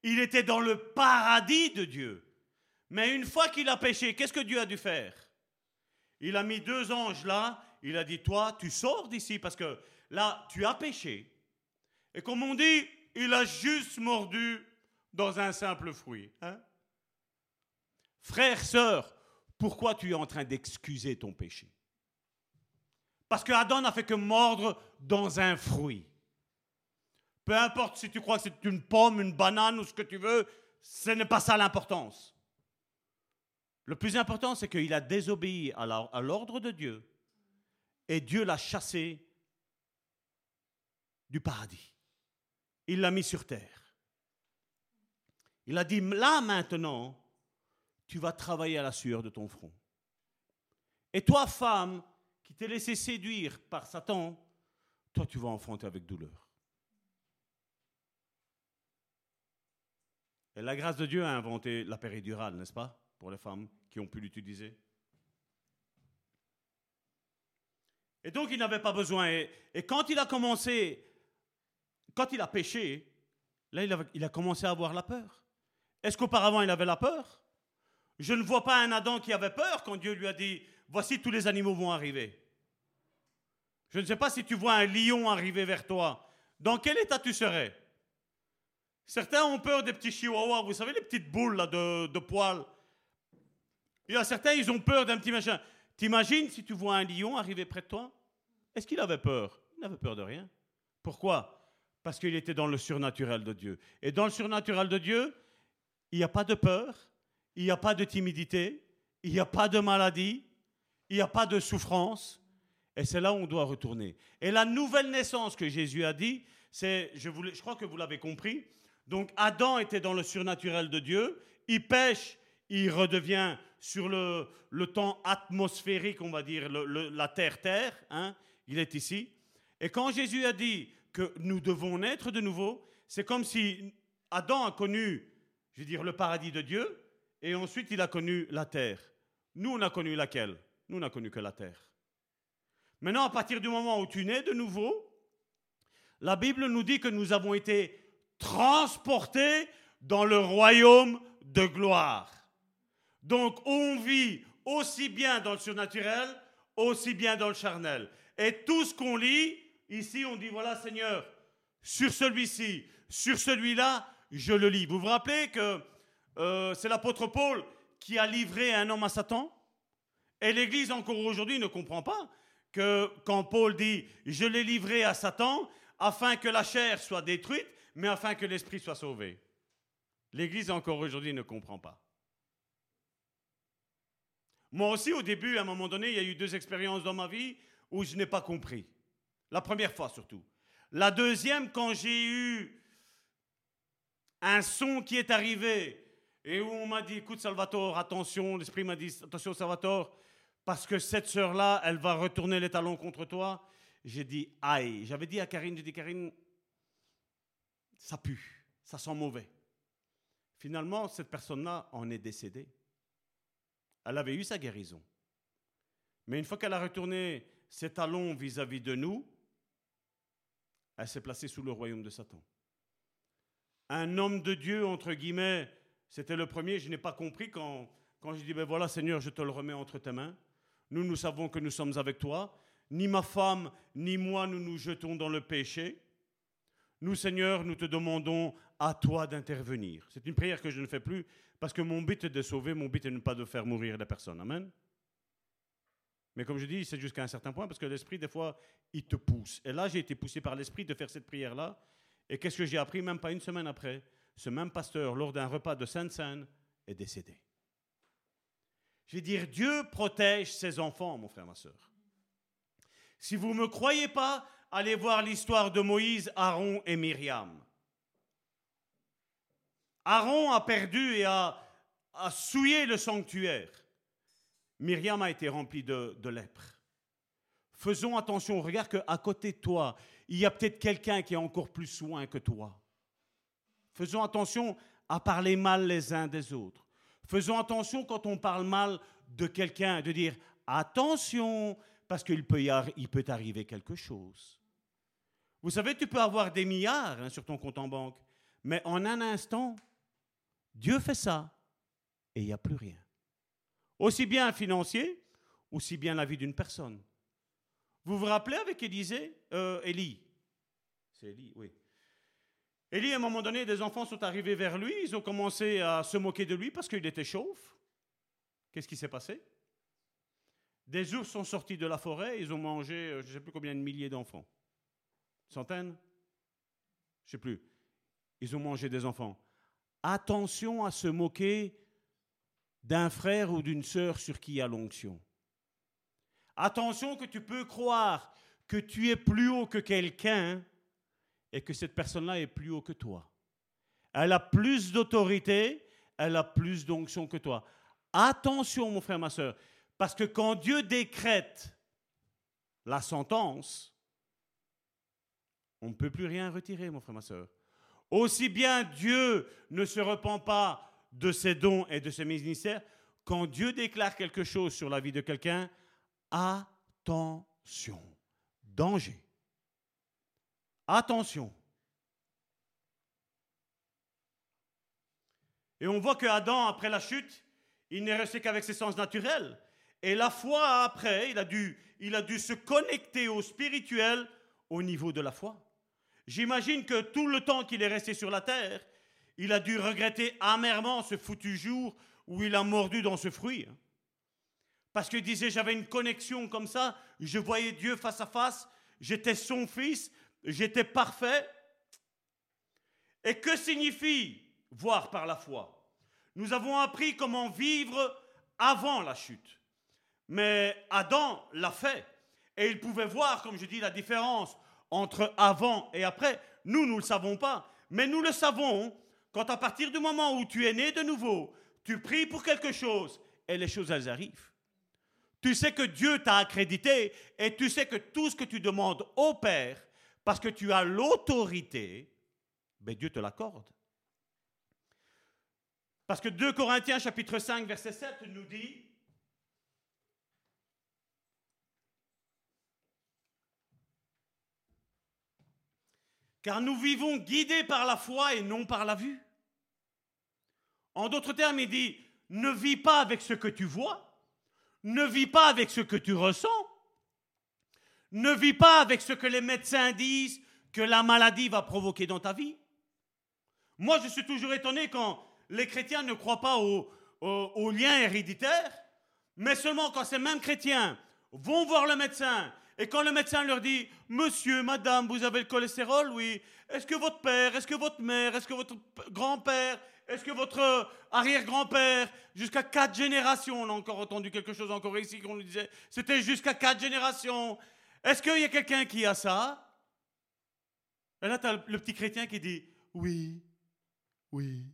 [SPEAKER 3] Il était dans le paradis de Dieu. Mais une fois qu'il a péché, qu'est-ce que Dieu a dû faire? Il a mis deux anges là, il a dit, toi, tu sors d'ici parce que là, tu as péché. Et comme on dit, il a juste mordu dans un simple fruit. Hein? Frère, sœur, pourquoi tu es en train d'excuser ton péché? Parce que Adam n'a fait que mordre dans un fruit. Peu importe si tu crois que c'est une pomme, une banane ou ce que tu veux, ce n'est pas ça l'importance. Le plus important, c'est qu'il a désobéi à l'ordre de Dieu et Dieu l'a chassé du paradis il l'a mis sur terre. Il a dit, là maintenant, tu vas travailler à la sueur de ton front. Et toi, femme, qui t'es laissée séduire par Satan, toi, tu vas enfanter avec douleur. Et la grâce de Dieu a inventé la péridurale, n'est-ce pas, pour les femmes qui ont pu l'utiliser. Et donc, il n'avait pas besoin. et quand il a commencé quand il a péché, là, il a, commencé à avoir la peur. Est-ce qu'auparavant, il avait la peur? Je ne vois pas un Adam qui avait peur quand Dieu lui a dit, voici tous les animaux vont arriver. Je ne sais pas si tu vois un lion arriver vers toi. Dans quel état tu serais? Certains ont peur des petits chihuahuas, vous savez, les petites boules de, de poils. Il y a certains, ils ont peur d'un petit machin. T'imagines si tu vois un lion arriver près de toi? Est-ce qu'il avait peur? Il n'avait peur de rien. Pourquoi? Parce qu'il était dans le surnaturel de Dieu. Et dans le surnaturel de Dieu, il n'y a pas de peur, il n'y a pas de timidité, il n'y a pas de maladie, il n'y a pas de souffrance. Et c'est là où on doit retourner. Et la nouvelle naissance que Jésus a dit, c'est, je, crois que vous l'avez compris, donc Adam était dans le surnaturel de Dieu, il pêche, il redevient sur le, le temps atmosphérique, on va dire, la terre-terre, hein, il est ici. Et quand Jésus a dit que nous devons naître de nouveau, c'est comme si Adam a connu, je veux dire, le paradis de Dieu, et ensuite il a connu la terre. Nous, on a connu laquelle? Nous, on n'a connu que la terre. Maintenant, à partir du moment où tu nais de nouveau, la Bible nous dit que nous avons été transportés dans le royaume de gloire. Donc on vit aussi bien dans le surnaturel, aussi bien dans le charnel. Et tout ce qu'on lit, ici on dit, voilà Seigneur, sur celui-ci, sur celui-là, je le lis. Vous vous rappelez que euh, c'est l'apôtre Paul qui a livré un homme à Satan Et l'Église encore aujourd'hui ne comprend pas que quand Paul dit, je l'ai livré à Satan, afin que la chair soit détruite, mais afin que l'esprit soit sauvé. L'Église encore aujourd'hui ne comprend pas. Moi aussi, au début, à un moment donné, il y a eu deux expériences dans ma vie où je n'ai pas compris. La première fois surtout. La deuxième, quand j'ai eu un son qui est arrivé et où on m'a dit, écoute Salvatore, attention, l'Esprit m'a dit, attention Salvatore, parce que cette sœur-là, elle va retourner les talons contre toi. J'ai dit, aïe. J'avais dit à Karine, j'ai dit, Karine, ça pue, ça sent mauvais. Finalement, cette personne-là en est décédée. Elle avait eu sa guérison. Mais une fois qu'elle a retourné ses talons vis-à-vis de nous, elle s'est placée sous le royaume de Satan. Un homme de Dieu, entre guillemets, c'était le premier, je n'ai pas compris quand, quand je dis, ben voilà Seigneur, je te le remets entre tes mains. Nous, nous savons que nous sommes avec toi. Ni ma femme, ni moi, nous nous jetons dans le péché. Nous, Seigneur, nous te demandons à toi d'intervenir. C'est une prière que je ne fais plus parce que mon but est de sauver, mon but est de ne pas de faire mourir la personne. Amen. Mais comme je dis, c'est jusqu'à un certain point parce que l'esprit, des fois, il te pousse. Et là, j'ai été poussé par l'esprit de faire cette prière-là. Et qu'est-ce que j'ai appris? Même pas une semaine après, ce même pasteur, lors d'un repas de Sainte-Seine, est décédé. Je vais dire, Dieu protège ses enfants, mon frère, ma soeur. Si vous ne me croyez pas, allez voir l'histoire de Moïse, Aaron et Myriam. Aaron a perdu et a, souillé le sanctuaire. Myriam a été remplie de, lèpre. Faisons attention, regarde qu'à côté de toi, il y a peut-être quelqu'un qui est encore plus soin que toi. Faisons attention à parler mal les uns des autres. Faisons attention quand on parle mal de quelqu'un, de dire attention, parce qu'il peut, peut arriver quelque chose. Vous savez, tu peux avoir des milliards hein, sur ton compte en banque, mais en un instant, Dieu fait ça et il n'y a plus rien. Aussi bien financier, aussi bien la vie d'une personne. Vous vous rappelez avec Élisée, euh, Élie? C'est Élie, oui. Élie, à un moment donné, des enfants sont arrivés vers lui, ils ont commencé à se moquer de lui parce qu'il était chauve. Qu'est-ce qui s'est passé? Des ours sont sortis de la forêt, ils ont mangé euh, je ne sais plus combien de milliers d'enfants. Centaines? Je ne sais plus. Ils ont mangé des enfants. Attention à se moquer d'un frère ou d'une sœur sur qui il y a l'onction. Attention que tu peux croire que tu es plus haut que quelqu'un et que cette personne-là est plus haut que toi. Elle a plus d'autorité, elle a plus d'onction que toi. Attention, mon frère, ma soeur, parce que quand Dieu décrète la sentence, on ne peut plus rien retirer, mon frère, ma soeur. Aussi bien Dieu ne se repent pas de ses dons et de ses ministères, quand Dieu déclare quelque chose sur la vie de quelqu'un, attention, danger. Attention. Et on voit que Adam, après la chute, il n'est resté qu'avec ses sens naturels. Et la foi, après, il a dû, il a dû se connecter au spirituel au niveau de la foi. J'imagine que tout le temps qu'il est resté sur la terre, il a dû regretter amèrement ce foutu jour où il a mordu dans ce fruit. Parce qu'il disait, j'avais une connexion comme ça, je voyais Dieu face à face, j'étais son fils, j'étais parfait. Et que signifie voir par la foi? Nous avons appris comment vivre avant la chute. Mais Adam l'a fait. Et il pouvait voir, comme je dis, la différence entre avant et après, nous, nous ne le savons pas. Mais nous le savons quand à partir du moment où tu es né de nouveau, tu pries pour quelque chose et les choses, elles arrivent. Tu sais que Dieu t'a accrédité et tu sais que tout ce que tu demandes au Père, parce que tu as l'autorité, ben Dieu te l'accorde. Parce que 2 Corinthiens chapitre 5 verset 7 nous dit, car nous vivons guidés par la foi et non par la vue. En d'autres termes, il dit, ne vis pas avec ce que tu vois, ne vis pas avec ce que tu ressens, ne vis pas avec ce que les médecins disent que la maladie va provoquer dans ta vie. Moi, je suis toujours étonné quand les chrétiens ne croient pas au, au, lien héréditaire, mais seulement quand ces mêmes chrétiens vont voir le médecin et quand le médecin leur dit Monsieur, madame, vous avez le cholestérol Oui. Est-ce que votre père, est-ce que votre mère, est-ce que votre grand-père, est-ce que votre arrière-grand-père, jusqu'à quatre générations, on a encore entendu quelque chose encore ici qu'on nous disait, c'était jusqu'à quatre générations. Est-ce qu'il y a quelqu'un qui a ça? Et là, tu as le petit chrétien qui dit Oui, oui.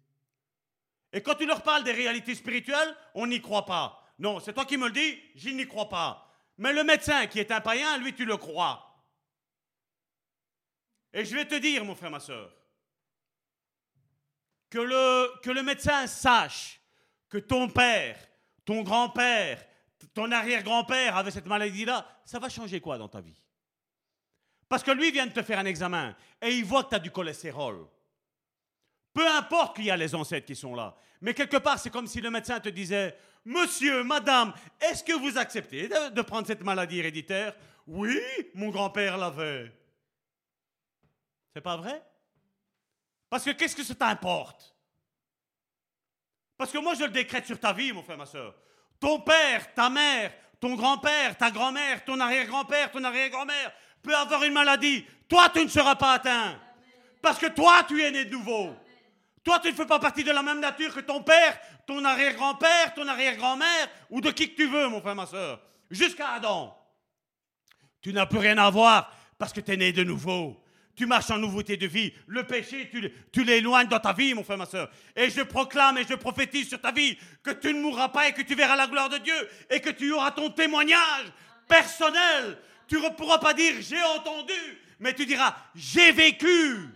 [SPEAKER 3] Et quand tu leur parles des réalités spirituelles, on n'y croit pas. Non, c'est toi qui me le dis, je n'y crois pas. Mais le médecin qui est un païen, lui, tu le crois. Et je vais te dire, mon frère, ma soeur, que le, que le médecin sache que ton père, ton grand-père, ton arrière-grand-père avait cette maladie-là, ça va changer quoi dans ta vie? Parce que lui vient de te faire un examen et il voit que tu as du cholestérol. Peu importe qu'il y a les ancêtres qui sont là. Mais quelque part, c'est comme si le médecin te disait, Monsieur, Madame, est-ce que vous acceptez de, prendre cette maladie héréditaire? Oui, mon grand-père l'avait. C'est pas vrai? Parce que qu'est-ce que ça t'importe? Parce que moi, je le décrète sur ta vie, mon frère, ma soeur. Ton père, ta mère, ton grand-père, ta grand-mère, ton arrière-grand-père, ton arrière-grand-mère peut avoir une maladie. Toi, tu ne seras pas atteint. Parce que toi, tu es né de nouveau. Toi, tu ne fais pas partie de la même nature que ton père, ton arrière-grand-père, ton arrière-grand-mère, ou de qui que tu veux, mon frère, ma soeur. Jusqu'à Adam. Tu n'as plus rien à voir parce que tu es né de nouveau. Tu marches en nouveauté de vie. Le péché, tu, l'éloignes dans ta vie, mon frère, ma soeur. Et je proclame et je prophétise sur ta vie que tu ne mourras pas et que tu verras la gloire de Dieu et que tu auras ton témoignage personnel. Tu ne pourras pas dire j'ai entendu, mais tu diras j'ai vécu.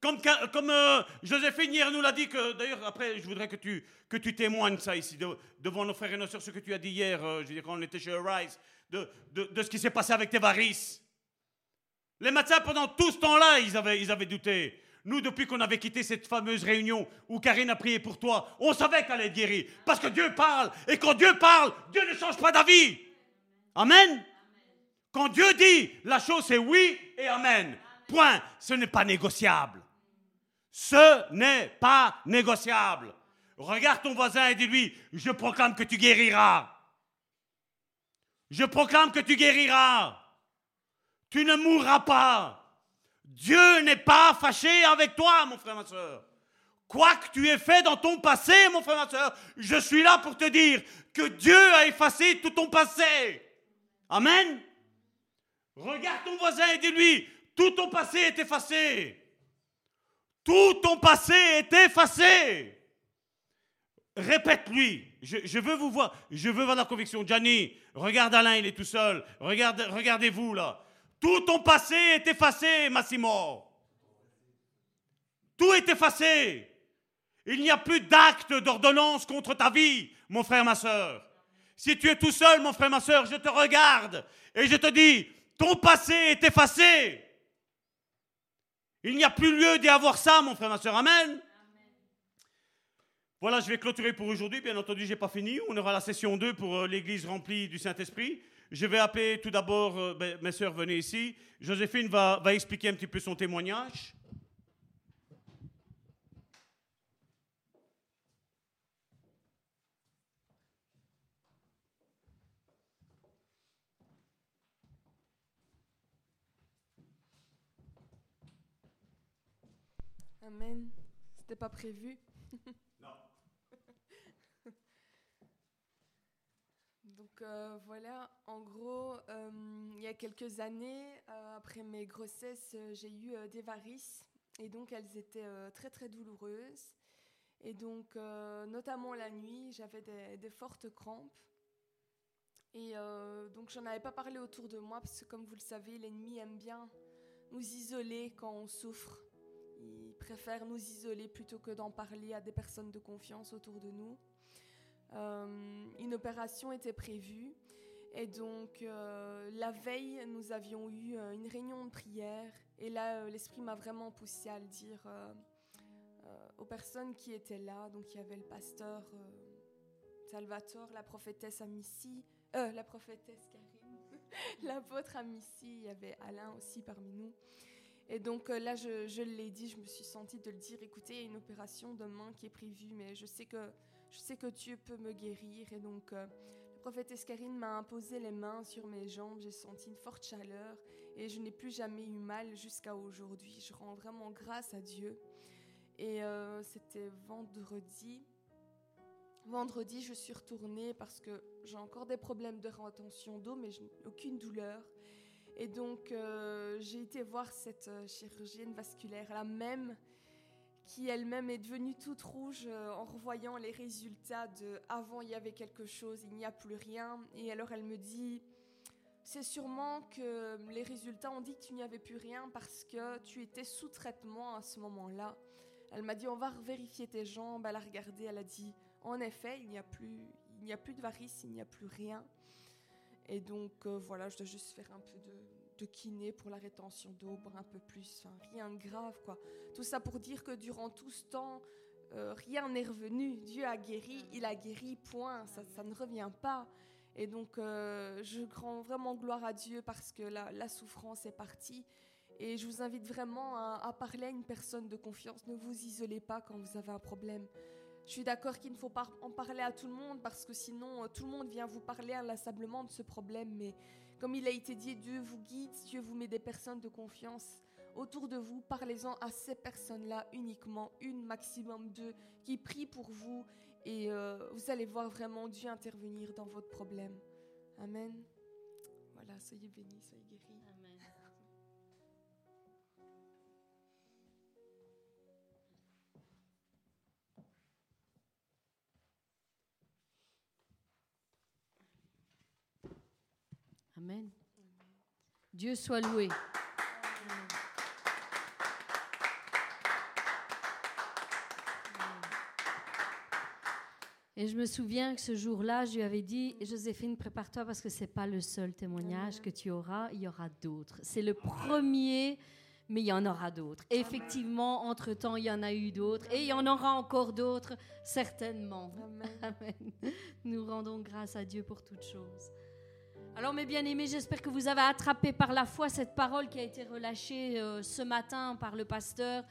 [SPEAKER 3] Comme, comme euh, Joséphine hier nous l'a dit, que d'ailleurs, après, je voudrais que tu, que tu témoignes ça ici, devant nos frères et nos soeurs, ce que tu as dit hier, euh, je veux dire, quand on était chez Rise, de, de, de ce qui s'est passé avec tes varices. Les médecins, pendant tout ce temps-là, ils avaient, douté. Nous, depuis qu'on avait quitté cette fameuse réunion où Karine a prié pour toi, on savait qu'elle allait être guérie. Parce que Dieu parle. Et quand Dieu parle, Dieu ne change pas d'avis. Amen. Quand Dieu dit, la chose c'est oui et amen. Point. Ce n'est pas négociable. Ce n'est pas négociable. Regarde ton voisin et dis-lui, je proclame que tu guériras. Je proclame que tu guériras. Tu ne mourras pas. Dieu n'est pas fâché avec toi, mon frère, ma soeur. Quoi que tu aies fait dans ton passé, mon frère, ma soeur, je suis là pour te dire que Dieu a effacé tout ton passé. Amen. Regarde ton voisin et dis-lui, tout ton passé est effacé. Tout ton passé est effacé. Répète-lui. Je, veux vous voir. Je veux voir la conviction. Gianni, regarde Alain, il est tout seul. Regarde, regardez-vous là. Tout ton passé est effacé, Massimo. Tout est effacé. Il n'y a plus d'acte d'ordonnance contre ta vie, mon frère, ma soeur. Si tu es tout seul, mon frère, ma soeur, je te regarde et je te dis, ton passé est effacé. Il n'y a plus lieu d'y avoir ça, mon frère, ma soeur. Amen. Voilà, je vais clôturer pour aujourd'hui. Bien entendu, je n'ai pas fini. On aura la session 2 pour euh, l'église remplie du Saint-Esprit. Je vais appeler tout d'abord, euh, mes soeurs, venez ici. Joséphine va, va expliquer un petit peu son témoignage.
[SPEAKER 1] Amen. C'était pas prévu. non. Donc euh, voilà, en gros, euh, il y a quelques années, euh, après mes grossesses, j'ai eu des varices. Et donc elles étaient très très douloureuses. Et donc, notamment la nuit, j'avais des, des, fortes crampes. Et donc j'en avais pas parlé autour de moi parce que comme vous le savez, l'ennemi aime bien nous isoler quand on souffre. Il préfère nous isoler plutôt que d'en parler à des personnes de confiance autour de nous. Euh, une opération était prévue et donc euh, la veille, nous avions eu euh, une réunion de prière et là, l'Esprit m'a vraiment poussé à le dire aux personnes qui étaient là. Donc il y avait le pasteur Salvatore, la prophétesse Amici, la prophétesse Karim, l'apôtre Amici, il y avait Alain aussi parmi nous. Et donc là, je l'ai dit, je me suis sentie de le dire, écoutez, il y a une opération demain qui est prévue, mais je sais que, je sais que Dieu peut me guérir. Et donc, euh, la prophétesse Karine m'a imposé les mains sur mes jambes, j'ai senti une forte chaleur et je n'ai plus jamais eu mal jusqu'à aujourd'hui. Je rends vraiment grâce à Dieu. Et euh, c'était vendredi. Vendredi, je suis retournée parce que j'ai encore des problèmes de rétention d'eau, mais aucune douleur. Et donc, euh, j'ai été voir cette chirurgienne vasculaire, la même, qui elle-même est devenue toute rouge euh, en revoyant les résultats de avant il y avait quelque chose, il n'y a plus rien. Et alors elle me dit, c'est sûrement que les résultats ont dit que tu n'y avais plus rien parce que tu étais sous traitement à ce moment-là. Elle m'a dit, on va vérifier tes jambes. Elle a regardé, elle a dit, en effet, il n'y a plus, il n'y a plus de varices, il n'y a plus rien. Et donc euh, voilà, je dois juste faire un peu de, de kiné pour la rétention d'eau, un peu plus, rien de grave quoi. Tout ça pour dire que durant tout ce temps, euh, rien n'est revenu. Dieu a guéri, il a guéri, point. Ça, ça ne revient pas. Et donc euh, je rends vraiment gloire à Dieu parce que la, la souffrance est partie. Et je vous invite vraiment à, à parler à une personne de confiance. Ne vous isolez pas quand vous avez un problème. Je suis d'accord qu'il ne faut pas en parler à tout le monde parce que sinon euh, tout le monde vient vous parler inlassablement de ce problème. Mais comme il a été dit, Dieu vous guide, Dieu vous met des personnes de confiance autour de vous. Parlez-en à ces personnes-là uniquement, une maximum deux, qui prient pour vous et euh, vous allez voir vraiment Dieu intervenir dans votre problème. Amen. Voilà, soyez bénis, soyez guéris.
[SPEAKER 2] Amen. Dieu soit loué. Et je me souviens que ce jour-là, je lui avais dit, Joséphine, prépare-toi parce que c'est pas le seul témoignage que tu auras, il y aura d'autres. C'est le premier, mais il y en aura d'autres. Effectivement, entre-temps, il y en a eu d'autres, et il y en aura encore d'autres, certainement.
[SPEAKER 1] Amen.
[SPEAKER 2] Amen. Nous rendons grâce à Dieu pour toutes choses. Alors mes bien-aimés, j'espère que vous avez attrapé par la foi cette parole qui a été relâchée euh, ce matin par le pasteur.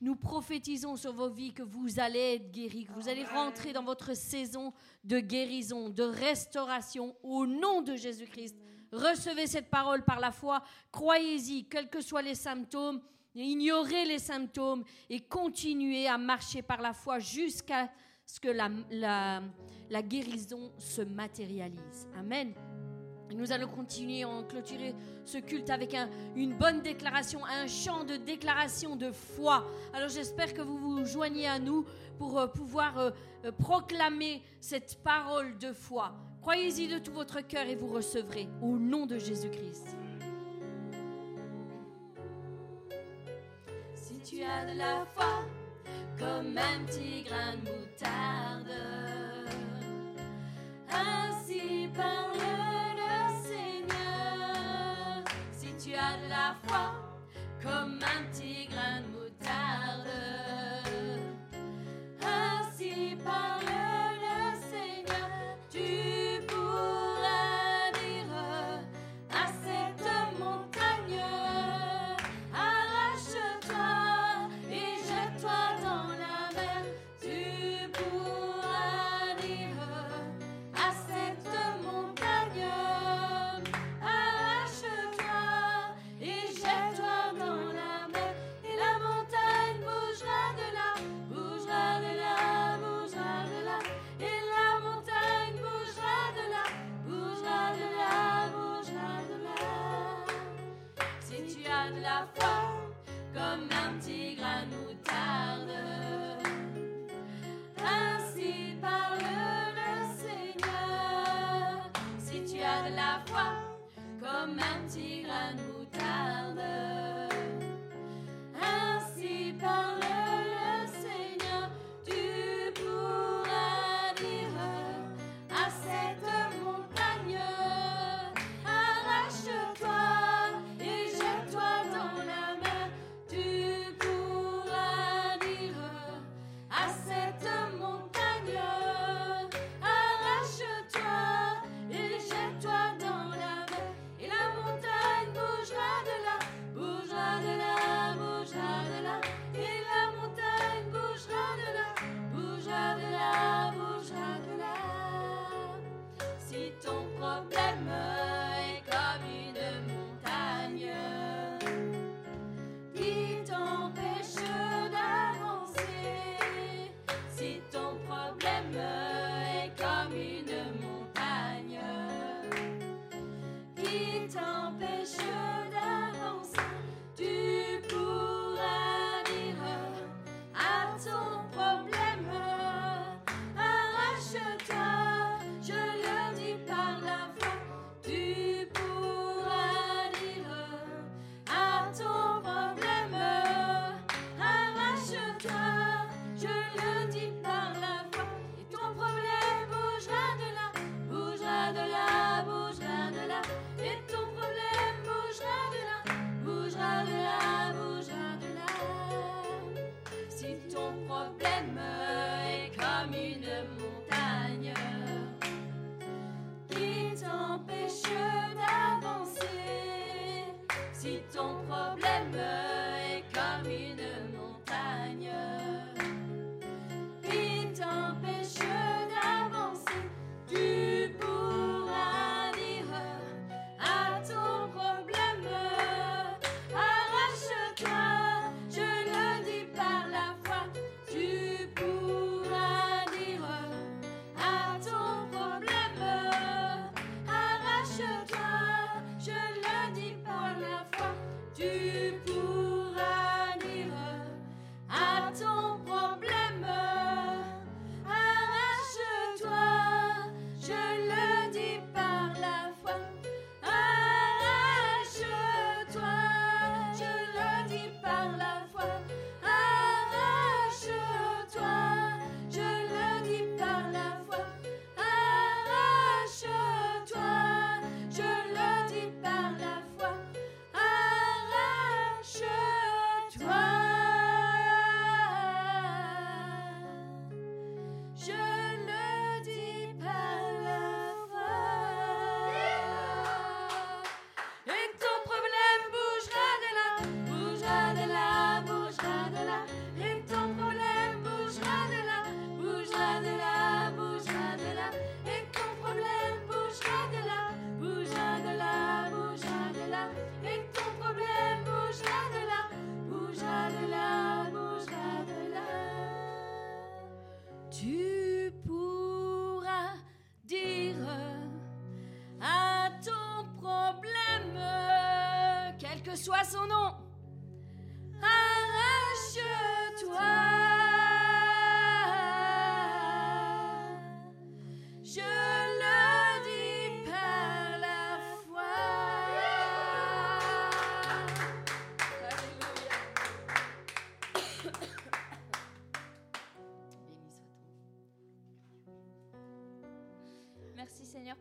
[SPEAKER 2] Nous prophétisons sur vos vies que vous allez être guéris, que vous allez rentrer dans votre saison de guérison, de restauration au nom de Jésus-Christ. Recevez cette parole par la foi, croyez-y, quels que soient les symptômes, ignorez les symptômes et continuez à marcher par la foi jusqu'à ce que la, la- la guérison se matérialise. Amen. Nous allons continuer en clôturer ce culte avec un- une bonne déclaration, un chant de déclaration de foi. Alors j'espère que vous vous joignez à nous pour euh, pouvoir euh, euh, proclamer cette parole de foi. Croyez-y de tout votre cœur et vous recevrez au nom de Jésus-Christ. Si tu as de la foi comme un petit grain de moutarde, ainsi tu as de la foi comme un petit grain de moutarde, ainsi parle comme un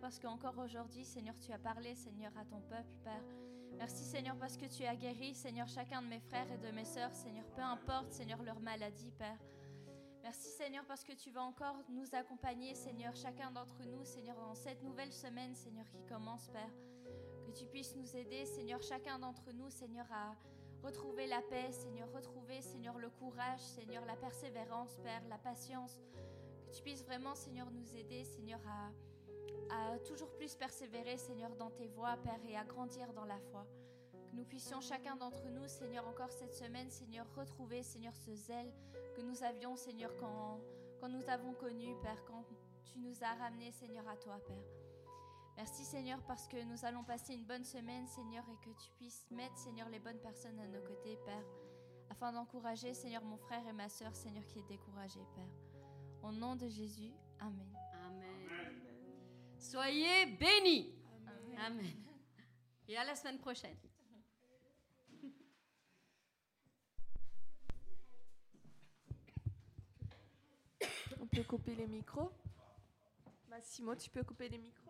[SPEAKER 4] parce qu'encore aujourd'hui, Seigneur, tu as parlé, Seigneur, à ton peuple, Père. Merci Seigneur parce que tu as guéri, Seigneur, chacun de mes frères et de mes sœurs, Seigneur, peu importe, Seigneur, leur maladie, Père. Merci Seigneur parce que tu vas encore nous accompagner, Seigneur, chacun d'entre nous, Seigneur, dans cette nouvelle semaine, Seigneur, qui commence, Père. Que tu puisses nous aider, Seigneur, chacun d'entre nous, Seigneur, à retrouver la paix, Seigneur, retrouver, Seigneur, le courage, Seigneur, la persévérance, Père, la patience. Que tu puisses vraiment, Seigneur, nous aider, Seigneur, à à toujours plus persévérer, Seigneur, dans tes voies, Père, et à grandir dans la foi. Que nous puissions chacun d'entre nous, Seigneur, encore cette semaine, Seigneur, retrouver, Seigneur, ce zèle que nous avions, Seigneur, quand, quand nous t'avons connu, Père, quand tu nous as ramenés, Seigneur, à toi, Père. Merci, Seigneur, parce que nous allons passer une bonne semaine, Seigneur, et que tu puisses mettre, Seigneur, les bonnes personnes à nos côtés, Père, afin d'encourager, Seigneur, mon frère et ma sœur, Seigneur, qui est découragé, Père. Au nom de Jésus,
[SPEAKER 2] Amen. Soyez bénis. Amen. Et à la semaine prochaine.
[SPEAKER 1] On peut couper les micros. Massimo, tu peux couper les micros